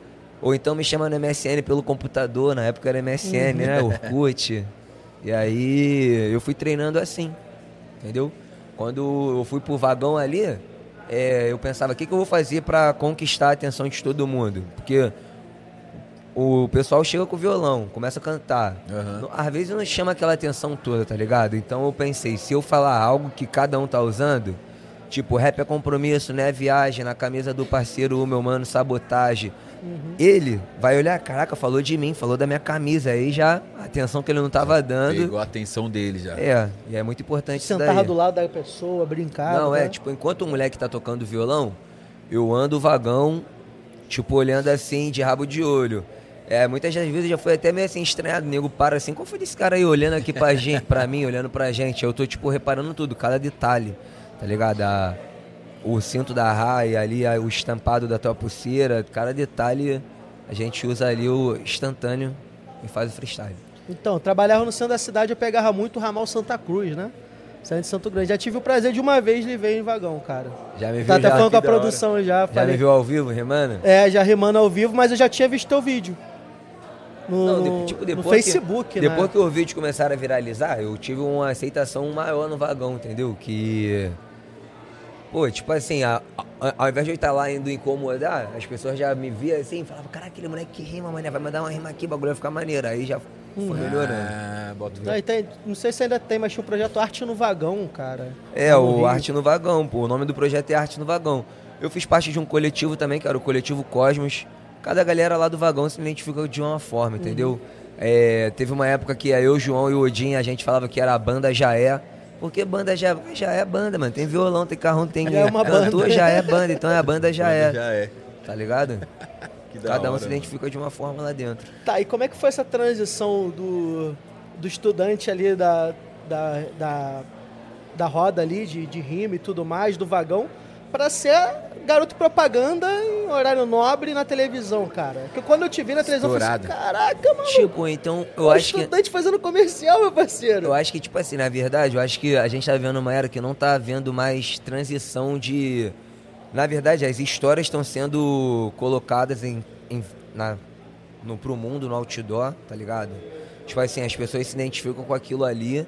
Ou então me chama no MSN pelo computador, na época era MSN, né? Orkut. E aí eu fui treinando assim, entendeu? Quando eu fui pro vagão ali, é, eu pensava, o que, que eu vou fazer pra conquistar a atenção de todo mundo? Porque o pessoal chega com o violão, começa a cantar. Não- Às vezes não chama aquela atenção toda, tá ligado? Então eu pensei, se eu falar algo que cada um tá usando, tipo, rap é compromisso, né? Viagem, na camisa do parceiro, o meu mano, sabotagem. Ele vai olhar, caraca, falou de mim, falou da minha camisa. Aí já, a atenção que ele não tava dando. Pegou a atenção dele já. É, e é muito importante isso Sentava daí. do lado da pessoa, brincava. Não, né? é, tipo, enquanto o moleque tá tocando violão, eu ando o vagão, tipo, olhando assim, de rabo de olho. É, muitas das vezes já foi até meio assim estranhado, o nego para assim, qual foi desse cara aí olhando aqui pra gente, pra mim, olhando pra gente? Eu tô, tipo, reparando tudo, cada detalhe, tá ligado? A- o cinto da raia ali, a- o estampado da tua pulseira, cada detalhe a gente usa ali o instantâneo e faz o freestyle. Então, trabalhava no centro da cidade, eu pegava muito o ramal Santa Cruz, né? Saindo de Santo Grande. Já tive o prazer de uma vez lhe ver em vagão, cara. Já me viu Tá até já? falando com a da hora. produção já. Já falei, me viu ao vivo, Remana? É, já rimando ao vivo, mas eu já tinha visto teu vídeo. No, Não, no- tipo, no depois Facebook, que, né? Depois que os vídeos começaram a viralizar, eu tive uma aceitação maior no vagão, entendeu? Que. Pô, tipo assim, a- a- ao invés de eu estar lá indo incomodar, as pessoas já me viam assim e falavam, caraca, aquele moleque que rima, mané, vai mandar uma rima aqui, o bagulho vai ficar maneiro. Aí já foi melhorando. Ah, bota Não, tem- não sei se ainda tem, mas tinha o projeto Arte no Vagão, cara. É, No o Rio. Arte no Vagão, pô. O nome do projeto é Arte no Vagão. Eu fiz parte de um coletivo também, que era o Coletivo Cosmos. Cada galera lá do vagão se identifica de uma forma, entendeu? É, teve uma época que eu, João e o Odin, a gente falava que era a banda Já É. Porque banda já, já é banda, mano. Tem violão, tem carrão, tem Já é cantor, banda. já é banda. Então é a banda já é. Já é. Tá ligado? Cada um hora, se mano. identifica de uma forma lá dentro. Tá, e como é que foi essa transição do, do estudante ali da, da, da, da roda ali, de, de rima e tudo mais, do vagão, pra ser garoto propaganda em horário nobre na televisão, cara? Porque quando eu te vi na televisão, eu falei assim, Estourado. caraca, mano, Tipo, então, eu um acho que. estudante fazendo comercial, meu parceiro. Eu acho que, tipo assim, na verdade, eu acho que a gente tá vendo uma era que não tá vendo mais transição de. Na verdade, as histórias estão sendo colocadas em, em, na, no, pro mundo, no outdoor, tá ligado? Tipo assim, as pessoas se identificam com aquilo ali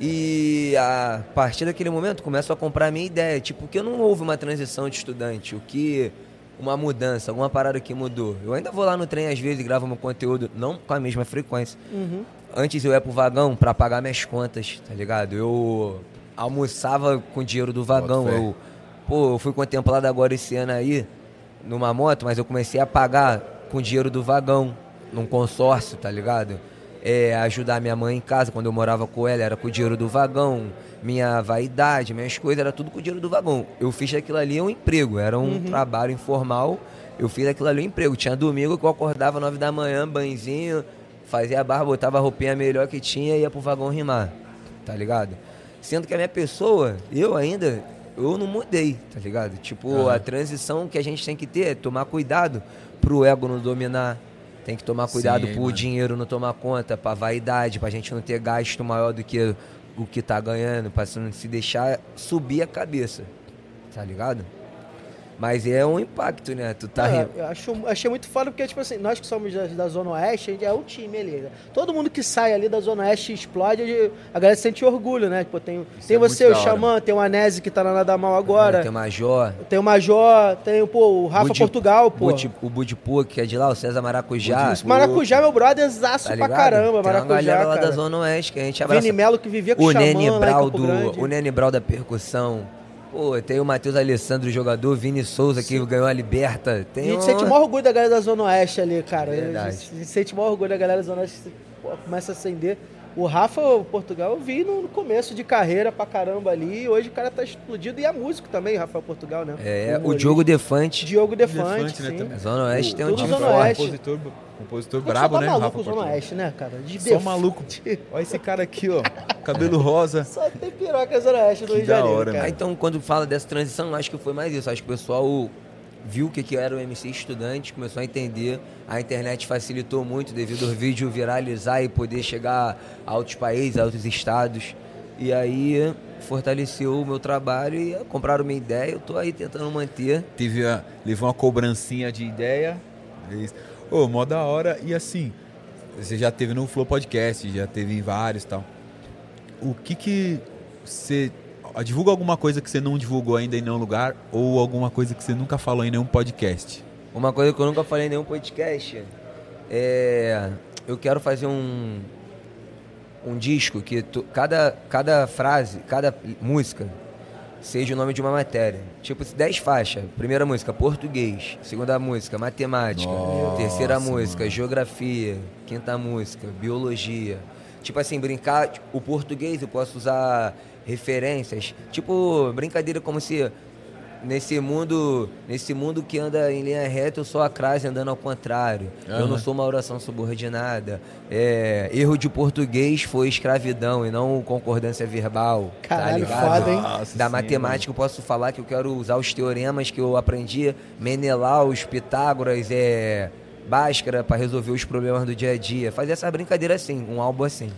e a partir daquele momento começam a comprar a minha ideia. Tipo, que não houve uma transição de estudante, o que. Uma mudança, alguma parada que mudou. Eu ainda vou lá no trem às vezes e gravo meu conteúdo, não com a mesma frequência. Uhum. Antes eu ia pro vagão pra pagar minhas contas, tá ligado? Eu almoçava com o dinheiro do vagão. Eu, pô, eu fui contemplado agora esse ano aí numa moto, mas eu comecei a pagar com o dinheiro do vagão, num consórcio, tá ligado? É, ajudar minha mãe em casa, quando eu morava com ela, era com o dinheiro do vagão. Minha vaidade, minhas coisas, era tudo com o dinheiro do vagão. Eu fiz aquilo ali um emprego, era um trabalho informal. Eu fiz aquilo ali um emprego. Tinha domingo que eu acordava nove da manhã, banhozinho, fazia a barba, botava a roupinha melhor que tinha e ia pro vagão rimar, tá ligado? Sendo que a minha pessoa, eu ainda, eu não mudei, tá ligado? Tipo, a transição que a gente tem que ter é tomar cuidado pro ego não dominar. Tem que tomar cuidado Sim, pro mano. dinheiro não tomar conta, pra vaidade, pra gente não ter gasto maior do que o que tá ganhando, pra não se deixar subir a cabeça, tá ligado? Mas é um impacto, né? Tu tá É, eu acho, achei muito foda porque, tipo assim, nós que somos da, da Zona Oeste, a gente é o time ali. né? Todo mundo que sai ali da Zona Oeste explode, a galera sente orgulho, né? Tipo, tem, tem é você, o. Xamã, tem o Anese que tá na Nada Mal agora, Tem o Major, tem o Major, tem pô, o Rafa Budi- Portugal, pô. Budi- o Budipu, que é de lá, o César Maracujá. Isso, Maracujá, meu brother, zaço Tá pra caramba, Tem uma Maracujá, galera lá cara. da Zona Oeste que a gente abraça. Vini Melo que vivia com o Xamã Nene em Brau do, o Nene Brau da percussão. Pô, tem o Matheus Alessandro, jogador, Vini Souza, que ganhou a Liberta. A Tem gente um- sente o maior orgulho da galera da Zona Oeste ali, cara. Verdade. A gente, a sente o maior orgulho da galera da Zona Oeste. Começa a acender. O Rafa, o Portugal, eu vi no começo de carreira pra caramba ali. Hoje o cara tá explodido. E é músico também, Rafael Portugal, né? É, o Humorista. Diogo Defante. Diogo Defante, Defante, né, sim. A Zona Oeste tem um time Zona forte. Oeste. Compositor, compositor só brabo, tá né? maluco Rafa o Zona Portugal. Oeste, né, cara? De Só def- maluco. Olha esse cara aqui, ó. Cabelo rosa. Só tem piroca Zona Oeste do Que Rio de da Janeiro, hora, cara. Ah, então, quando fala dessa transição, acho que foi mais isso. Acho que o pessoal viu o que, que era o MC estudante, começou a entender. A internet facilitou muito devido ao vídeo viralizar e poder chegar a outros países, a outros estados. E aí fortaleceu o meu trabalho e compraram minha ideia. Eu tô aí tentando manter. Teve a, levou uma cobrancinha de ideia. Ô, mó da hora. E assim, você já teve no Flow Podcast, já teve em vários tal. O que que você... Divulga alguma coisa que você não divulgou ainda em nenhum lugar ou alguma coisa que você nunca falou em nenhum podcast. Uma coisa que eu nunca falei em nenhum podcast é. Eu quero fazer um. Um disco que tu- cada, cada frase, cada música seja o nome de uma matéria. Tipo, 10 faixas. Primeira música, português. Segunda música, matemática. Nossa, Terceira música, mano. geografia. Quinta música, biologia. Tipo assim, brincar. O português eu posso usar referências. Tipo, brincadeira como se nesse mundo, nesse mundo que anda em linha reta, eu sou a crase andando ao contrário. Eu não sou uma oração subordinada. É, erro de português foi escravidão e não concordância verbal. Caralho, tá ligado? foda, hein? Nossa, Da sim, matemática eu posso falar que eu quero usar os teoremas que eu aprendi, Menelaus, Pitágoras, é, Bhaskara, para resolver os problemas do dia a dia. Fazer essa brincadeira assim, um álbum assim.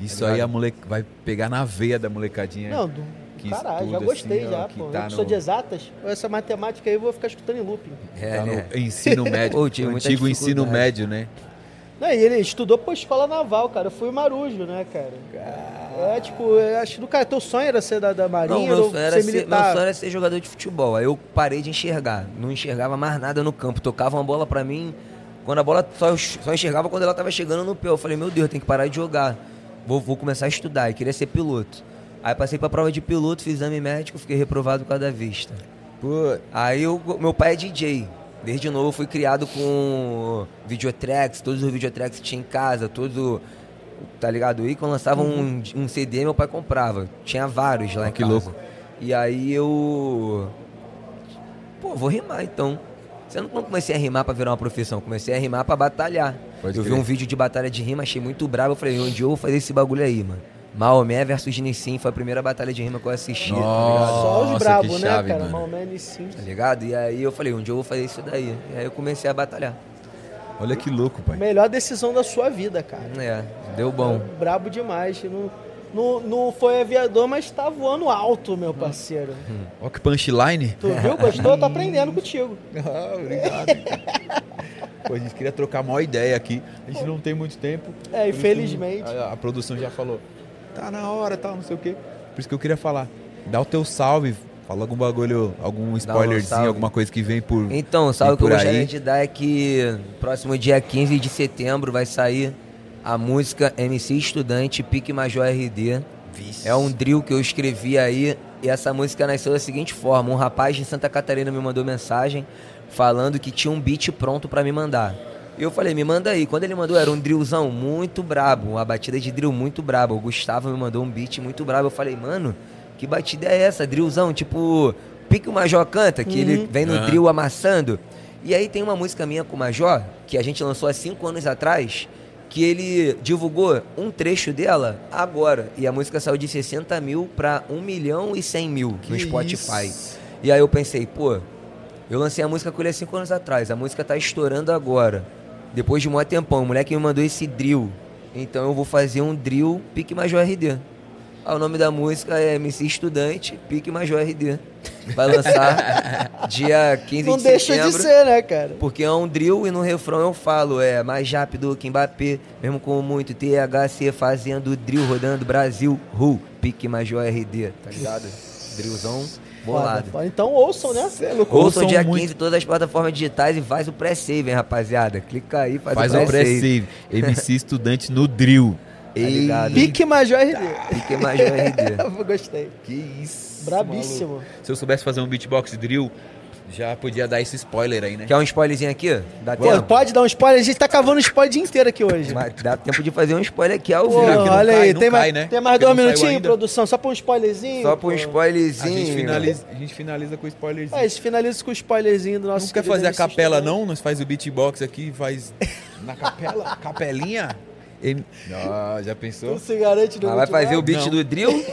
Isso Tá aí ligado? a moleque vai pegar na veia da molecadinha. Não, do... Que caralho, já estuda, gostei assim, já, que pô. tá eu sou no- de exatas, essa matemática aí eu vou ficar escutando em looping. É, Tá no né? ensino médio, Pô, muita antigo ensino médio, né? Não, e ele estudou pra escola naval, cara. Eu fui marujo, né, cara? É, tipo, eu acho que do cara, teu sonho era ser da, da Não, marinha meu ou sonho, era ser militar? meu sonho era ser jogador de futebol. Aí eu parei de enxergar. Não enxergava mais nada no campo. Tocava uma bola pra mim. Quando a bola só, só enxergava quando ela tava chegando no pé. Eu falei, meu Deus, eu tenho que parar de jogar. Vou, vou começar a estudar. E queria ser piloto. Aí passei pra prova de piloto, fiz exame médico, fiquei reprovado por causa da vista. Pô, Aí eu, meu pai é DJ. Desde novo eu fui criado com videotracks, todos os videotracks que tinha em casa, todos, tá ligado? E quando lançava um, um CD, meu pai comprava. Tinha vários lá Ó, em que casa. louco. E aí eu. Pô, vou rimar então. Você não comecei a rimar pra virar uma profissão, comecei a rimar pra batalhar. Pode eu vi crer. um vídeo de batalha de rima, achei muito bravo. Eu falei, onde eu vou fazer esse bagulho aí, mano? Maomé versus Nissim foi a primeira batalha de rima que eu assisti, tá ligado? Só os Nossa, que né, chave, cara? mano. Maomé sim. Tá ligado? E aí eu falei, onde eu vou fazer isso daí? E aí eu comecei a batalhar. olha que louco, pai. Melhor decisão da sua vida, cara. É, deu bom. Brabo demais. Não, não, não foi aviador, mas tá voando alto, meu parceiro. Olha que punchline. Tu viu? Gostou? Eu tô aprendendo contigo. Ah, obrigado. Pô, a gente queria trocar uma ideia aqui. A gente não tem muito tempo. É, infelizmente. A, a produção já falou. Tá na hora, tal, não sei o quê. Por isso que eu queria falar. Dá o teu salve. Fala algum bagulho, algum spoilerzinho, salve. alguma coisa que vem por. Então, o que eu por gostaria aí? de dar é que próximo dia 15 de setembro vai sair a música MC Estudante Pique Major RD. É um drill que eu escrevi aí e essa música nasceu da seguinte forma: um rapaz de Santa Catarina me mandou mensagem falando que tinha um beat pronto pra me mandar. E eu falei, me manda aí. Quando ele mandou, era um drillzão muito brabo, uma batida de drill muito brabo. O Gustavo me mandou um beat muito brabo. Eu falei, mano, que batida é essa? Drillzão, tipo, pique o Major canta, que ele vem no Aham. drill amassando. E aí tem uma música minha com o Major, que a gente lançou há cinco anos atrás, que ele divulgou um trecho dela agora. E a música saiu de 60 mil pra 1 milhão e 100 mil no Que Spotify. isso? E aí eu pensei, pô, eu lancei a música com ele há cinco anos atrás, a música tá estourando agora. Depois de um maior tempão, o moleque me mandou esse drill. Então eu vou fazer um drill Pique Major RD. Ah, o nome da música é MC Estudante, Pique Major RD. Vai lançar dia 15 Não de deixa de setembro. ser, né, cara? Porque é um drill e no refrão eu falo, é mais rápido que Mbappé, mesmo com muito THC fazendo drill, rodando Brasil, Ru, pique Major RD, tá ligado? Drillzão bolado. Então ouçam, né? Ouçam Ouçam dia muito. 15 todas as plataformas digitais e faz o pré-save, hein, rapaziada. Clica aí, faz, Faz o o pré-save. pré-save. MC estudante no drill. Tá ligado? Pique Major RD. Pique Major RD. Gostei. Que isso. Brabíssimo. maluco. Se eu soubesse fazer um beatbox drill, já podia dar esse spoiler aí, né? Quer um spoilerzinho aqui? Dá Pô, tempo? pode dar um spoiler? A gente tá cavando um spoiler o dia inteiro aqui hoje. Mas dá tempo de fazer um spoiler aqui ao vivo. olha cai, aí, tem, cai, mais, né? tem mais Porque dois minutinhos, produção? Só pra um spoilerzinho? Só pra um pô? A spoilerzinho. gente, finaliza, a gente finaliza com o spoilerzinho. É, esse finaliza com o spoilerzinho do nosso. não quer fazer a capela, não? Nós faz o beatbox aqui, faz na capela, capelinha. Ah, já pensou? Não se garante no Ah, vai fazer o beat Não. do drill?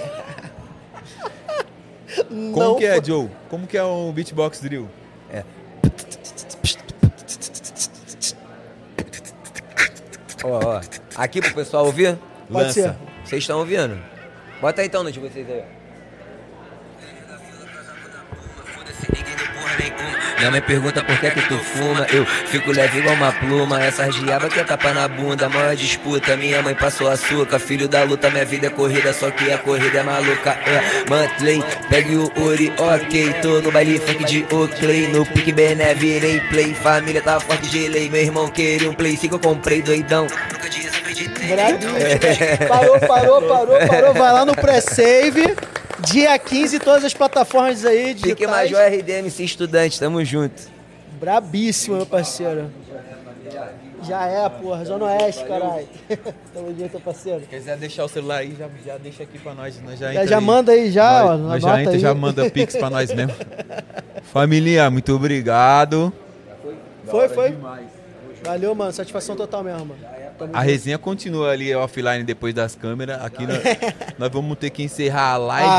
Como Não que é. Joe? Como que é o beatbox drill? Ó, ó. Aqui pro pessoal ouvir? Lança. Vocês estão ouvindo? Bota aí então no de vocês aí. ó. Minha mãe pergunta por que que tu fuma. Eu fico leve igual uma pluma. Essas diabas que é tapa na bunda Maior disputa, minha mãe passou açúcar Filho da luta, minha vida é corrida Só que a corrida é maluca. É, mantley, pegue o Uri, ok. Tô no baile funk de Oakley. No pique Bené, virei play. Família tá forte de lei. Meu irmão queria um play 5 eu comprei doidão. Brabíssimo. Parou, parou, parou, parou. Vai lá no pré-save. Dia 15, todas as plataformas aí. Pique digitais. Major RDMC Estudante, tamo junto Brabíssimo, meu parceiro. Já é, porra. Zona Oeste, caralho. Tamo junto, parceiro. Se quiser deixar o celular aí, já, já deixa aqui pra nós. nós já Já, entra já aí. manda aí, já, ó. Nós, nós já entra, aí. já manda pix pra nós mesmo. Família, muito obrigado. Foi, foi. Valeu, mano. Satisfação total mesmo, mano. Tamo A junto. resenha continua ali offline depois das câmeras. Aqui nós, nós vamos ter que encerrar a live.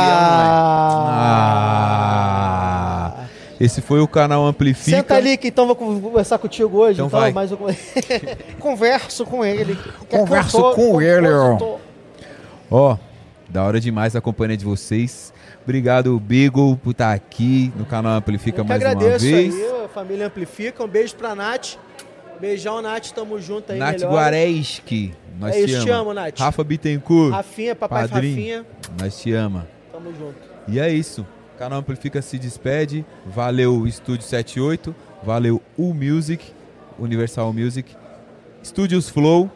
Ah. Ah. Esse foi o canal Amplifica. Senta ali que então vou con- conversar contigo hoje. Então Então, vai. mais um... Converso com ele. Converso Cantor, com ele, ó. da hora demais a companhia de vocês. Obrigado, Beagle, por estar aqui no canal Amplifica Eu mais uma vez. aí, a família Amplifica. Um beijo pra Nath. Beijão, Nath, tamo junto aí, Nath melhor. Guareschi, nós É te isso, ama. te amo, Nath. Rafa Bittencourt, Rafinha, papai padrinho, Rafinha, nós te ama. tamo junto. E é isso. O canal Amplifica se despede. Valeu Estúdio 78. Valeu U Music, Universal Music. Estúdios Flow.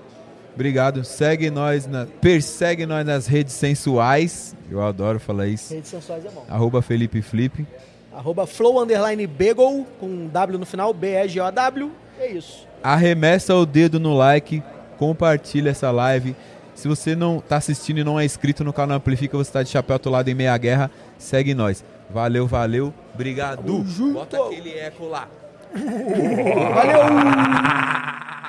Obrigado. Segue nós, na, persegue nós nas redes sensuais. Eu adoro falar isso. Redes sensuais é bom. Arroba Felipe Flip. Arroba flow underline bagel, com W no final, B-E-G-O-W. É isso. Arremessa o dedo no like. Compartilha essa live. Se você não tá assistindo e não é inscrito no canal Amplifica, você tá de chapéu atolado em meia guerra, segue nós. Valeu, valeu. Obrigado. Bota aquele eco lá. Valeu!